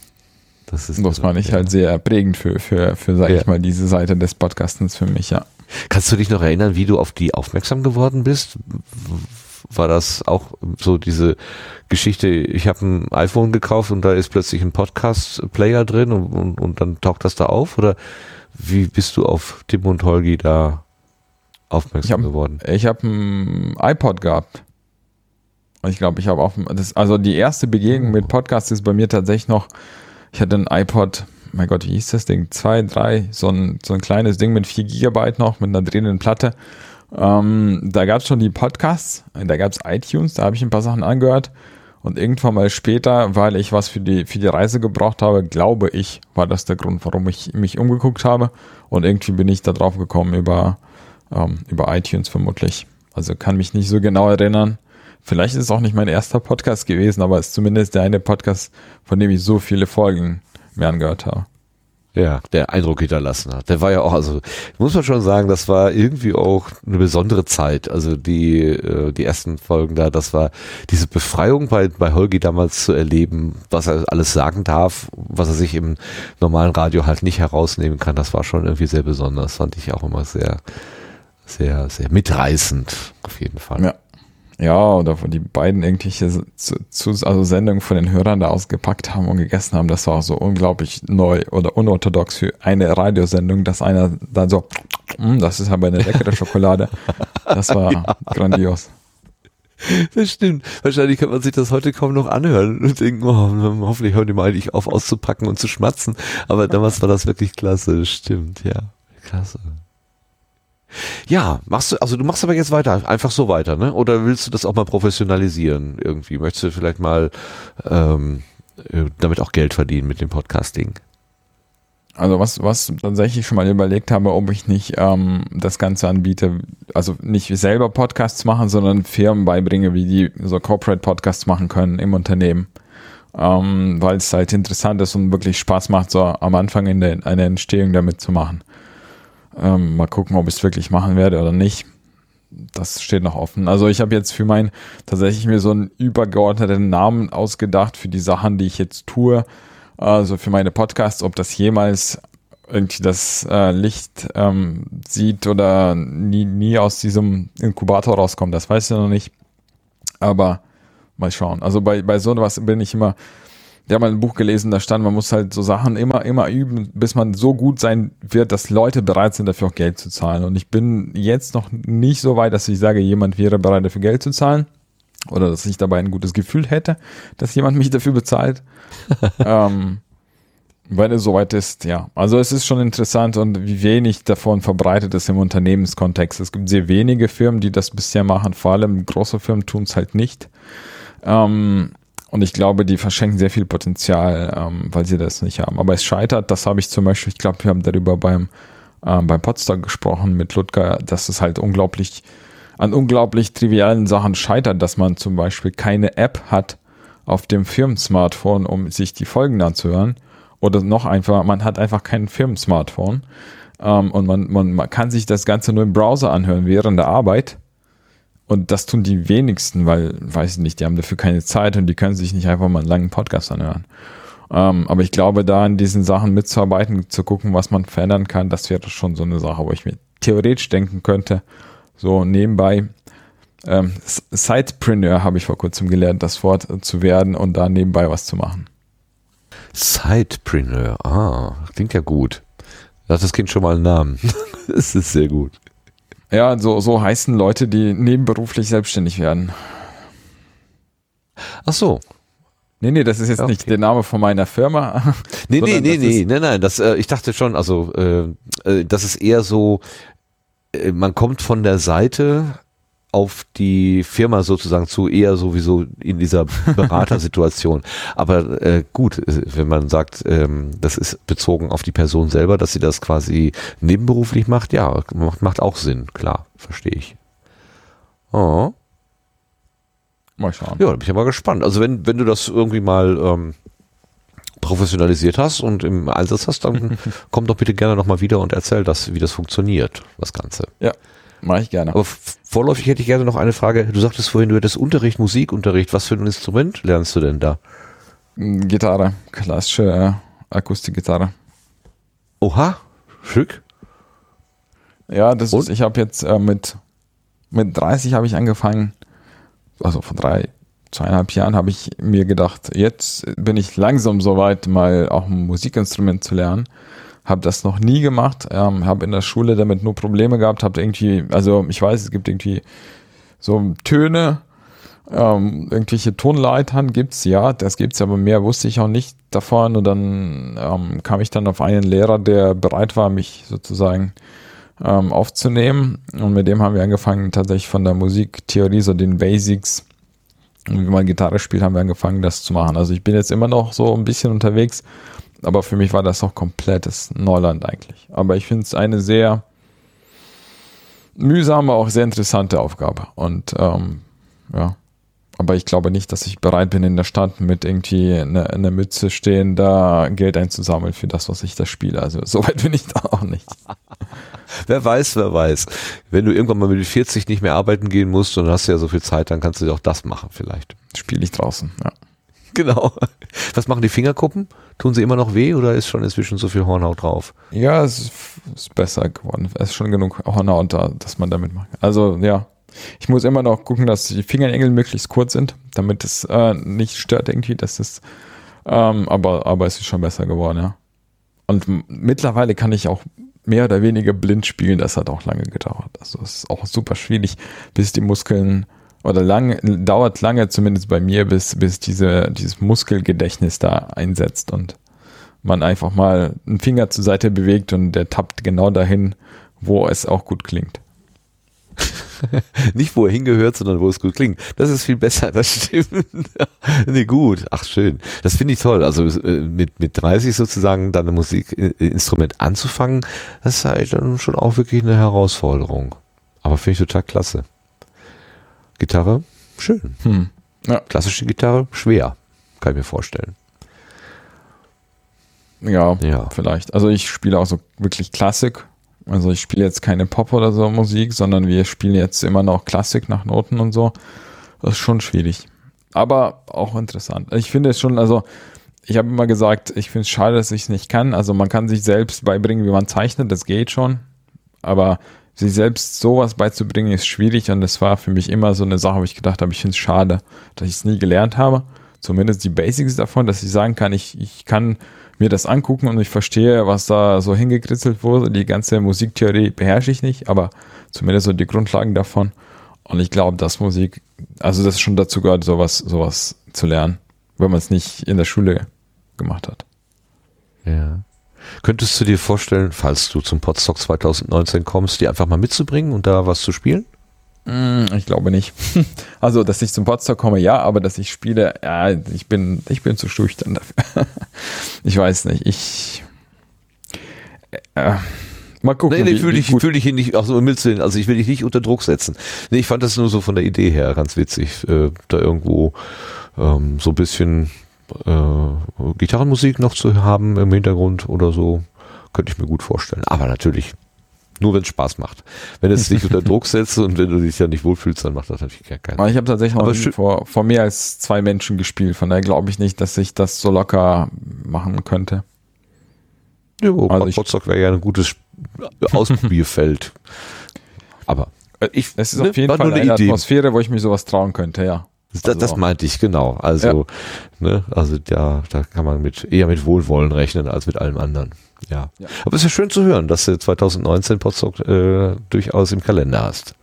Speaker 1: Das ist
Speaker 4: Das fand ich
Speaker 1: ja.
Speaker 4: halt sehr prägend für, für, für sag
Speaker 1: Ja.
Speaker 4: ich mal, diese Seite des Podcastens für mich, ja.
Speaker 1: Kannst du dich noch erinnern, wie du auf die aufmerksam geworden bist? War das auch so diese Geschichte, ich habe ein iPhone gekauft und da ist plötzlich ein Podcast-Player drin und, und, und dann taucht das da auf? Oder wie bist du auf Tim und Holgi da aufmerksam
Speaker 4: Ich hab-
Speaker 1: geworden?
Speaker 4: Ich habe ein iPod gehabt. Und ich glaube, ich habe auch, das, also die erste Begegnung mit Podcasts ist bei mir tatsächlich noch, ich hatte ein iPod, mein Gott, wie hieß das Ding? Zwei, drei, so ein, so ein kleines Ding mit 4 Gigabyte noch, mit einer drehenden Platte. Ähm, da gab es schon die Podcasts, da gab es iTunes, da habe ich ein paar Sachen angehört. Und irgendwann mal später, weil ich was für die, für die Reise gebraucht habe, glaube ich, war das der Grund, warum ich mich umgeguckt habe. Und irgendwie bin ich da drauf gekommen über, ähm, über iTunes vermutlich. Also kann mich nicht so genau erinnern. Vielleicht ist es auch nicht mein erster Podcast gewesen, aber es ist zumindest der eine Podcast, von dem ich so viele Folgen mir angehört habe.
Speaker 1: Ja, der Eindruck hinterlassen hat. Der war ja auch, also muss man schon sagen, das war irgendwie auch eine besondere Zeit. Also die, äh, die ersten Folgen da, das war diese Befreiung bei, bei Holgi damals zu erleben, was er alles sagen darf, was er sich im normalen Radio halt nicht herausnehmen kann. Das war schon irgendwie sehr besonders. Fand ich auch immer sehr, sehr, sehr mitreißend, auf jeden Fall.
Speaker 4: Ja. Ja, oder wo die beiden irgendwelche also Sendungen von den Hörern da ausgepackt haben und gegessen haben, das war auch so unglaublich neu oder unorthodox für eine Radiosendung, dass einer dann so, "Mm, das ist aber eine leckere (laughs) Schokolade. Das war grandios.
Speaker 1: Das stimmt. Wahrscheinlich kann man sich das heute kaum noch anhören und denken, oh, hoffentlich hören die mal eigentlich auf auszupacken und zu schmatzen. Aber damals war das wirklich klasse. Das stimmt, ja. Klasse. Ja, machst du, also du machst aber jetzt weiter, einfach so weiter, ne? Oder willst du das auch mal professionalisieren irgendwie? Möchtest du vielleicht mal ähm, äh, damit auch Geld verdienen mit dem Podcasting?
Speaker 4: Also was, was tatsächlich schon mal überlegt habe, ob ich nicht ähm, das Ganze anbiete, also nicht selber Podcasts machen, sondern Firmen beibringe, wie die so Corporate Podcasts machen können im Unternehmen. Ähm, weil es halt interessant ist und wirklich Spaß macht, so am Anfang in der, eine Entstehung damit zu machen. Ähm, mal gucken, ob ich es wirklich machen werde oder nicht. Das steht noch offen. Also ich habe jetzt für mein tatsächlich mir so einen übergeordneten Namen ausgedacht für die Sachen, die ich jetzt tue. Also für meine Podcasts, ob das jemals irgendwie das äh, Licht ähm, sieht oder nie, nie aus diesem Inkubator rauskommt, das weiß ich noch nicht. Aber mal schauen. Also bei, bei so was bin ich immer, habe mal ein Buch gelesen, da stand, man muss halt so Sachen immer, immer üben, bis man so gut sein wird, dass Leute bereit sind, dafür auch Geld zu zahlen. Und ich bin jetzt noch nicht so weit, dass ich sage, jemand wäre bereit, dafür Geld zu zahlen. Oder dass ich dabei ein gutes Gefühl hätte, dass jemand mich dafür bezahlt. (laughs) ähm, wenn es soweit ist, ja. Also es ist schon interessant und wie wenig davon verbreitet ist im Unternehmenskontext. Es gibt sehr wenige Firmen, die das bisher machen, vor allem große Firmen tun es halt nicht. Ähm, Und ich glaube, die verschenken sehr viel Potenzial, ähm, weil sie das nicht haben. Aber es scheitert, das habe ich zum Beispiel, ich glaube, wir haben darüber beim, äh, beim Potsdam gesprochen mit Ludger, dass es halt unglaublich, an unglaublich trivialen Sachen scheitert, dass man zum Beispiel keine App hat auf dem Firmensmartphone, um sich die Folgen anzuhören. Oder noch einfach, man hat einfach kein Firmensmartphone. Ähm, und man, man, man kann sich das Ganze nur im Browser anhören während der Arbeit. Und das tun die wenigsten, weil, weiß ich nicht, die haben dafür keine Zeit und die können sich nicht einfach mal einen langen Podcast anhören. Ähm, aber ich glaube, da in diesen Sachen mitzuarbeiten, zu gucken, was man verändern kann, das wäre schon so eine Sache, wo ich mir theoretisch denken könnte, so nebenbei, ähm, Sidepreneur habe ich vor kurzem gelernt, das Wort zu werden und da nebenbei was zu machen.
Speaker 1: Sidepreneur, ah, klingt ja gut. Hat das Kind schon mal einen Namen. (laughs) das ist sehr gut.
Speaker 4: Ja, so, so heißen Leute, die nebenberuflich selbstständig werden.
Speaker 1: Ach so.
Speaker 4: Nee, nee, das ist jetzt okay. nicht der Name von meiner Firma. (laughs)
Speaker 1: Nee, nee, nee, nee, nein, nein, das, äh, ich dachte schon, also, äh, äh, das ist eher so, äh, man kommt von der Seite auf die Firma sozusagen zu, eher sowieso in dieser (laughs) Beratersituation. Aber äh, gut, wenn man sagt, ähm, das ist bezogen auf die Person selber, dass sie das quasi nebenberuflich macht, ja, macht, macht auch Sinn, klar, verstehe ich. Oh. Mal schauen. Ja, da bin ich mal gespannt. Also wenn, wenn du das irgendwie mal ähm, professionalisiert hast und im Einsatz hast, dann (laughs) komm doch bitte gerne nochmal wieder und erzähl das, wie das funktioniert, das Ganze.
Speaker 4: Ja, Mache ich gerne.
Speaker 1: Aber vorläufig hätte ich gerne noch eine Frage. Du sagtest vorhin, du hättest Unterricht, Musikunterricht. Was für ein Instrument lernst du denn da?
Speaker 4: Gitarre, klassische äh, Akustikgitarre.
Speaker 1: Oha, schick.
Speaker 4: Ja, das Und? ist, ich habe jetzt äh, mit, mit 30 habe ich angefangen, also vor drei, zweieinhalb Jahren habe ich mir gedacht, jetzt bin ich langsam soweit, mal auch ein Musikinstrument zu lernen habe das noch nie gemacht, ähm, habe in der Schule damit nur Probleme gehabt, habe irgendwie, also ich weiß, es gibt irgendwie so Töne, ähm, irgendwelche Tonleitern gibt's ja, das gibt's, aber mehr wusste ich auch nicht davon. Und dann ähm, kam ich dann auf einen Lehrer, der bereit war, mich sozusagen ähm, aufzunehmen. Und mit dem haben wir angefangen, tatsächlich von der Musiktheorie, so den Basics, und wie man Gitarre spielt, haben wir angefangen, das zu machen. Also ich bin jetzt immer noch so ein bisschen unterwegs, aber für mich war das auch komplettes Neuland eigentlich. Aber ich finde es eine sehr mühsame, auch sehr interessante Aufgabe. Und ähm, ja, aber ich glaube nicht, dass ich bereit bin, in der Stadt mit irgendwie einer eine Mütze stehen, da Geld einzusammeln für das, was ich da spiele. Also so weit bin ich da auch nicht. (laughs)
Speaker 1: wer weiß, wer weiß. Wenn du irgendwann mal mit 40 nicht mehr arbeiten gehen musst und hast ja so viel Zeit, dann kannst du auch das machen vielleicht.
Speaker 4: Spiele ich draußen, ja.
Speaker 1: Genau. (laughs) Was machen die Fingerkuppen? Tun sie immer noch weh oder ist schon inzwischen so viel Hornhaut drauf?
Speaker 4: Ja, es ist besser geworden. Es ist schon genug Hornhaut da, dass man damit macht. Also ja, ich muss immer noch gucken, dass die Fingernägel möglichst kurz sind, damit es äh, nicht stört irgendwie. Das ist, ähm, aber aber es ist schon besser geworden, ja. Und mittlerweile kann ich auch mehr oder weniger blind spielen. Das hat auch lange gedauert. Also es ist auch super schwierig, bis die Muskeln oder lang, dauert lange, zumindest bei mir, bis, bis diese, dieses Muskelgedächtnis da einsetzt und man einfach mal einen Finger zur Seite bewegt und der tappt genau dahin, wo es auch gut klingt. (laughs)
Speaker 1: Nicht wo er hingehört, sondern wo es gut klingt. Das ist viel besser, das stimmt. (laughs) nee, gut. Ach, schön. Das finde ich toll. Also äh, mit, mit 30 sozusagen dann ein Musikinstrument anzufangen, das ist halt dann schon auch wirklich eine Herausforderung. Aber finde ich total klasse. Gitarre, schön. Hm. Ja. Klassische Gitarre, schwer, kann ich mir vorstellen.
Speaker 4: Ja, ja, vielleicht. Also ich spiele auch so wirklich Klassik. Also ich spiele jetzt keine Pop oder so Musik, sondern wir spielen jetzt immer noch Klassik nach Noten und so. Das ist schon schwierig. Aber auch interessant. Ich finde es schon, also ich habe immer gesagt, ich finde es schade, dass ich es nicht kann. Also man kann sich selbst beibringen, wie man zeichnet, das geht schon. Aber sich selbst sowas beizubringen, ist schwierig und das war für mich immer so eine Sache, wo ich gedacht habe, ich finde es schade, dass ich es nie gelernt habe. Zumindest die Basics davon, dass ich sagen kann, ich, ich kann mir das angucken und ich verstehe, was da so hingekritzelt wurde. Die ganze Musiktheorie beherrsche ich nicht, aber zumindest so die Grundlagen davon. Und ich glaube, dass Musik, also das schon dazu gehört, sowas, sowas zu lernen, wenn man es nicht in der Schule gemacht hat.
Speaker 1: Ja. Könntest du dir vorstellen, falls du zum Podstock 2019 kommst, die einfach mal mitzubringen und da was zu spielen?
Speaker 4: Hm, Ich glaube nicht. (laughs) Also, dass ich zum Potsdam komme, ja, aber dass ich spiele, ja, ich bin, ich bin zu schüchtern (laughs) dafür. Ich weiß nicht. Ich äh, mal gucken.
Speaker 1: Nee, nee,
Speaker 4: wie-
Speaker 1: fühl
Speaker 4: wie
Speaker 1: dich,
Speaker 4: gut-
Speaker 1: fühl dich hier nicht, ach so, im Willen, also ich will dich nicht unter Druck setzen. Nee, ich fand das nur so von der Idee her ganz witzig, äh, da irgendwo ähm, so ein bisschen äh, Gitarrenmusik noch zu haben im Hintergrund oder so, könnte ich mir gut vorstellen. Aber natürlich nur, wenn es Spaß macht. Wenn es dich unter (laughs) Druck setzt und wenn du dich ja nicht wohlfühlst, dann macht das natürlich gar keinen
Speaker 4: Aber ich habe tatsächlich noch vor, vor mehr als zwei Menschen gespielt. Von daher glaube ich nicht, dass ich das so locker machen könnte.
Speaker 1: Ja,
Speaker 4: Also
Speaker 1: Potsdok wäre ja ein gutes Ausprobierfeld. (laughs) Aber äh, ich,
Speaker 4: Es ist
Speaker 1: ne,
Speaker 4: auf jeden Fall eine,
Speaker 1: eine Idee.
Speaker 4: Atmosphäre, wo ich mich sowas trauen könnte, ja.
Speaker 1: Das, das
Speaker 4: Also-
Speaker 1: meinte ich, genau. Also, ne, also da, da kann man mit eher mit Wohlwollen rechnen als mit allem anderen. Ja.
Speaker 4: Ja.
Speaker 1: Aber es ist ja schön zu hören, dass du 2019 Potsdok äh, durchaus im Kalender hast.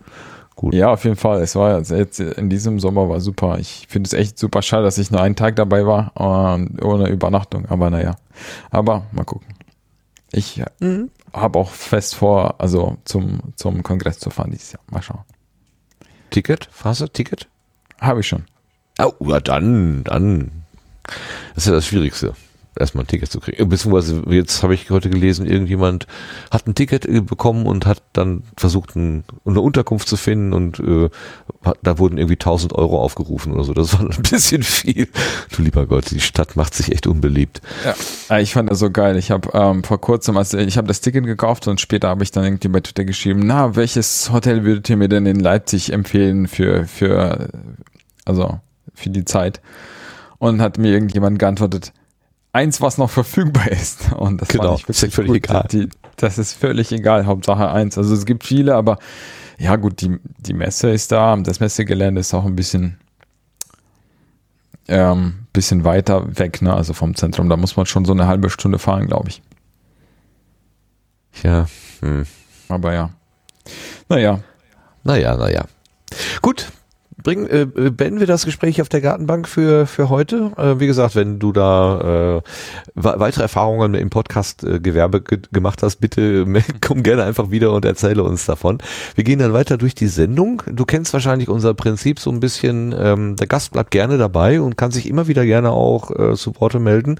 Speaker 1: Gut.
Speaker 4: Ja, auf jeden Fall. Es war jetzt- in diesem Sommer war super. Ich finde es echt super schade, dass ich nur einen Tag dabei war, ähm, ohne Übernachtung. Aber naja. Aber mal gucken. Ich
Speaker 1: Mhm.
Speaker 4: habe auch fest vor, also zum, zum Kongress zu fahren dieses Jahr. Mal schauen.
Speaker 1: Ticket? Phase? Ticket?
Speaker 4: Habe ich schon.
Speaker 1: Oh, ja, dann, dann. Das ist ja das Schwierigste. Erstmal ein Ticket zu kriegen. Beziehungsweise, jetzt habe ich heute gelesen, irgendjemand hat ein Ticket äh, bekommen und hat dann versucht, ein, eine Unterkunft zu finden und äh, da wurden irgendwie 1000 Euro aufgerufen oder so. Das war (laughs) ein bisschen viel. Du lieber Gott, die Stadt macht sich echt unbeliebt.
Speaker 4: Ja, ich fand das so geil. Ich habe ähm, vor kurzem, also ich habe das Ticket gekauft und später habe ich dann irgendwie bei Twitter geschrieben, na, welches Hotel würdet ihr mir denn in Leipzig empfehlen für, für, also für die Zeit? Und hat mir irgendjemand geantwortet, eins, was noch verfügbar ist. Und das
Speaker 1: Genau, ist ja völlig
Speaker 4: gut.
Speaker 1: egal.
Speaker 4: Die, das ist völlig egal, Hauptsache eins. Also es gibt viele, aber ja gut, die, die Messe ist da, das Messegelände ist auch ein bisschen ähm, bisschen weiter weg, ne? also vom Zentrum. Da muss man schon so eine halbe Stunde fahren, glaube ich.
Speaker 1: Ja. Hm.
Speaker 4: Aber ja. Naja,
Speaker 1: Naja, naja. Gut. Bringen, äh, äh, beenden wir das Gespräch auf der Gartenbank für, für heute. Äh, wie gesagt, wenn du da äh, weitere Erfahrungen im Podcast-Gewerbe ge gemacht hast, bitte (laughs) komm gerne einfach wieder und erzähle uns davon. Wir gehen dann weiter durch die Sendung. Du kennst wahrscheinlich unser Prinzip so ein bisschen. Ähm, der Gast bleibt gerne dabei und kann sich immer wieder gerne auch äh, zu Worte melden.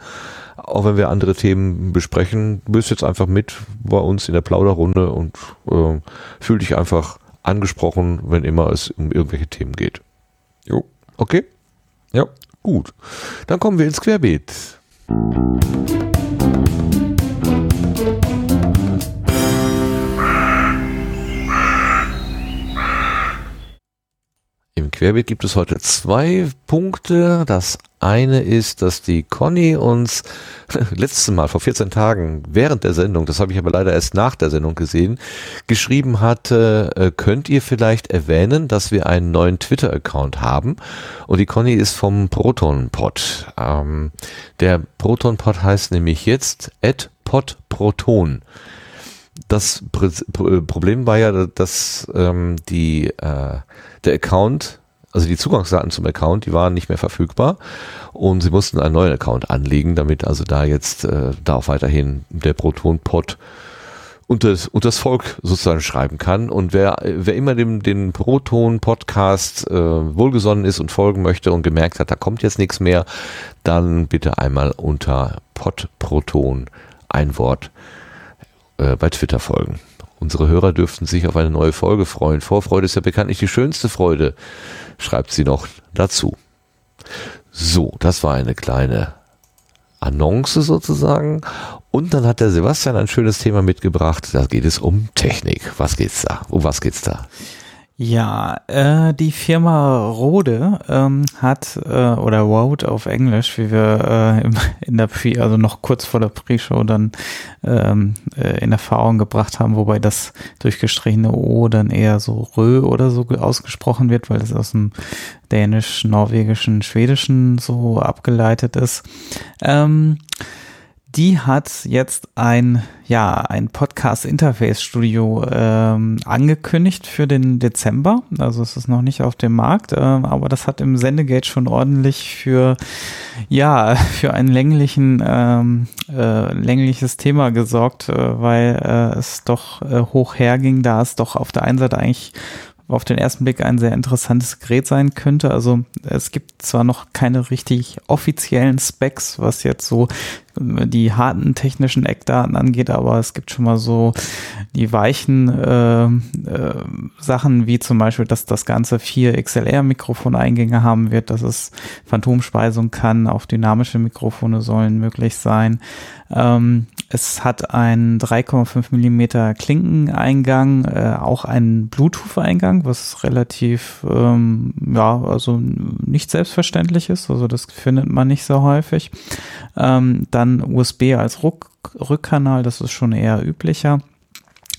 Speaker 1: Auch wenn wir andere Themen besprechen, bist jetzt einfach mit bei uns in der Plauderrunde und äh, fühl dich einfach angesprochen, wenn immer es um irgendwelche Themen geht.
Speaker 4: jo.
Speaker 1: Okay?
Speaker 4: Ja.
Speaker 1: Gut. Dann kommen wir ins Querbeet. Im Querbeet gibt es heute zwei Punkte. Das eine ist, dass die Conny uns (laughs) letztes Mal vor 14 Tagen während der Sendung, das habe ich aber leider erst nach der Sendung gesehen, geschrieben hatte, äh, könnt ihr vielleicht erwähnen, dass wir einen neuen Twitter-Account haben? Und die Conny ist vom ProtonPod. Ähm, der ProtonPod heißt nämlich jetzt @podproton. Das Pr- Problem war ja, dass ähm, die äh, der Account, also die Zugangsdaten zum Account, die waren nicht mehr verfügbar und sie mussten einen neuen Account anlegen, damit also da jetzt äh, da auch weiterhin der Proton-Pod und das, und das Volk sozusagen schreiben kann. Und wer, wer immer dem, den Proton-Podcast äh, wohlgesonnen ist und folgen möchte und gemerkt hat, da kommt jetzt nichts mehr, dann bitte einmal unter podproton ein Wort äh, bei Twitter folgen. Unsere Hörer dürften sich auf eine neue Folge freuen. Vorfreude ist ja bekanntlich die schönste Freude, schreibt sie noch dazu. So, das war eine kleine Annonce sozusagen. Und dann hat der Sebastian ein schönes Thema mitgebracht. Da geht es um Technik. Was geht's da? Um was geht's da?
Speaker 2: Ja, äh, die Firma Rode ähm, hat, äh, oder Rode auf Englisch, wie wir äh, im, in der Pre, also noch kurz vor der Pre-Show dann ähm, äh, in Erfahrung gebracht haben, wobei das durchgestrichene O dann eher so Rö oder so ge- ausgesprochen wird, weil das aus dem Dänisch, Norwegischen, Schwedischen so abgeleitet ist. Ähm, die hat jetzt ein, ja, ein Podcast-Interface-Studio ähm, angekündigt für den Dezember. Also es ist noch nicht auf dem Markt, ähm, aber das hat im Sendegate schon ordentlich für, ja, (laughs) für ein länglichen, ähm, äh, längliches Thema gesorgt, äh, weil äh, es doch äh, hoch herging, da es doch auf der einen Seite eigentlich auf den ersten Blick ein sehr interessantes Gerät sein könnte. Also es gibt zwar noch keine richtig offiziellen Specs, was jetzt so äh, die harten technischen Eckdaten angeht, aber es gibt schon mal so die weichen äh, äh, Sachen, wie zum Beispiel, dass das Ganze vier XLR-Mikrofoneingänge haben wird, dass es Phantomspeisung kann, auch dynamische Mikrofone sollen möglich sein. Ähm, es hat einen 3,5 Millimeter Klinkeneingang, äh, auch einen Bluetooth-Eingang, was relativ, ähm, ja, also nicht selbstverständlich ist. Also das findet man nicht so häufig. Ähm, dann USB als Ruck Rückkanal, das ist schon eher üblicher.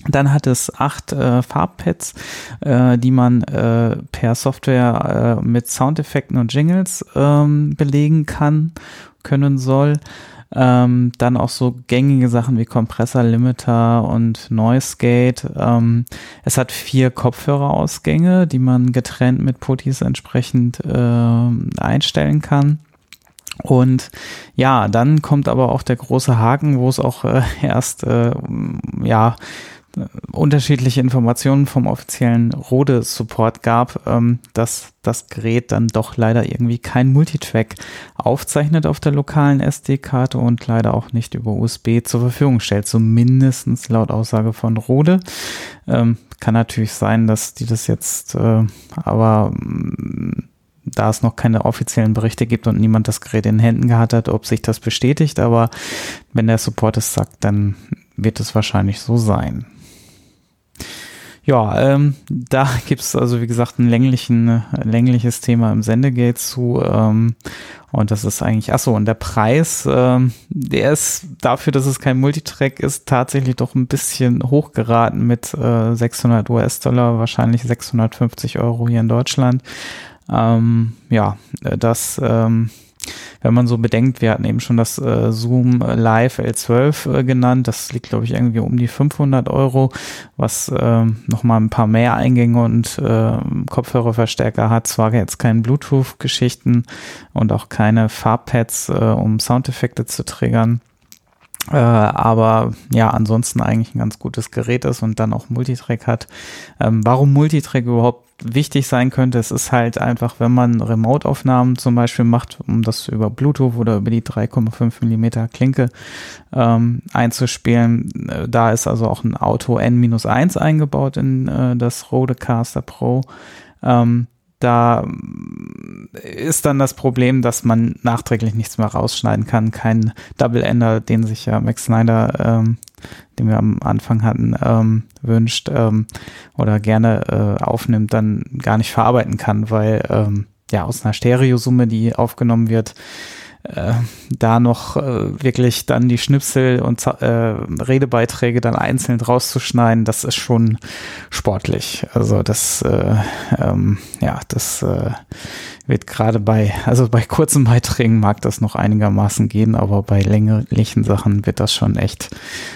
Speaker 2: Dann hat es acht äh, Farbpads, äh, die man äh, per Software äh, mit Soundeffekten und Jingles ähm, belegen kann, können soll. Ähm, dann auch so gängige Sachen wie Kompressor, Limiter und Noise Gate. Ähm, es hat vier Kopfhörerausgänge, die man getrennt mit Putties entsprechend äh, einstellen kann. Und ja, dann kommt aber auch der große Haken, wo es auch äh, (laughs) erst äh, ja unterschiedliche Informationen vom offiziellen Rode-Support gab, ähm, dass das Gerät dann doch leider irgendwie kein Multitrack aufzeichnet auf der lokalen SD-Karte und leider auch nicht über USB zur Verfügung stellt, zumindest laut Aussage von Rode. Ähm, kann natürlich sein, dass die das jetzt, äh, aber mm, da es noch keine offiziellen Berichte gibt und niemand das Gerät in Händen gehabt hat, ob sich das bestätigt, aber wenn der Support es sagt, dann wird es wahrscheinlich so sein. Ja, ähm, da (laughs) gibt's also wie gesagt ein länglichen, ein längliches Thema im Sendegate zu. Ähm, und das ist eigentlich, ach so, und der Preis, ähm, der ist dafür, dass es kein Multitrack ist, tatsächlich doch ein bisschen hochgeraten mit äh, 600 US-Dollar, wahrscheinlich 650 Euro hier in Deutschland. Ähm, ja, das ähm, wenn man so bedenkt, wir hatten eben schon das äh, Zoom Live L12 äh, genannt, das liegt glaube ich irgendwie um die 500 Euro, was äh, nochmal ein paar mehr Eingänge und äh, Kopfhörerverstärker hat, zwar jetzt keine Bluetooth-Geschichten und auch keine Farbpads, äh, um Soundeffekte zu triggern. Äh, aber ja, ansonsten eigentlich ein ganz gutes Gerät ist und dann auch Multitrack hat. Ähm, warum Multitrack überhaupt wichtig sein könnte, es ist halt einfach, wenn man Remote-Aufnahmen zum Beispiel macht, um das über Bluetooth oder über die 3,5 Millimeter Klinke ähm, einzuspielen, äh, da ist also auch ein Auto N-1 eingebaut in äh, das Rodecaster Pro. Ähm, da ist dann das Problem, dass man nachträglich nichts mehr rausschneiden kann. Kein Double-Ender, den sich ja Max Snyder, ähm, den wir am Anfang hatten, ähm, wünscht ähm, oder gerne äh, aufnimmt, dann gar nicht verarbeiten kann, weil ähm, ja aus einer Stereosumme, die aufgenommen wird, äh, da noch äh, wirklich dann die Schnipsel und äh, Redebeiträge dann einzeln rauszuschneiden, das ist schon sportlich. Also das, äh, ähm, ja, das äh, wird gerade bei, also bei kurzen Beiträgen mag das noch einigermaßen gehen, aber bei länglichen Sachen wird das schon echt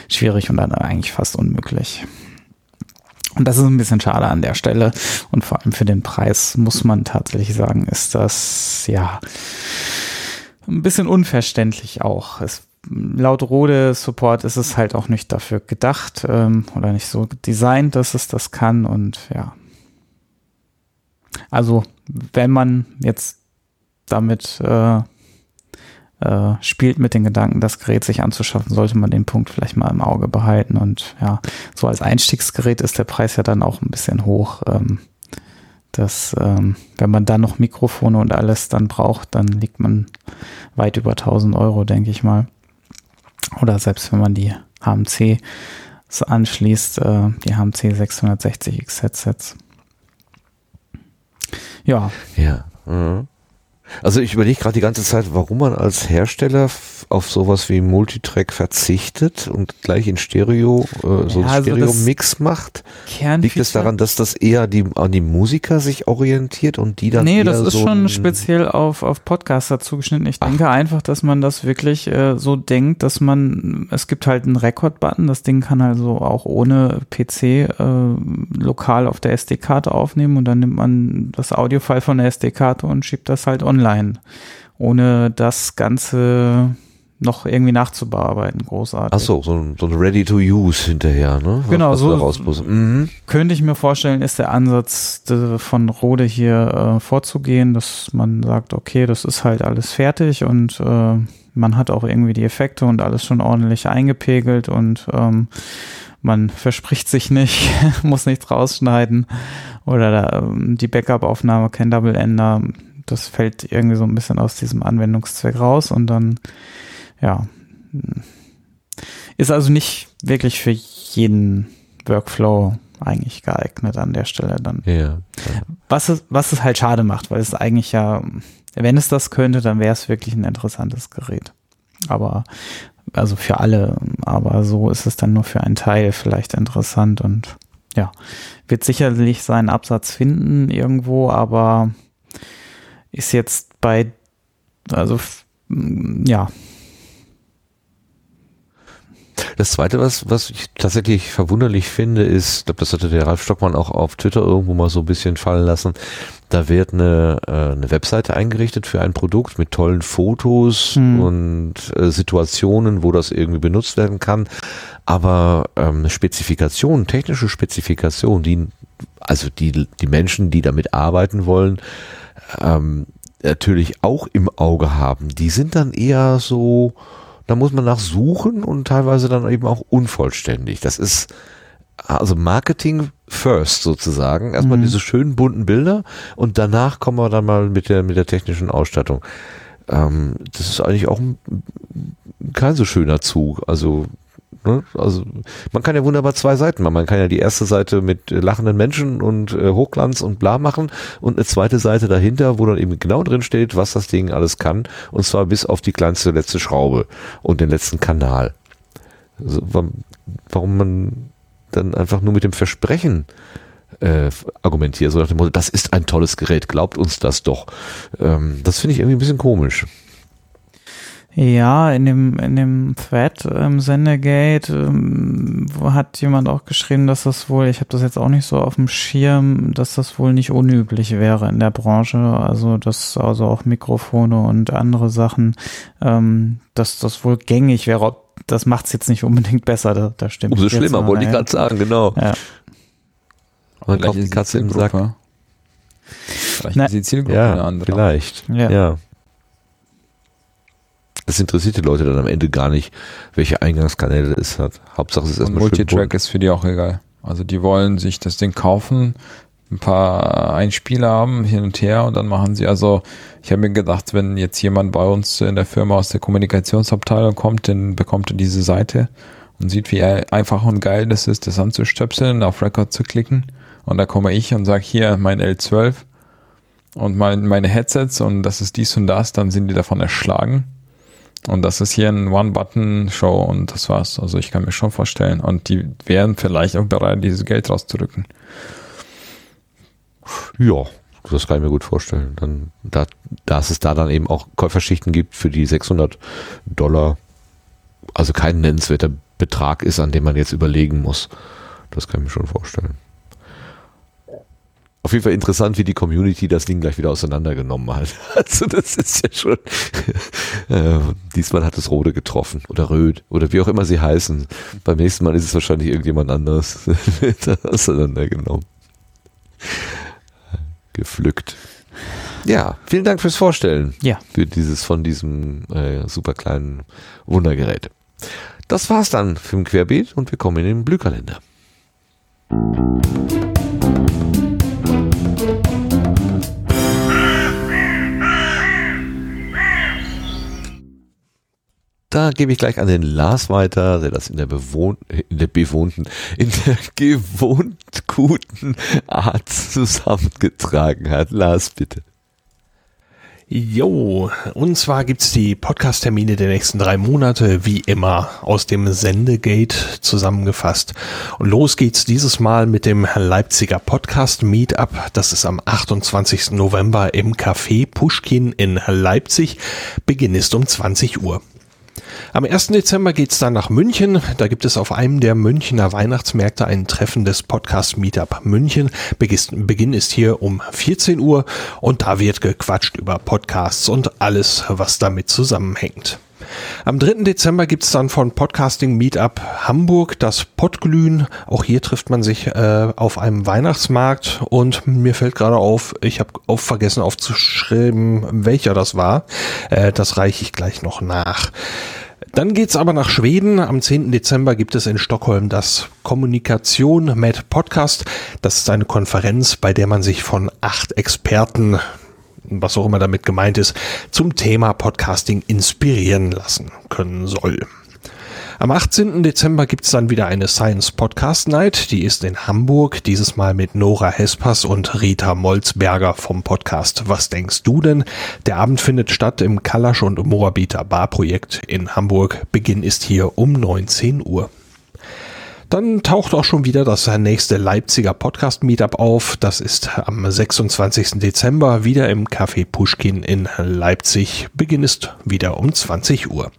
Speaker 2: schwierig und dann eigentlich fast unmöglich. Und das ist ein bisschen schade an der Stelle. Und vor allem für den Preis muss man tatsächlich sagen, ist das, ja, ein bisschen unverständlich auch. Es, laut Rode Support ist es halt auch nicht dafür gedacht ähm, oder nicht so designt, dass es das kann und ja. Also, wenn man jetzt damit äh, äh, spielt mit den Gedanken, das Gerät sich anzuschaffen, sollte man den Punkt vielleicht mal im Auge behalten. Und ja, so als Einstiegsgerät ist der Preis ja dann auch ein bisschen hoch. Ähm, dass ähm, wenn man dann noch Mikrofone und alles dann braucht, dann liegt man weit über 1000 Euro, denke ich mal. Oder selbst wenn man die HMC anschließt, äh, die HMC 660X Headsets.
Speaker 1: Ja. Ja. Mhm. Also ich überlege gerade die ganze Zeit, warum man als Hersteller auf sowas wie Multitrack verzichtet und gleich in Stereo äh, so ja, einen also Stereo-Mix macht. Liegt es daran, dass das eher die, an die Musiker sich orientiert und die dann
Speaker 2: Nee, das ist so schon speziell auf, auf Podcaster zugeschnitten. Ich Ach. denke einfach, dass man das wirklich äh, so denkt, dass man, es gibt halt einen Record-Button, das Ding kann also auch ohne PC äh, lokal auf der SD-Karte aufnehmen und dann nimmt man das Audio-File von der SD-Karte und schiebt das halt online. Ohne das Ganze noch irgendwie nachzubearbeiten, großartig.
Speaker 1: Ach so, so ein, so ein Ready-to-Use hinterher, ne?
Speaker 2: Genau,
Speaker 1: Was
Speaker 2: so-.
Speaker 1: Mhm.
Speaker 2: Könnte ich mir vorstellen, ist der Ansatz von Rode hier äh, vorzugehen, dass man sagt, okay, das ist halt alles fertig und äh, man hat auch irgendwie die Effekte und alles schon ordentlich eingepegelt und ähm, man verspricht sich nicht, (laughs) muss nichts rausschneiden oder ähm, die Backup-Aufnahme, kein Double-Ender, das fällt irgendwie so ein bisschen aus diesem Anwendungszweck raus und dann, ja, ist also nicht wirklich für jeden Workflow eigentlich geeignet an der Stelle dann.
Speaker 1: Ja.
Speaker 2: Was es, was es halt schade macht, weil es eigentlich ja, wenn es das könnte, dann wäre es wirklich ein interessantes Gerät. Aber, also für alle, aber so ist es dann nur für einen Teil vielleicht interessant und ja, wird sicherlich seinen Absatz finden irgendwo, aber ist jetzt bei, also ja,
Speaker 1: Das zweite, was, was ich tatsächlich verwunderlich finde, ist, ich glaube, das hatte der Ralf Stockmann auch auf Twitter irgendwo mal so ein bisschen fallen lassen. Da wird eine, äh, eine Webseite eingerichtet für ein Produkt mit tollen Fotos
Speaker 2: Hm.
Speaker 1: und äh, Situationen, wo das irgendwie benutzt werden kann. Aber ähm, Spezifikationen, technische Spezifikationen, die, also die, die Menschen, die damit arbeiten wollen, ähm, natürlich auch im Auge haben, die sind dann eher so, da muss man nach suchen und teilweise dann eben auch unvollständig. Das ist also Marketing first sozusagen. Erstmal
Speaker 2: Mhm.
Speaker 1: diese schönen bunten Bilder und danach kommen wir dann mal mit der, mit der technischen Ausstattung. Ähm, das ist eigentlich auch ein, kein so schöner Zug. Also, ne? also man kann ja wunderbar zwei Seiten machen. Man kann ja die erste Seite mit äh, lachenden Menschen und äh, Hochglanz und bla machen und eine zweite Seite dahinter, wo dann eben genau drin steht, was das Ding alles kann. Und zwar bis auf die kleinste letzte Schraube und den letzten Kanal. Also, warum, man dann einfach nur mit dem Versprechen äh, argumentiert, so nach dem Motto, das ist ein tolles Gerät, glaubt uns das doch. Ähm, das finde ich irgendwie ein bisschen komisch.
Speaker 2: Ja, in dem, in dem Thread im Sendegate ähm, wo hat jemand auch geschrieben, dass das wohl, ich habe das jetzt auch nicht so auf dem Schirm, dass das wohl nicht unüblich wäre in der Branche. Also dass also auch Mikrofone und andere Sachen, ähm, dass das wohl gängig wäre. Ob- Das macht es jetzt nicht unbedingt besser, da, da stimmt.
Speaker 1: Umso schlimmer, wollte ich gerade sagen, genau.
Speaker 2: Ja.
Speaker 4: Vielleicht
Speaker 1: kauft die Katze im Sack.
Speaker 4: Vielleicht
Speaker 2: Na,
Speaker 4: ist die Zielgruppe eine
Speaker 1: Ja,
Speaker 4: andere.
Speaker 1: vielleicht.
Speaker 2: Ja.
Speaker 1: Ja. Das interessiert die Leute dann am Ende gar nicht, welche Eingangskanäle es hat. Hauptsache es ist
Speaker 4: Und
Speaker 1: erstmal schön
Speaker 4: Multitrack ist für die auch egal. Also die wollen sich das Ding kaufen, ein paar Einspieler haben hin und her und dann machen sie also, ich habe mir gedacht, wenn jetzt jemand bei uns in der Firma aus der Kommunikationsabteilung kommt, dann bekommt er diese Seite und sieht, wie einfach und geil das ist, das anzustöpseln, auf Record zu klicken und da komme ich und sage hier mein L12 und mein, meine Headsets und das ist dies und das, dann sind die davon erschlagen. Und das ist hier ein One-Button-Show und das war's. Also ich kann mir schon vorstellen. Und die wären vielleicht auch bereit, dieses Geld rauszudrücken.
Speaker 1: Ja, das kann ich mir gut vorstellen. Dann, da, dass es da dann eben auch Käuferschichten gibt, für die 600 Dollar, also kein nennenswerter Betrag ist, an dem man jetzt überlegen muss. Das kann ich mir schon vorstellen. Auf jeden Fall interessant, wie die Community das Ding gleich wieder auseinandergenommen hat. (laughs) Also das ist ja schon, (laughs) äh, diesmal hat es Rode getroffen oder Röd oder wie auch immer sie heißen. Beim nächsten Mal ist es wahrscheinlich irgendjemand anderes (laughs) auseinandergenommen gepflückt. Ja, vielen Dank fürs Vorstellen.
Speaker 2: Ja.
Speaker 1: Für dieses von diesem äh, super kleinen Wundergerät. Das war's dann für den Querbeet und wir kommen in den Blühkalender. Da gebe ich gleich an den Lars weiter, der das in der bewohnten, in der bewohnten, in der gewohnt guten Art zusammengetragen hat. Lars, bitte.
Speaker 3: Jo, und zwar gibt's die Podcast-Termine der nächsten drei Monate, wie immer, aus dem Sendegate zusammengefasst. Und los geht's dieses Mal mit dem Leipziger Podcast Meetup. Das ist am 28. November im Café Pushkin in Leipzig. Beginn ist um 20 Uhr. Am 1. Dezember geht's dann nach München. Da gibt es auf einem der Münchner Weihnachtsmärkte ein Treffen des Podcast Meetup München. Beginn ist hier um 14 Uhr und da wird gequatscht über Podcasts und alles, was damit zusammenhängt. Am 3. Dezember gibt's dann von Podcasting Meetup Hamburg das Podglühen. Auch hier trifft man sich äh, auf einem Weihnachtsmarkt und mir fällt gerade auf, ich habe auch vergessen aufzuschreiben, welcher das war. Äh, das reiche ich gleich noch nach. Dann geht's aber nach Schweden. Am 10. Dezember gibt es in Stockholm das Kommunikation mit Podcast. Das ist eine Konferenz, bei der man sich von acht Experten was auch immer damit gemeint ist, zum Thema Podcasting inspirieren lassen können soll. Am 18. Dezember gibt's dann wieder eine Science Podcast Night. Die ist in Hamburg, dieses Mal mit Nora Hespers und Rita Molzberger vom Podcast Was denkst du denn? Der Abend findet statt im Kalasch und Moabiter Barprojekt in Hamburg. Beginn ist hier um 19 Uhr. Dann taucht auch schon wieder das nächste Leipziger Podcast Meetup auf. Das ist am 26. Dezember wieder im Café Pushkin in Leipzig. Beginn ist wieder um 20 Uhr.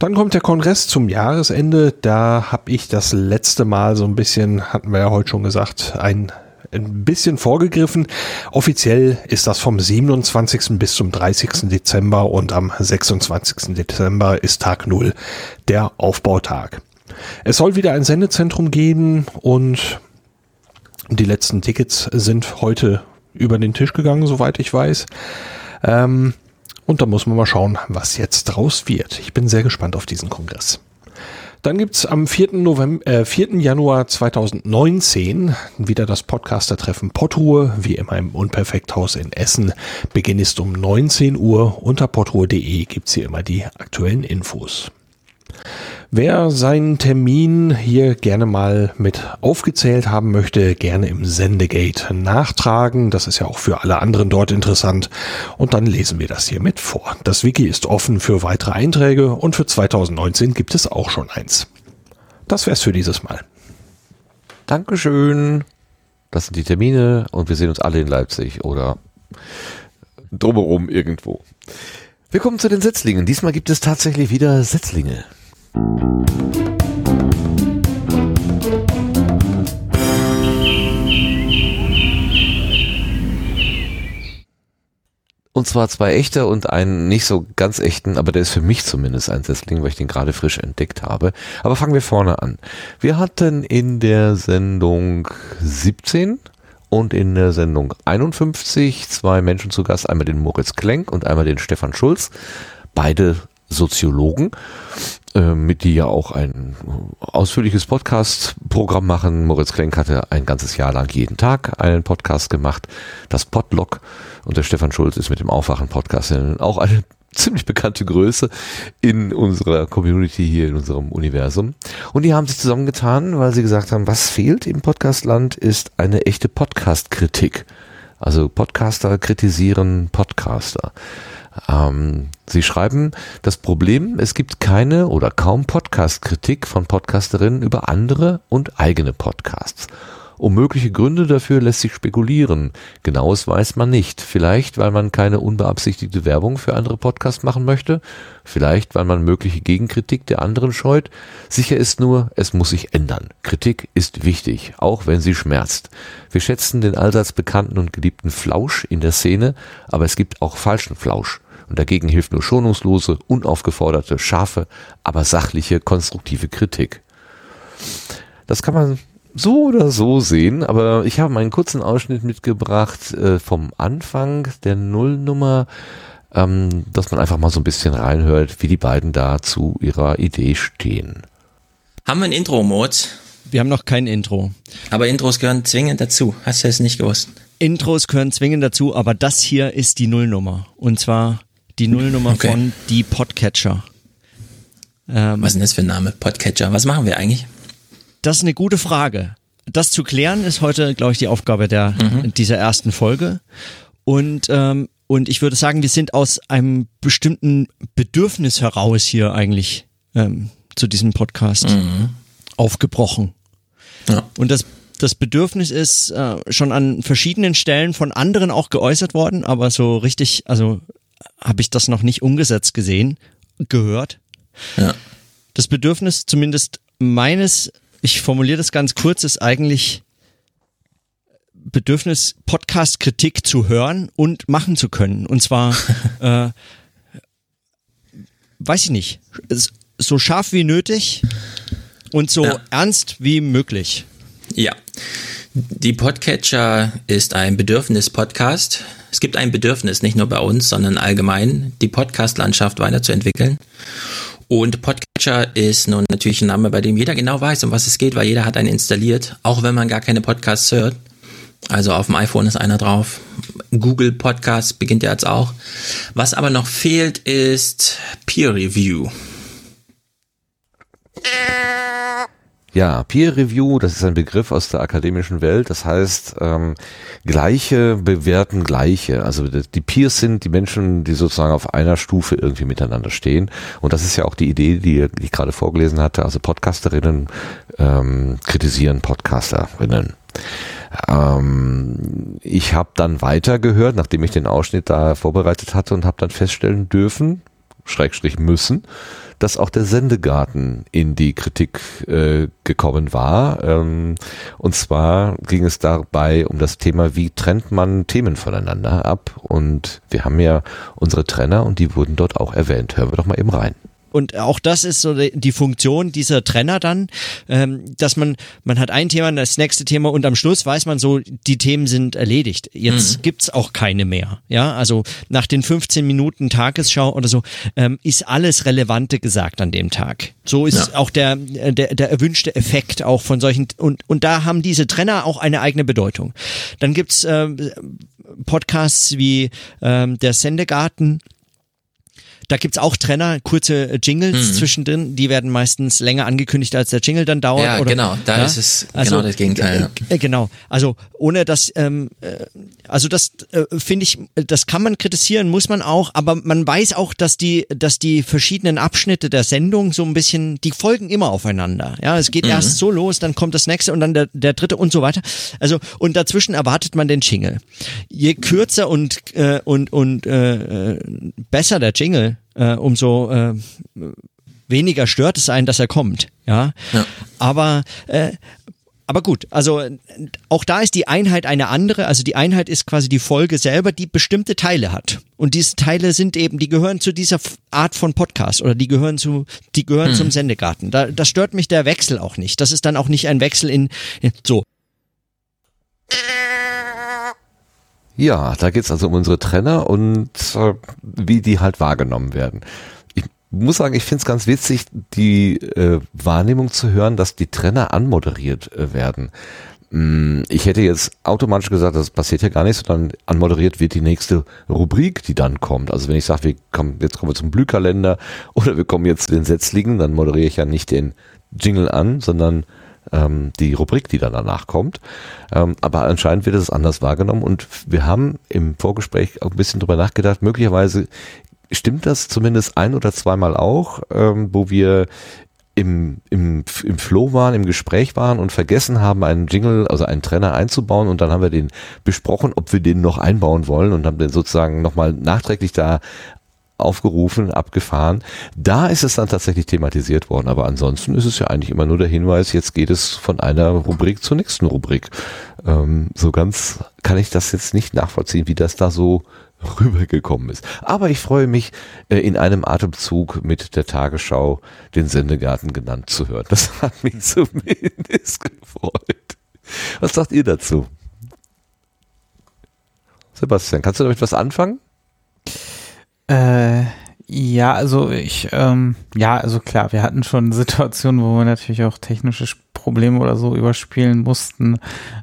Speaker 3: Dann kommt der Kongress zum Jahresende. Da habe ich das letzte Mal so ein bisschen, hatten wir ja heute schon gesagt, ein ein bisschen vorgegriffen. Offiziell ist das vom 27. bis zum 30. Dezember und am 26. Dezember ist Tag Null, der Aufbautag. Es soll wieder ein Sendezentrum geben und die letzten Tickets sind heute über den Tisch gegangen, soweit ich weiß. Ähm, und da muss man mal schauen, was jetzt draus wird. Ich bin sehr gespannt auf diesen Kongress. Dann gibt's am 4. November, äh, 4. Januar 2019 wieder das Podcaster-Treffen Pottruhe, wie immer im Unperfekthaus in Essen. Beginn ist um 19 Uhr. Unter pottruhe.de gibt's hier immer die aktuellen Infos. Wer seinen Termin hier gerne mal mit aufgezählt haben möchte, gerne im Sendegate nachtragen. Das ist ja auch für alle anderen dort interessant. Und dann lesen wir das hier mit vor. Das Wiki ist offen für weitere Einträge und für 2019 gibt es auch schon eins. Das wär's für dieses Mal.
Speaker 1: Dankeschön. Das sind die Termine und wir sehen uns alle in Leipzig oder drumherum irgendwo. Wir kommen zu den Setzlingen. Diesmal gibt es tatsächlich wieder Setzlinge. Und zwar zwei echte und einen nicht so ganz echten, aber der ist für mich zumindest ein Setzling, weil ich den gerade frisch entdeckt habe. Aber fangen wir vorne an. Wir hatten in der Sendung 17 und in der Sendung 51 zwei Menschen zu Gast, einmal den Moritz Klenk und einmal den Stefan Schulz. Beide Soziologen, äh, mit die ja auch ein ausführliches Podcast-Programm machen. Moritz Klenk hatte ein ganzes Jahr lang jeden Tag einen Podcast gemacht, das Podlog. Und der Stefan Schulz ist mit dem Aufwachen-Podcast auch eine (laughs) ziemlich bekannte Größe in unserer Community hier in unserem Universum. Und die haben sich zusammengetan, weil sie gesagt haben, was fehlt im Podcastland ist eine echte Podcast-Kritik. Also Podcaster kritisieren Podcaster. Ähm, Sie schreiben, das Problem, es gibt keine oder kaum Podcast-Kritik von Podcasterinnen über andere und eigene Podcasts. Um mögliche Gründe dafür lässt sich spekulieren. Genaues weiß man nicht. Vielleicht, weil man keine unbeabsichtigte Werbung für andere Podcasts machen möchte. Vielleicht, weil man mögliche Gegenkritik der anderen scheut. Sicher ist nur, es muss sich ändern. Kritik ist wichtig, auch wenn sie schmerzt. Wir schätzen den allseits bekannten und geliebten Flausch in der Szene, aber es gibt auch falschen Flausch. Und dagegen hilft nur schonungslose, unaufgeforderte, scharfe, aber sachliche, konstruktive Kritik. Das kann man so oder so sehen, aber ich habe einen kurzen Ausschnitt mitgebracht äh, vom Anfang der Nullnummer, ähm, dass man einfach mal so ein bisschen reinhört, wie die beiden da zu ihrer Idee stehen.
Speaker 5: Haben wir ein Intro-Mode?
Speaker 6: Wir haben noch kein Intro.
Speaker 5: Aber Intros gehören zwingend dazu. Hast du es nicht gewusst?
Speaker 6: Intros gehören zwingend dazu, aber das hier ist die Nullnummer. Und zwar die Nullnummer okay. von die Podcatcher.
Speaker 5: Ähm, Was ist denn das für ein Name? Podcatcher. Was machen wir eigentlich?
Speaker 6: Das ist eine gute Frage. Das zu klären ist heute, glaube ich, die Aufgabe der, mhm. dieser ersten Folge. Und, ähm, und ich würde sagen, wir sind aus einem bestimmten Bedürfnis heraus hier eigentlich ähm, zu diesem Podcast mhm. aufgebrochen. Ja. Und das das Bedürfnis ist äh, schon an verschiedenen Stellen von anderen auch geäußert worden, aber so richtig, also habe ich das noch nicht umgesetzt gesehen, gehört. Ja. Das Bedürfnis, zumindest meines, ich formuliere das ganz kurz, ist eigentlich Bedürfnis, Podcast-Kritik zu hören und machen zu können. Und zwar (laughs) äh, weiß ich nicht, so scharf wie nötig und so
Speaker 5: Ja.
Speaker 6: ernst wie möglich.
Speaker 5: Ja. Die Podcatcher ist ein Bedürfnis-Podcast. Es gibt ein Bedürfnis, nicht nur bei uns, sondern allgemein, die Podcast-Landschaft weiterzuentwickeln. Und Podcatcher ist nun natürlich ein Name, bei dem jeder genau weiß, um was es geht, weil jeder hat einen installiert, auch wenn man gar keine Podcasts hört. Also auf dem iPhone ist einer drauf. Google Podcasts beginnt ja jetzt auch. Was aber noch fehlt, ist Peer Review. (laughs)
Speaker 1: Ja, Peer Review, das ist ein Begriff aus der akademischen Welt. Das heißt, ähm, Gleiche bewerten Gleiche. Also die Peers sind die Menschen, die sozusagen auf einer Stufe irgendwie miteinander stehen. Und das ist ja auch die Idee, die, die ich gerade vorgelesen hatte. Also Podcasterinnen ähm, kritisieren Podcasterinnen. Ähm, ich habe dann weitergehört, nachdem ich den Ausschnitt da vorbereitet hatte und habe dann feststellen dürfen, Schrägstrich müssen, dass auch der Sendegarten in die Kritik äh, gekommen war. Ähm, und zwar ging es dabei um das Thema, wie trennt man Themen voneinander ab. Und wir haben ja unsere Trenner und die wurden dort auch erwähnt. Hören wir doch mal eben rein.
Speaker 6: Und auch das ist so die Funktion dieser Trenner dann, ähm, dass man, man hat ein Thema, das nächste Thema und am Schluss weiß man so, die Themen sind erledigt. Jetzt gibt's auch keine mehr. Ja, also nach den 15 Minuten Tagesschau oder so ähm, ist alles Relevante gesagt an dem Tag. So ist
Speaker 5: Ja.
Speaker 6: auch der, äh, der, der erwünschte Effekt auch von solchen und, und da haben diese Trenner auch eine eigene Bedeutung. Dann gibt's ähm, Podcasts wie ähm, der Sendegarten, da gibt's auch Trenner, kurze äh, Jingles zwischendrin, die werden meistens länger angekündigt, als der Jingle dann dauert.
Speaker 5: Ja,
Speaker 6: oder,
Speaker 5: genau, da ist es genau das Gegenteil,
Speaker 6: Äh, äh, genau, also ohne dass, ähm, äh, also das äh, finde ich, das kann man kritisieren, muss man auch, aber man weiß auch, dass die, dass die verschiedenen Abschnitte der Sendung so ein bisschen, die folgen immer aufeinander. Ja, es geht erst so los, dann kommt das nächste und dann der, der dritte und so weiter. Also und dazwischen erwartet man den Jingle. Je kürzer und äh, und und äh, besser der Jingle, äh, umso äh, weniger stört es einen, dass er kommt. Ja,
Speaker 5: Ja.
Speaker 6: aber äh, aber gut, also auch da ist die Einheit eine andere. Also die Einheit ist quasi die Folge selber, die bestimmte Teile hat. Und diese Teile sind eben, die gehören zu dieser Art von Podcast oder die gehören zu, die gehören zum Sendegarten. Da, da stört mich der Wechsel auch nicht. Das ist dann auch nicht ein Wechsel in, in so.
Speaker 1: Ja, da geht's also um unsere Trenner und äh, wie die halt wahrgenommen werden. Ich muss sagen, ich finde es ganz witzig, die äh, Wahrnehmung zu hören, dass die Trenner anmoderiert äh, werden. Mm, Ich hätte jetzt automatisch gesagt, das passiert ja gar nicht, sondern anmoderiert wird die nächste Rubrik, die dann kommt. Also wenn ich sage, wir kommen, jetzt kommen wir zum Blühkalender (laughs) oder wir kommen jetzt zu den Setzlingen, dann moderiere ich ja nicht den Jingle an, sondern ähm, die Rubrik, die dann danach kommt. Ähm, aber anscheinend wird es anders wahrgenommen und wir haben im Vorgespräch auch ein bisschen drüber nachgedacht, möglicherweise stimmt das zumindest ein oder zweimal auch, ähm, wo wir im, im, im Flow waren, im Gespräch waren und vergessen haben, einen Jingle, also einen Trenner einzubauen und dann haben wir den besprochen, ob wir den noch einbauen wollen und haben den sozusagen nochmal nachträglich da aufgerufen, abgefahren. Da ist es dann tatsächlich thematisiert worden, aber ansonsten ist es ja eigentlich immer nur der Hinweis, jetzt geht es von einer Rubrik zur nächsten Rubrik. Ähm, so ganz kann ich das jetzt nicht nachvollziehen, wie das da so rübergekommen ist. Aber ich freue mich, äh, in einem Atemzug mit der Tagesschau den Sendegarten genannt zu hören. Das (laughs) hat mich zumindest gefreut. Was sagt ihr dazu? Sebastian, kannst du damit was anfangen?
Speaker 2: Äh, ja, also ich, ähm, ja, also klar, wir hatten schon (laughs) Situationen, wo wir natürlich auch technische Probleme oder so überspielen mussten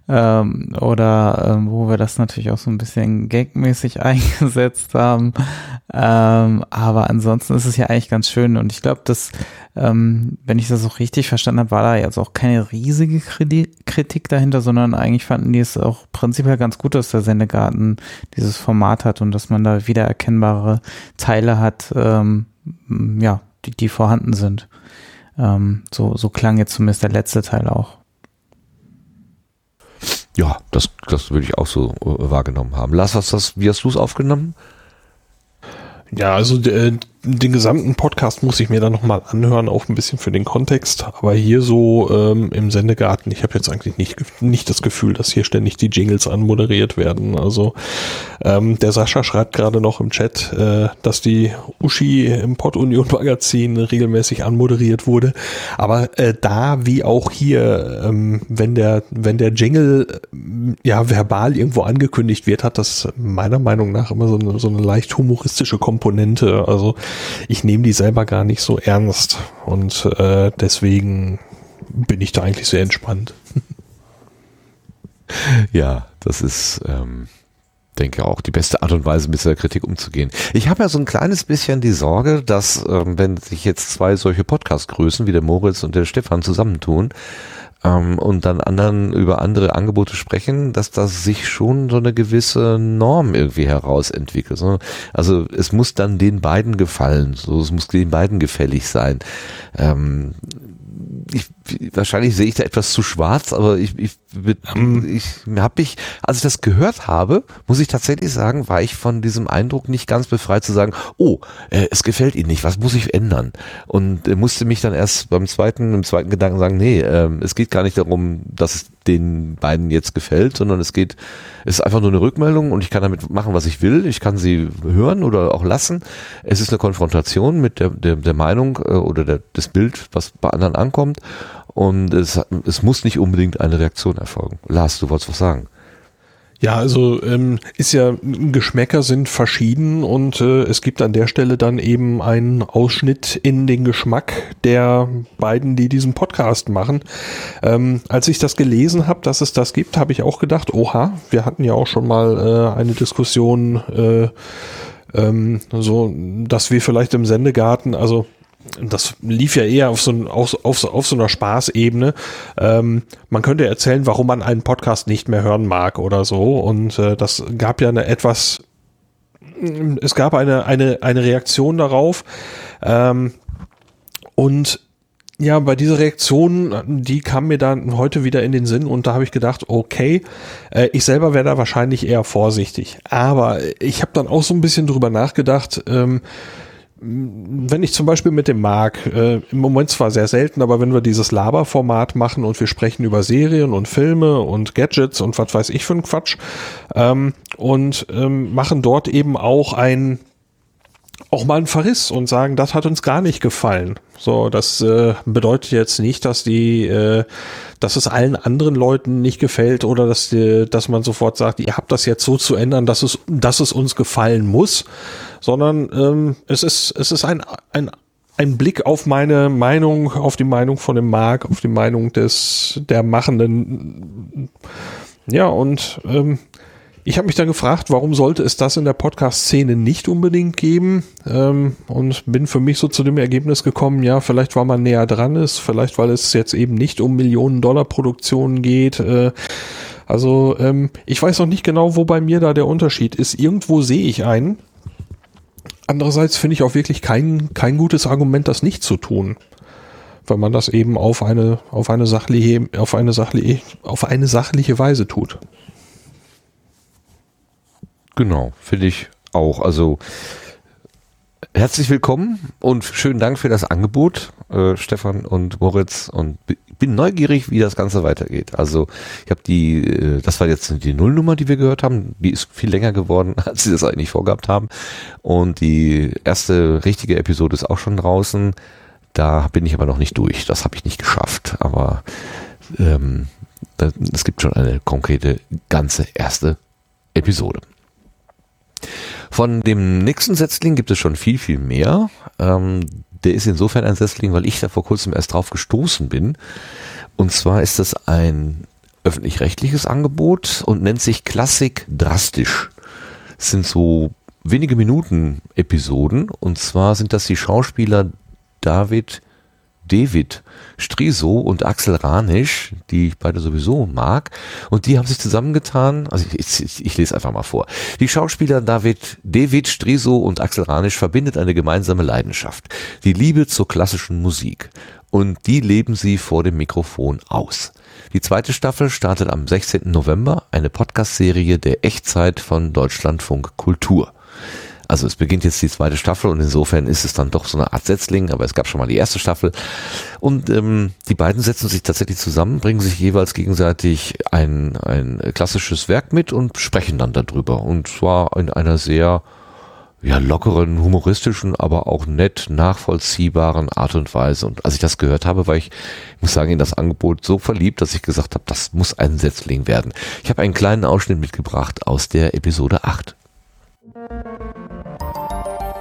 Speaker 2: ähm, oder ähm, wo wir das natürlich auch so ein bisschen gagmäßig (laughs) eingesetzt haben. Ähm, aber ansonsten ist es ja eigentlich ganz schön und ich glaube, dass, ähm, wenn ich das auch richtig verstanden habe, war da jetzt auch keine riesige Kriti- Kritik dahinter, sondern eigentlich fanden die es auch prinzipiell ganz gut, dass der Sendegarten dieses Format hat und dass man da wiedererkennbare Teile hat, ähm, ja, die, die vorhanden sind. Ähm, so, so klang jetzt zumindest der letzte Teil auch.
Speaker 1: Ja, das, das würde ich auch so äh, wahrgenommen haben. Lass, was das, wie hast du es aufgenommen?
Speaker 3: Ja, also äh, den gesamten Podcast muss ich mir dann nochmal anhören, auch ein bisschen für den Kontext. Aber hier so ähm, im Sendegarten, ich habe jetzt eigentlich nicht, nicht das Gefühl, dass hier ständig die Jingles anmoderiert werden. Also ähm, der Sascha schreibt gerade noch im Chat, äh, dass die Uschi im Pod Union Magazin regelmäßig anmoderiert wurde. Aber äh, da wie auch hier, ähm, wenn der wenn der Jingle äh, ja verbal irgendwo angekündigt wird, hat das meiner Meinung nach immer so eine, so eine leicht humoristische Komponente. Also ich nehme die selber gar nicht so ernst und äh, deswegen bin ich da eigentlich sehr entspannt. (laughs)
Speaker 1: ja, das ist, ähm, denke auch, die beste Art und Weise, mit der Kritik umzugehen. Ich habe ja so ein kleines bisschen die Sorge, dass, ähm, wenn sich jetzt zwei solche Podcast-Größen wie der Moritz und der Stefan zusammentun, ähm, und dann anderen über andere Angebote sprechen, dass das sich schon so eine gewisse Norm irgendwie herausentwickelt. Also es muss dann den beiden gefallen, so es muss den beiden gefällig sein. Ähm, ich, wahrscheinlich sehe ich da etwas zu schwarz, aber ich, ich, ich habe mich, als ich das gehört habe, muss ich tatsächlich sagen, war ich von diesem Eindruck nicht ganz befreit zu sagen, oh, äh, es gefällt Ihnen nicht, was muss ich ändern? Und äh, musste mich dann erst beim zweiten, im zweiten Gedanken sagen, nee, äh, es geht gar nicht darum, dass es den beiden jetzt gefällt, sondern es geht, es ist einfach nur eine Rückmeldung und ich kann damit machen, was ich will. Ich kann sie hören oder auch lassen. Es ist eine Konfrontation mit der, der, der Meinung äh, oder der, das Bild, was bei anderen ankommt. Und es, es muss nicht unbedingt eine Reaktion erfolgen. Lars, du wolltest was sagen.
Speaker 3: Ja, also ähm, ist ja, Geschmäcker sind verschieden und äh, es gibt an der Stelle dann eben einen Ausschnitt in den Geschmack der beiden, die diesen Podcast machen. Ähm, als ich das gelesen habe, dass es das gibt, habe ich auch gedacht, oha, wir hatten ja auch schon mal äh, eine Diskussion, äh, ähm, so, dass wir vielleicht im Sendegarten, also das lief ja eher auf so, auf, auf, auf so einer Spaßebene. Ähm, man könnte erzählen, warum man einen Podcast nicht mehr hören mag oder so. Und äh, das gab ja eine etwas, es gab eine, eine, eine Reaktion darauf. Ähm, und ja, bei dieser Reaktion, die kam mir dann heute wieder in den Sinn und da habe ich gedacht, okay, äh, ich selber wäre da wahrscheinlich eher vorsichtig. Aber ich habe dann auch so ein bisschen drüber nachgedacht, ähm, wenn ich zum Beispiel mit dem Marc, äh, im Moment zwar sehr selten, aber wenn wir dieses Laberformat machen und wir sprechen über Serien und Filme und Gadgets und was weiß ich für ein Quatsch ähm, und ähm, machen dort eben auch ein auch mal einen Verriss und sagen, das hat uns gar nicht gefallen. So, das äh, bedeutet jetzt nicht, dass die, äh, dass es allen anderen Leuten nicht gefällt oder dass die, dass man sofort sagt, ihr habt das jetzt so zu ändern, dass es, dass es uns gefallen muss, sondern ähm, es ist, es ist ein, ein ein Blick auf meine Meinung, auf die Meinung von dem Marc, auf die Meinung des der Machenden. Ja, und ähm, ich habe mich dann gefragt, warum sollte es das in der Podcast-Szene nicht unbedingt geben? Ähm, und bin für mich so zu dem Ergebnis gekommen, ja, vielleicht weil man näher dran ist, vielleicht weil es jetzt eben nicht um Millionen-Dollar-Produktionen geht. Äh, also ähm, ich weiß noch nicht genau, wo bei mir da der Unterschied ist. Irgendwo sehe ich einen. Andererseits finde ich auch wirklich kein, kein gutes Argument, das nicht zu tun weil man das eben auf eine auf eine sachliche auf eine sachliche auf eine sachliche Weise tut.
Speaker 1: Genau, finde ich auch. Also herzlich willkommen und schönen Dank für das Angebot, äh, Stefan und Moritz. Und bin neugierig, wie das Ganze weitergeht. Also ich habe die, äh, das war jetzt die Nullnummer, die wir gehört haben. Die ist viel länger geworden, (laughs) als sie das eigentlich vorgehabt haben. Und die erste richtige Episode ist auch schon draußen. Da bin ich aber noch nicht durch. Das habe ich nicht geschafft. Aber ähm, es gibt schon eine konkrete ganze erste Episode. Von dem nächsten Setzling gibt es schon viel, viel mehr. Ähm, der ist insofern ein Setzling, weil ich da vor kurzem erst drauf gestoßen bin. Und zwar ist das ein öffentlich-rechtliches Angebot und nennt sich Klassik Drastisch. Es sind so wenige Minuten Episoden und zwar sind das die Schauspieler David David Striso und Axel Ranisch, die ich beide sowieso mag. Und die haben sich zusammengetan, also ich, ich, ich lese einfach mal vor. Die Schauspieler David, David Striso und Axel Ranisch verbindet eine gemeinsame Leidenschaft. Die Liebe zur klassischen Musik. Und die leben sie vor dem Mikrofon aus. Die zweite Staffel startet am 16. November, eine Podcast-Serie der Echtzeit von Deutschlandfunk Kultur. Also es beginnt jetzt die zweite Staffel und insofern ist es dann doch so eine Art Setzling, aber es gab schon mal die erste Staffel. Und ähm, die beiden setzen sich tatsächlich zusammen, bringen sich jeweils gegenseitig ein, ein klassisches Werk mit und sprechen dann darüber. Und zwar in einer sehr ja, lockeren, humoristischen, aber auch nett nachvollziehbaren Art und Weise. Und als ich das gehört habe, war ich, ich muss sagen, in das Angebot so verliebt, dass ich gesagt habe, das muss ein Setzling werden. Ich habe einen kleinen Ausschnitt mitgebracht aus der Episode 8.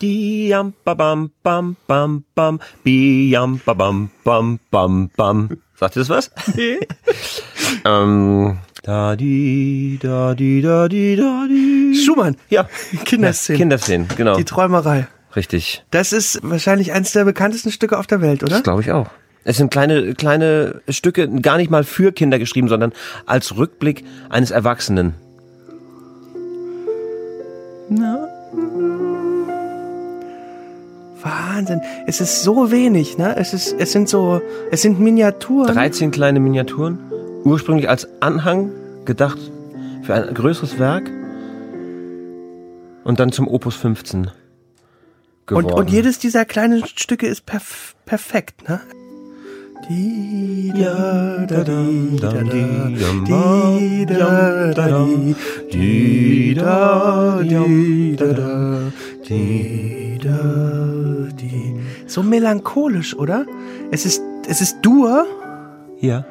Speaker 7: Diam bam bam bam bam biam bam bam bam bam. Sagt ihr das was? (laughs) ähm, da di da di da di da di.
Speaker 8: Schumann.
Speaker 7: Ja,
Speaker 8: Kinderszenen.
Speaker 7: Kinderszenen, genau.
Speaker 8: Die Träumerei.
Speaker 7: Richtig.
Speaker 8: Das ist wahrscheinlich eines der bekanntesten Stücke auf der Welt, oder?
Speaker 7: Das glaube ich auch. Es sind kleine, kleine Stücke, gar nicht mal für Kinder geschrieben, sondern als Rückblick eines Erwachsenen.
Speaker 8: Na? Wahnsinn. Es ist so wenig, ne? Es ist, es sind so, es sind Miniaturen.
Speaker 7: 13 kleine Miniaturen, ursprünglich als Anhang gedacht für ein größeres Werk und dann zum Opus 15 geworden.
Speaker 8: Und, und jedes dieser kleinen Stücke ist perf perfekt, ne? Di da di so melancholisch, oder? Es ist es ist Dur,
Speaker 7: ja.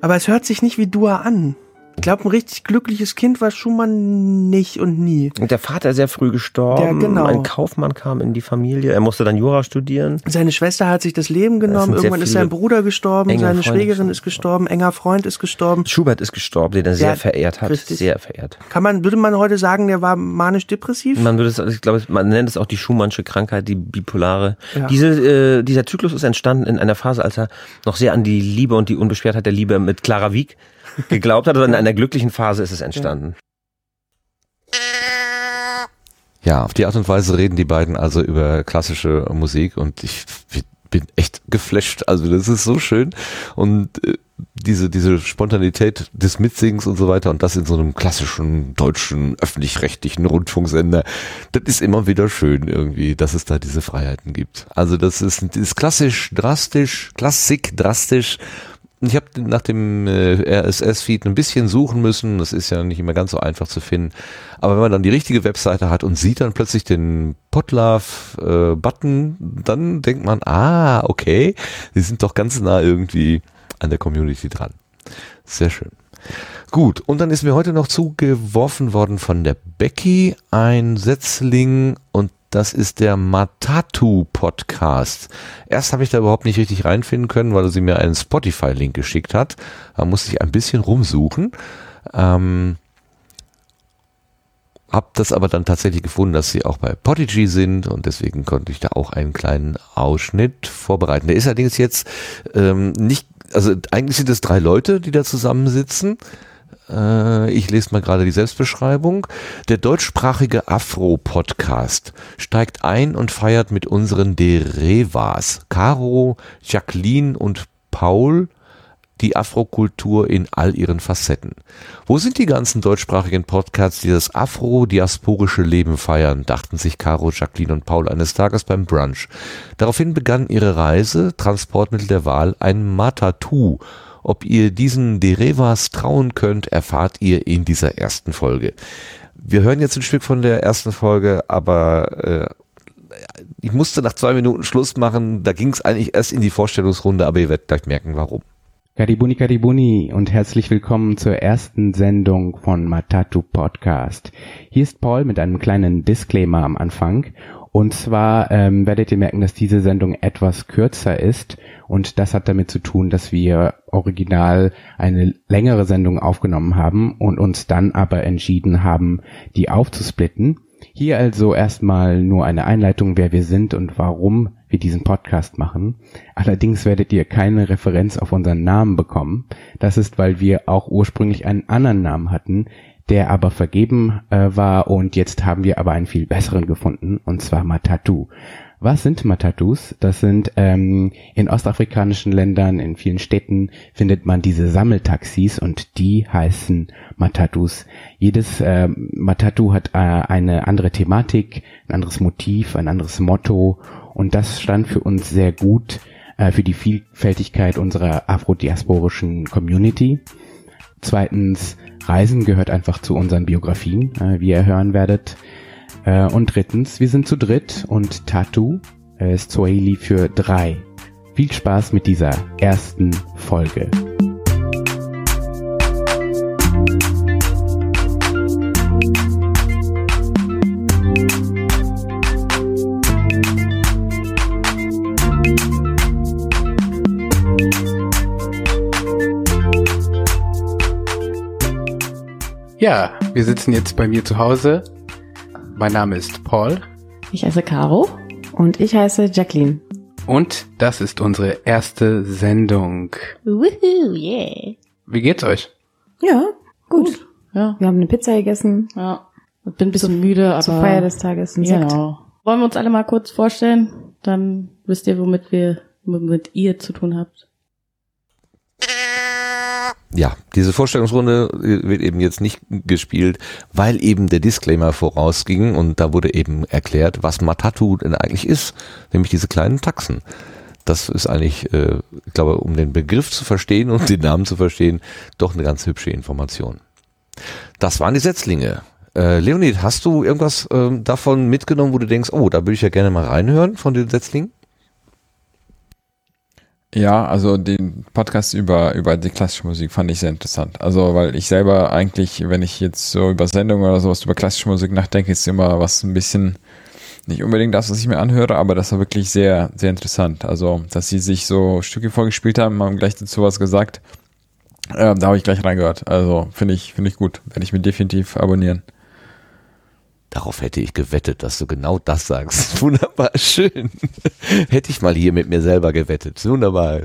Speaker 8: aber es hört sich nicht wie Dur an. Ich glaube, ein richtig glückliches Kind war Schumann nicht und nie.
Speaker 7: Und der Vater sehr früh gestorben.
Speaker 8: Ja, genau.
Speaker 7: Ein Kaufmann kam in die Familie. Er musste dann Jura studieren.
Speaker 8: Seine Schwester hat sich das Leben genommen.
Speaker 7: sehr
Speaker 8: Irgendwann ist sein Bruder gestorben. Seine
Speaker 7: Freunde
Speaker 8: Schwägerin ist gestorben. Enger Freund ist gestorben.
Speaker 7: Schubert ist gestorben, den er sehr verehrt hat.
Speaker 8: richtig.
Speaker 7: Sehr verehrt.
Speaker 8: Kann man, würde man heute sagen, der war manisch-depressiv?
Speaker 7: Man würde es, ich glaube, man nennt es auch die Schumannsche Krankheit, die bipolare.
Speaker 8: Ja.
Speaker 7: Diese, äh, dieser Zyklus ist entstanden in einer Phase, als er noch sehr an die Liebe und die Unbeschwertheit der Liebe mit Clara Wieck geglaubt hat. Also in einer glücklichen Phase ist es entstanden.
Speaker 1: Ja, auf die Art und Weise reden die beiden also über klassische Musik und ich bin echt geflasht. Also das ist so schön und äh, diese diese Spontanität des Mitsingens und so weiter und das in so einem klassischen deutschen öffentlich-rechtlichen Rundfunksender, das ist immer wieder schön irgendwie, dass es da diese Freiheiten gibt. Also das ist, das ist klassisch, drastisch, Klassik, drastisch ich habe nach dem äh, RSS-Feed ein bisschen suchen müssen. Das ist ja nicht immer ganz so einfach zu finden. Aber wenn man dann die richtige Webseite hat und sieht dann plötzlich den Podlove-Button, dann denkt man, ah, okay, die sind doch ganz nah irgendwie an der Community dran. Sehr schön. Gut, und dann ist mir heute noch zugeworfen worden von der Becky ein Setzling und das ist der Matatu Podcast. Erst habe ich da überhaupt nicht richtig reinfinden können, weil sie mir einen Spotify-Link geschickt hat. Da musste ich ein bisschen rumsuchen. Ähm, hab das aber dann tatsächlich gefunden, dass sie auch bei Podigy sind und deswegen konnte ich da auch einen kleinen Ausschnitt vorbereiten. Der ist allerdings jetzt ähm, nicht, also eigentlich sind es drei Leute, die da zusammensitzen. Äh, ich lese mal gerade die Selbstbeschreibung. Der deutschsprachige Afro-Podcast steigt ein und feiert mit unseren Derevas, Caro, Jacqueline und Paul, die Afrokultur in all ihren Facetten. Wo sind die ganzen deutschsprachigen Podcasts, die das afro-diasporische Leben feiern, dachten sich Caro, Jacqueline und Paul eines Tages beim Brunch. Daraufhin begann ihre Reise, Transportmittel der Wahl, ein Matatu. Ob ihr diesen Derevas trauen könnt, erfahrt ihr in dieser ersten Folge. Wir hören jetzt ein Stück von der ersten Folge, aber äh, ich musste nach zwei Minuten Schluss machen. Da ging es eigentlich erst in die Vorstellungsrunde, aber ihr werdet gleich merken, warum.
Speaker 9: Karibuni Karibuni und herzlich willkommen zur ersten Sendung von Matatu Podcast. Hier ist Paul mit einem kleinen Disclaimer am Anfang. Und zwar ähm, werdet ihr merken, dass diese Sendung etwas kürzer ist und das hat damit zu tun, dass wir original eine längere Sendung aufgenommen haben und uns dann aber entschieden haben, die aufzusplitten. Hier also erstmal nur eine Einleitung, wer wir sind und warum wir diesen Podcast machen. Allerdings werdet ihr keine Referenz auf unseren Namen bekommen. Das ist, weil wir auch ursprünglich einen anderen Namen hatten, der aber vergeben äh, war und jetzt haben wir aber einen viel besseren gefunden und zwar Matatu. Was sind Matatus? Das sind ähm, in ostafrikanischen Ländern, in vielen Städten findet man diese Sammeltaxis und die heißen Matatus. Jedes äh, Matatu hat äh, eine andere Thematik, ein anderes Motiv, ein anderes Motto und das stand für uns sehr gut äh, für die Vielfältigkeit unserer afrodiasporischen Community. Zweitens, Reisen gehört einfach zu unseren Biografien, äh, wie ihr hören werdet. Äh, und drittens, wir sind zu dritt und Tattoo äh, ist Swahili für drei. Viel Spaß mit dieser ersten Folge. Ja, wir sitzen jetzt bei mir zu Hause. Mein Name ist Paul.
Speaker 10: Ich heiße Caro. Und ich heiße Jacqueline.
Speaker 9: Und das ist unsere erste Sendung.
Speaker 10: Woohoo, yeah.
Speaker 9: Wie geht's euch?
Speaker 10: Ja, gut. gut.
Speaker 11: Ja.
Speaker 10: Wir haben eine Pizza gegessen.
Speaker 11: Ja. Ich bin ein bisschen müde, aber.
Speaker 10: Zur Feier des Tages ein Sekt.
Speaker 11: Genau. Wollen wir uns alle mal kurz vorstellen? Dann wisst ihr, womit wir, womit ihr zu tun habt
Speaker 1: ja, diese Vorstellungsrunde wird eben jetzt nicht gespielt, weil eben der Disclaimer vorausging und da wurde eben erklärt, was Matatu denn eigentlich ist, nämlich diese kleinen Taxen. Das ist eigentlich, äh, ich glaube, um den Begriff zu verstehen und den Namen zu verstehen, doch eine ganz hübsche Information. Das waren die Setzlinge. Äh, Leonid, hast du irgendwas äh, davon mitgenommen, wo du denkst, oh, da würde ich ja gerne mal reinhören von den Setzlingen?
Speaker 4: Ja, also den Podcast über, über die klassische Musik fand ich sehr interessant. Also, weil ich selber eigentlich, wenn ich jetzt so über Sendungen oder sowas über klassische Musik nachdenke, ist immer was ein bisschen, nicht unbedingt das, was ich mir anhöre, aber das war wirklich sehr, sehr interessant. Also, dass sie sich so Stücke vorgespielt haben, haben gleich dazu was gesagt. Äh, da habe ich gleich reingehört. Also, finde ich, finde ich gut. Werde ich mir definitiv abonnieren.
Speaker 1: Darauf hätte ich gewettet, dass du genau das sagst. (laughs) Wunderbar, schön. hätte ich mal hier mit mir selber gewettet. Wunderbar.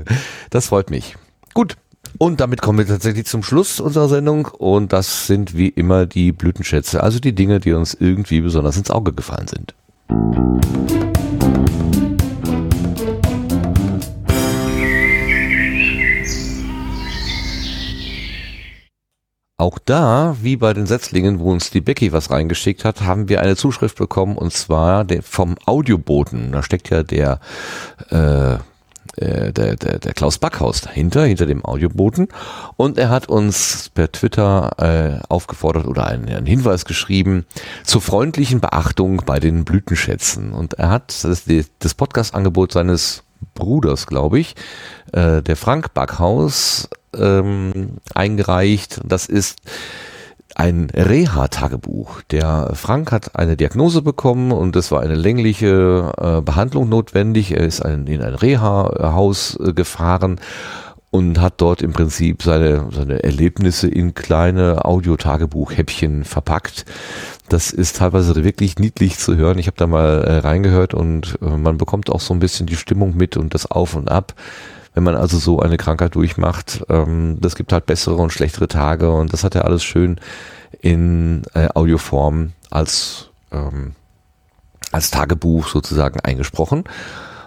Speaker 1: Das freut mich. Gut. Und damit kommen wir tatsächlich zum Schluss unserer Sendung. Und das sind wie immer die Blütenschätze, also die Dinge, die uns irgendwie besonders ins Auge gefallen sind. Auch da, wie bei den Setzlingen, wo uns die Becky was reingeschickt hat, haben wir eine Zuschrift bekommen und zwar vom Audioboten. Da steckt ja der, äh, äh, der, der, der Klaus Backhaus dahinter, hinter dem Audioboten. Und er hat uns per Twitter äh, aufgefordert oder einen, einen Hinweis geschrieben zur freundlichen Beachtung bei den Blütenschätzen. Und er hat das, das Podcast-Angebot seines Bruders, glaube ich, äh, der Frank Backhaus, ähm, eingereicht. Das ist ein Reha-Tagebuch. Der Frank hat eine Diagnose bekommen und es war eine längliche äh, Behandlung notwendig. Er ist ein, in ein Reha-Haus äh, gefahren und hat dort im Prinzip seine, seine Erlebnisse in kleine Audio-Tagebuch-Häppchen verpackt. Das ist teilweise wirklich niedlich zu hören. Ich habe da mal äh, reingehört und äh, man bekommt auch so ein bisschen die Stimmung mit und das Auf und Ab wenn man also so eine Krankheit durchmacht, ähm, das gibt halt bessere und schlechtere Tage und das hat er alles schön in äh, Audioform als, ähm, als Tagebuch sozusagen eingesprochen.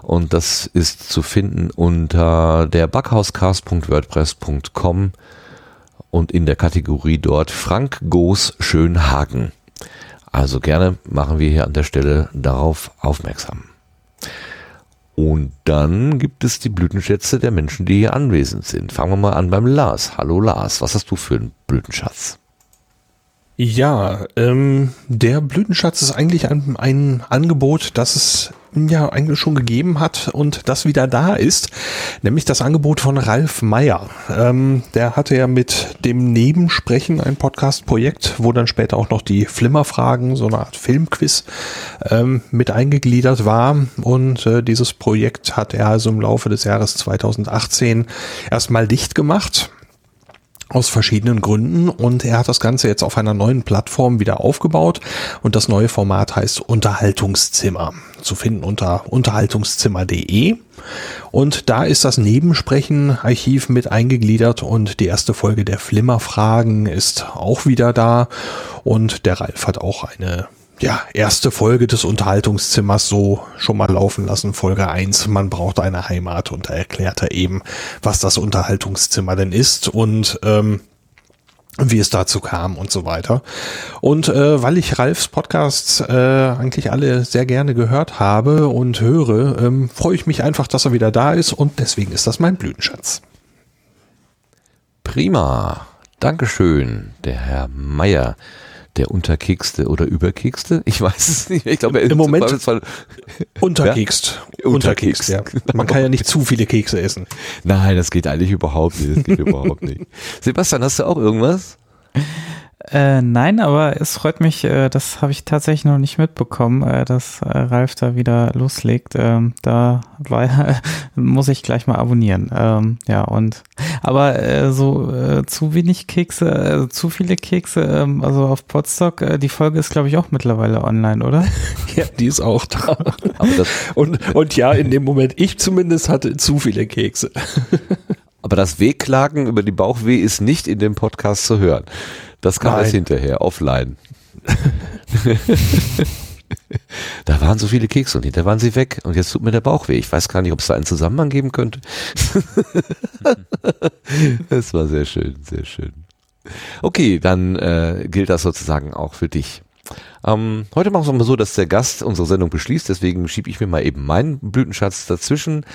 Speaker 1: Und das ist zu finden unter der backhauscast.wordpress.com und in der Kategorie dort Frank Goos Schönhagen. Also gerne machen wir hier an der Stelle darauf aufmerksam. Und dann gibt es die Blütenschätze der Menschen, die hier anwesend sind. Fangen wir mal an beim Lars. Hallo Lars, was hast du für einen Blütenschatz?
Speaker 3: Ja, ähm, der Blütenschatz ist eigentlich ein, ein Angebot, das es ja eigentlich schon gegeben hat und das wieder da ist, nämlich das Angebot von Ralf Meyer. Ähm, der hatte ja mit dem Nebensprechen ein Podcast-Projekt, wo dann später auch noch die Flimmerfragen, so eine Art Filmquiz, ähm, mit eingegliedert war. Und äh, dieses Projekt hat er also im Laufe des Jahres 2018 erstmal dicht gemacht aus verschiedenen Gründen. Und er hat das Ganze jetzt auf einer neuen Plattform wieder aufgebaut. Und das neue Format heißt Unterhaltungszimmer. Zu finden unter unterhaltungszimmer.de und da ist das Nebensprechen-Archiv mit eingegliedert. Und die erste Folge der Flimmerfragen ist auch wieder da. Und der Ralf hat auch eine ja, erste Folge des Unterhaltungszimmers so schon mal laufen lassen. Folge 1, man braucht eine Heimat und da erklärt er eben, was das Unterhaltungszimmer denn ist und ähm, wie es dazu kam und so weiter. Und äh, weil ich Ralfs Podcasts äh, eigentlich alle sehr gerne gehört habe und höre, ähm, freue ich mich einfach, dass er wieder da ist und deswegen ist das mein Blütenschatz.
Speaker 1: Prima. Dankeschön, der Herr Meier der Unterkekste oder Überkekste? Ich weiß es nicht. Ich glaube,
Speaker 3: im Moment unterkekst.
Speaker 1: Ja? Unterkekst.
Speaker 3: Ja. Man kann ja nicht zu viele Kekse essen.
Speaker 1: Nein, das geht eigentlich überhaupt nicht. Das geht überhaupt nicht. (laughs) Sebastian, hast du auch irgendwas?
Speaker 2: Äh, nein, aber es freut mich, äh, das habe ich tatsächlich noch nicht mitbekommen, äh, dass äh, Ralf da wieder loslegt. Ähm, da war, (laughs) muss ich gleich mal abonnieren. Ähm, ja, und aber äh, so äh, zu wenig Kekse, also zu viele Kekse, ähm, also auf Podstock, die Folge ist, glaube ich, auch mittlerweile online, oder? (laughs)
Speaker 3: ja, die ist auch da. (laughs) und, und ja, in dem Moment, ich zumindest hatte zu viele Kekse.
Speaker 1: aber das Wehklagen über die Bauchweh ist nicht in dem Podcast zu hören. Das kam Nein. erst hinterher, offline. (laughs) da waren so viele Kekse und hinterher waren sie weg und jetzt tut mir der Bauch weh. Ich weiß gar nicht, ob es da einen Zusammenhang geben könnte. (laughs) Es war sehr schön, sehr schön. Okay, dann äh, gilt das sozusagen auch für dich. Ähm, heute machen wir es mal so, dass der Gast unsere Sendung beschließt, deswegen schiebe ich mir mal eben meinen Blütenschatz dazwischen.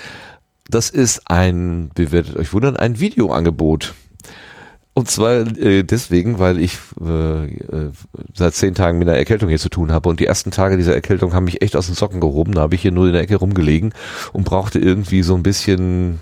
Speaker 1: Das ist ein, wie werdet euch wundern, ein Videoangebot. Und zwar äh, deswegen, weil ich äh, äh, seit zehn Tagen mit einer Erkältung hier zu tun habe. Und die ersten Tage dieser Erkältung haben mich echt aus den Socken gehoben. Da habe ich hier nur in der Ecke rumgelegen und brauchte irgendwie so ein bisschen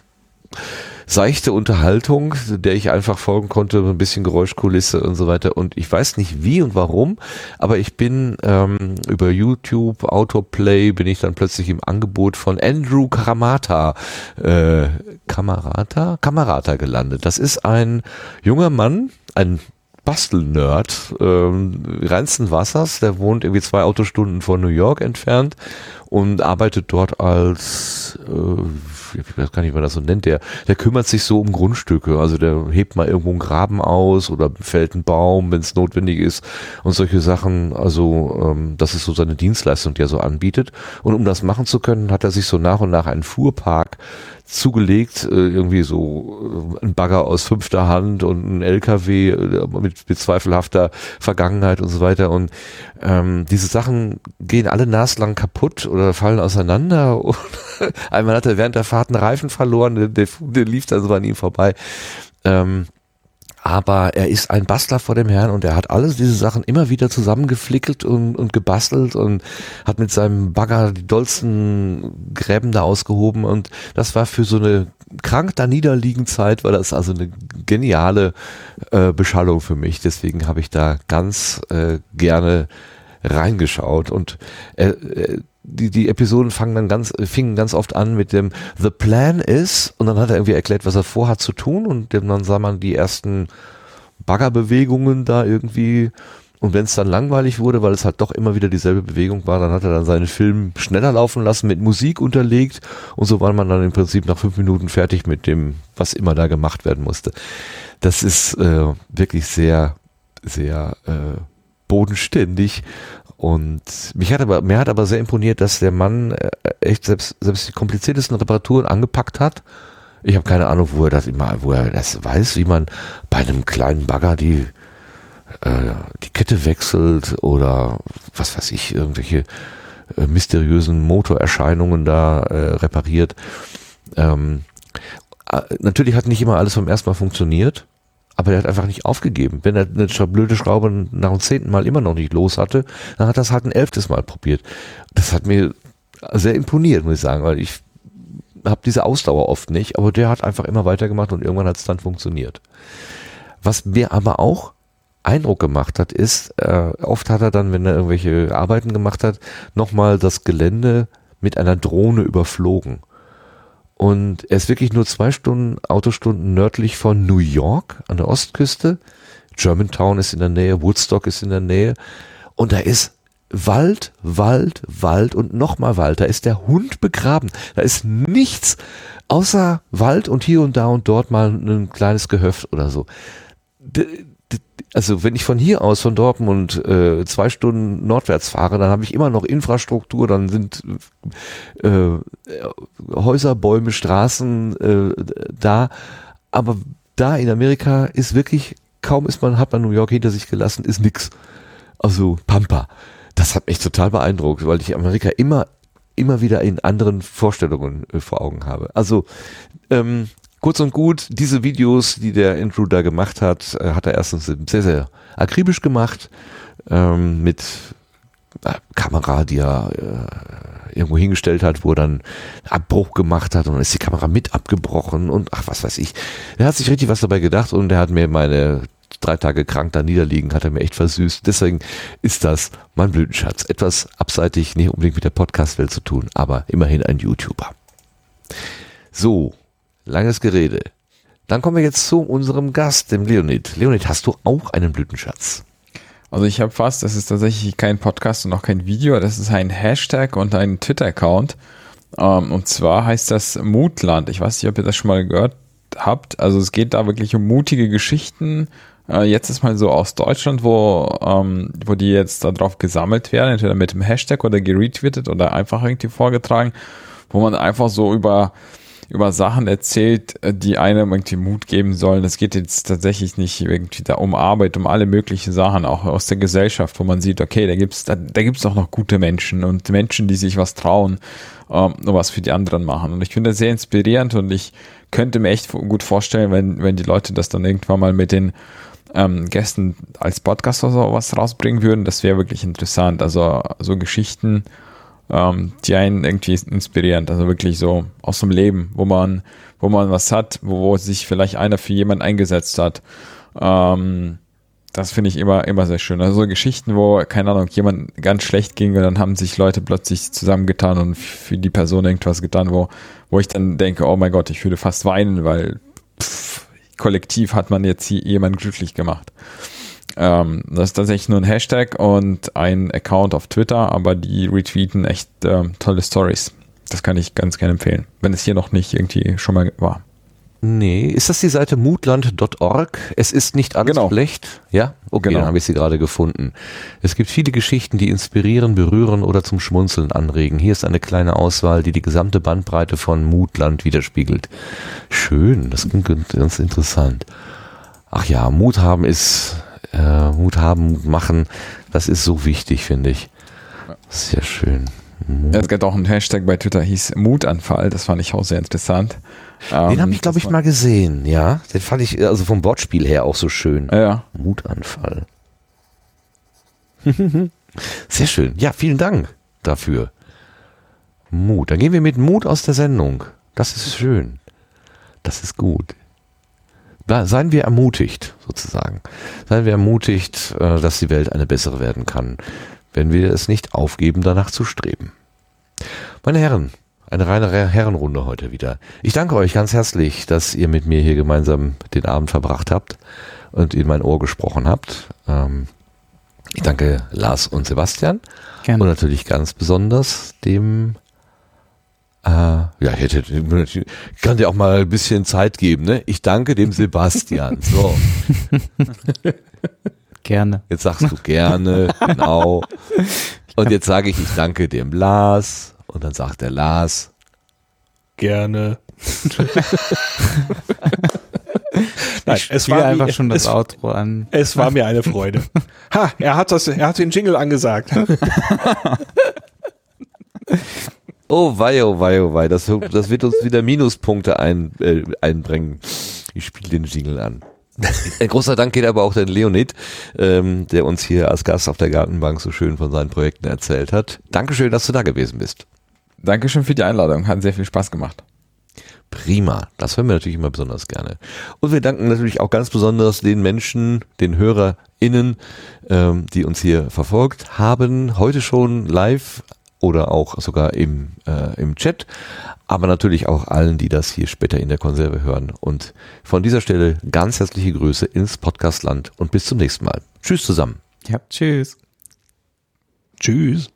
Speaker 1: seichte Unterhaltung, der ich einfach folgen konnte, ein bisschen Geräuschkulisse und so weiter. Und ich weiß nicht wie und warum, aber ich bin ähm, über YouTube, Autoplay, bin ich dann plötzlich im Angebot von Andrew Karamata, äh, Kamarata? Kamarata gelandet. Das ist ein junger Mann, ein Bastelnerd ähm, reinsten Wassers, der wohnt irgendwie zwei Autostunden von New York entfernt und arbeitet dort als äh, ich weiß gar nicht, wie man das so nennt, der, der kümmert sich so um Grundstücke. Also der hebt mal irgendwo einen Graben aus oder fällt einen Baum, wenn es notwendig ist und solche Sachen. Also ähm, das ist so seine Dienstleistung, die er so anbietet. Und um das machen zu können, hat er sich so nach und nach einen Fuhrpark zugelegt, äh, irgendwie so äh, ein Bagger aus fünfter Hand und ein LKW äh, mit, mit zweifelhafter Vergangenheit und so weiter. Und ähm, diese Sachen gehen alle naslang kaputt oder fallen auseinander. (laughs) einmal hat er während der Fahrt einen Reifen verloren, der, der, der lief dann so an ihm vorbei. Ähm, aber er ist ein Bastler vor dem Herrn und er hat alles diese Sachen immer wieder zusammengeflickelt und, und gebastelt und hat mit seinem Bagger die dollsten Gräben da ausgehoben und das war für so eine krank da niederliegen Zeit, war das also eine geniale äh, Beschallung für mich. Deswegen habe ich da ganz äh, gerne reingeschaut und äh, äh die, die Episoden fangen dann ganz, fingen ganz oft an mit dem The Plan is und dann hat er irgendwie erklärt, was er vorhat zu tun und dann sah man die ersten Baggerbewegungen da irgendwie und wenn es dann langweilig wurde, weil es halt doch immer wieder dieselbe Bewegung war, dann hat er dann seinen Film schneller laufen lassen, mit Musik unterlegt und so war man dann im Prinzip nach fünf Minuten fertig mit dem, was immer da gemacht werden musste. Das ist äh, wirklich sehr, sehr äh, bodenständig und mich hat aber, mir hat aber sehr imponiert, dass der Mann äh, echt selbst, selbst die kompliziertesten Reparaturen angepackt hat. Ich habe keine Ahnung, wo er das immer, wo er das weiß, wie man bei einem kleinen Bagger die, äh, die Kette wechselt oder was weiß ich, irgendwelche äh, mysteriösen Motorerscheinungen da äh, repariert. Ähm, äh, natürlich hat nicht immer alles vom ersten Mal funktioniert. Aber der hat einfach nicht aufgegeben. Wenn er eine blöde Schraube nach dem zehnten Mal immer noch nicht los hatte, dann hat er es halt ein elftes Mal probiert. Das hat mir sehr imponiert, muss ich sagen, weil ich habe diese Ausdauer oft nicht, aber der hat einfach immer weitergemacht und irgendwann hat es dann funktioniert. Was mir aber auch Eindruck gemacht hat, ist, äh, oft hat er dann, wenn er irgendwelche Arbeiten gemacht hat, nochmal das Gelände mit einer Drohne überflogen Und er ist wirklich nur zwei Stunden, Autostunden nördlich von New York an der Ostküste. Germantown ist in der Nähe, Woodstock ist in der Nähe. Und da ist Wald, Wald, Wald und nochmal Wald. Da ist der Hund begraben. Da ist nichts außer Wald und hier und da und dort mal ein kleines Gehöft oder so. Also wenn ich von hier aus, von Dortmund, äh, zwei Stunden nordwärts fahre, dann habe ich immer noch Infrastruktur, dann sind äh, Häuser, Bäume, Straßen äh, da. Aber da in Amerika ist wirklich, kaum ist man, hat man New York hinter sich gelassen, ist nix. Also Pampa. Das hat mich total beeindruckt, weil ich Amerika immer, immer wieder in anderen Vorstellungen äh, vor Augen habe. Also ähm, Kurz und gut, diese Videos, die der Andrew da gemacht hat, äh, hat er erstens sehr, sehr akribisch gemacht, ähm, mit äh, Kamera, die er äh, irgendwo hingestellt hat, wo er dann Abbruch gemacht hat und dann ist die Kamera mit abgebrochen und ach, was weiß ich. Er hat sich richtig was dabei gedacht und er hat mir meine drei Tage krank da niederliegen, hat er mir echt versüßt. Deswegen ist das mein Blütenschatz. Etwas abseitig, nicht unbedingt mit der Podcast-Welt zu tun, aber immerhin ein YouTuber. So, Langes Gerede. Dann kommen wir jetzt zu unserem Gast, dem Leonid. Leonid, hast du auch einen Blütenschatz?
Speaker 4: Also ich habe fast, das ist tatsächlich kein Podcast und auch kein Video, das ist ein Hashtag und ein Twitter-Account. Ähm, und zwar heißt das Mutland. Ich weiß nicht, ob ihr das schon mal gehört habt. Also es geht da wirklich um mutige Geschichten. Äh, jetzt ist mal so aus Deutschland, wo, ähm, wo die jetzt darauf gesammelt werden, entweder mit dem Hashtag oder geretweetet oder einfach irgendwie vorgetragen, wo man einfach so über über Sachen erzählt, äh, die einem irgendwie Mut geben sollen. Es geht jetzt tatsächlich nicht irgendwie da um Arbeit, um alle möglichen Sachen, auch aus der Gesellschaft, wo man sieht, okay, da gibt's da, da gibt's auch noch gute Menschen und Menschen, die sich was trauen, ähm, was für die anderen machen. Und ich finde das sehr inspirierend und ich könnte mir echt gut vorstellen, wenn, wenn die Leute das dann irgendwann mal mit den ähm, Gästen als Podcast oder sowas rausbringen würden, das wäre wirklich interessant. Also so Geschichten, ähm, die einen irgendwie inspirierend, also wirklich so aus dem Leben, wo man, wo man was hat, wo, wo sich vielleicht einer für jemanden eingesetzt hat. Ähm, das finde ich immer, immer sehr schön. Also so Geschichten, wo, keine Ahnung, jemand ganz schlecht ging und dann haben sich Leute plötzlich zusammengetan und für die Person irgendwas getan, wo, wo ich dann denke, oh mein Gott, ich würde fast weinen, weil pff, kollektiv hat man jetzt hier jemanden glücklich gemacht. Ähm, das ist tatsächlich nur ein Hashtag und ein Account auf Twitter, aber die retweeten echt ähm, tolle Stories. Das kann ich ganz gerne empfehlen, wenn es hier noch nicht irgendwie schon mal war.
Speaker 1: Nee, ist das die Seite mutland.org? Es ist nicht alles
Speaker 4: Genau.
Speaker 1: schlecht. Ja? Okay,
Speaker 4: Genau.
Speaker 1: dann habe ich sie gerade gefunden. Es gibt viele Geschichten, die inspirieren, berühren oder zum Schmunzeln anregen. Hier ist eine kleine Auswahl, die die gesamte Bandbreite von Mutland widerspiegelt. Schön, das klingt ganz interessant. Ach ja, Mut haben ist, äh, Mut haben, Mut machen, das ist so wichtig, finde ich. Sehr schön.
Speaker 4: Ja, Es gibt auch einen Hashtag bei Twitter, hieß Mutanfall. Das fand ich auch sehr interessant.
Speaker 1: Den
Speaker 4: Ähm,
Speaker 1: habe ich, glaube ich, mal gesehen, ja. Den fand ich also vom Wortspiel her auch so schön.
Speaker 4: Ja.
Speaker 1: Mutanfall. (laughs) Sehr schön. Ja, vielen Dank dafür. Mut. Dann gehen wir mit Mut aus der Sendung. Das ist schön. Das ist gut. Seien wir ermutigt, sozusagen. Seien wir ermutigt, äh, dass die Welt eine bessere werden kann, wenn wir es nicht aufgeben, danach zu streben. Meine Herren, eine reine Re- Herrenrunde heute wieder. Ich danke euch ganz herzlich, dass ihr mit mir hier gemeinsam den Abend verbracht habt und in mein Ohr gesprochen habt. Ähm, ich danke Lars und Sebastian
Speaker 2: Gerne.
Speaker 1: und natürlich ganz besonders dem äh, ja, ich hätte, ich kann dir auch mal ein bisschen Zeit geben, ne? Ich danke dem Sebastian. So, (laughs)
Speaker 2: Gerne.
Speaker 1: jetzt sagst du gerne, genau. Und jetzt sage ich, ich danke dem Lars. Und dann sagt der Lars,
Speaker 3: Gerne. (laughs) Nein,
Speaker 2: Ich
Speaker 3: es war
Speaker 2: einfach
Speaker 3: mir-
Speaker 2: schon das
Speaker 3: es,
Speaker 2: Outro an.
Speaker 3: Es war mir eine Freude. (laughs) Ha, er hat das, er hat den Jingle angesagt.
Speaker 1: Oh wei, oh wei, oh wei, das, das wird uns wieder Minuspunkte ein, äh, einbringen. Ich spiele den Jingle an. Ein großer Dank geht aber auch den Leonid, ähm, der uns hier als Gast auf der Gartenbank so schön von seinen Projekten erzählt hat. Dankeschön, dass du da gewesen bist.
Speaker 4: Dankeschön für die Einladung. Hat sehr viel Spaß gemacht.
Speaker 1: Prima, das hören wir natürlich immer besonders gerne. Und wir danken natürlich auch ganz besonders den Menschen, den HörerInnen, ähm, die uns hier verfolgt haben. Heute schon live oder auch sogar im, äh, im Chat, aber natürlich auch allen, die das hier später in der Konserve hören. Und von dieser Stelle ganz herzliche Grüße ins Podcastland und bis zum nächsten Mal. Tschüss zusammen.
Speaker 2: Ja, tschüss.
Speaker 3: Tschüss.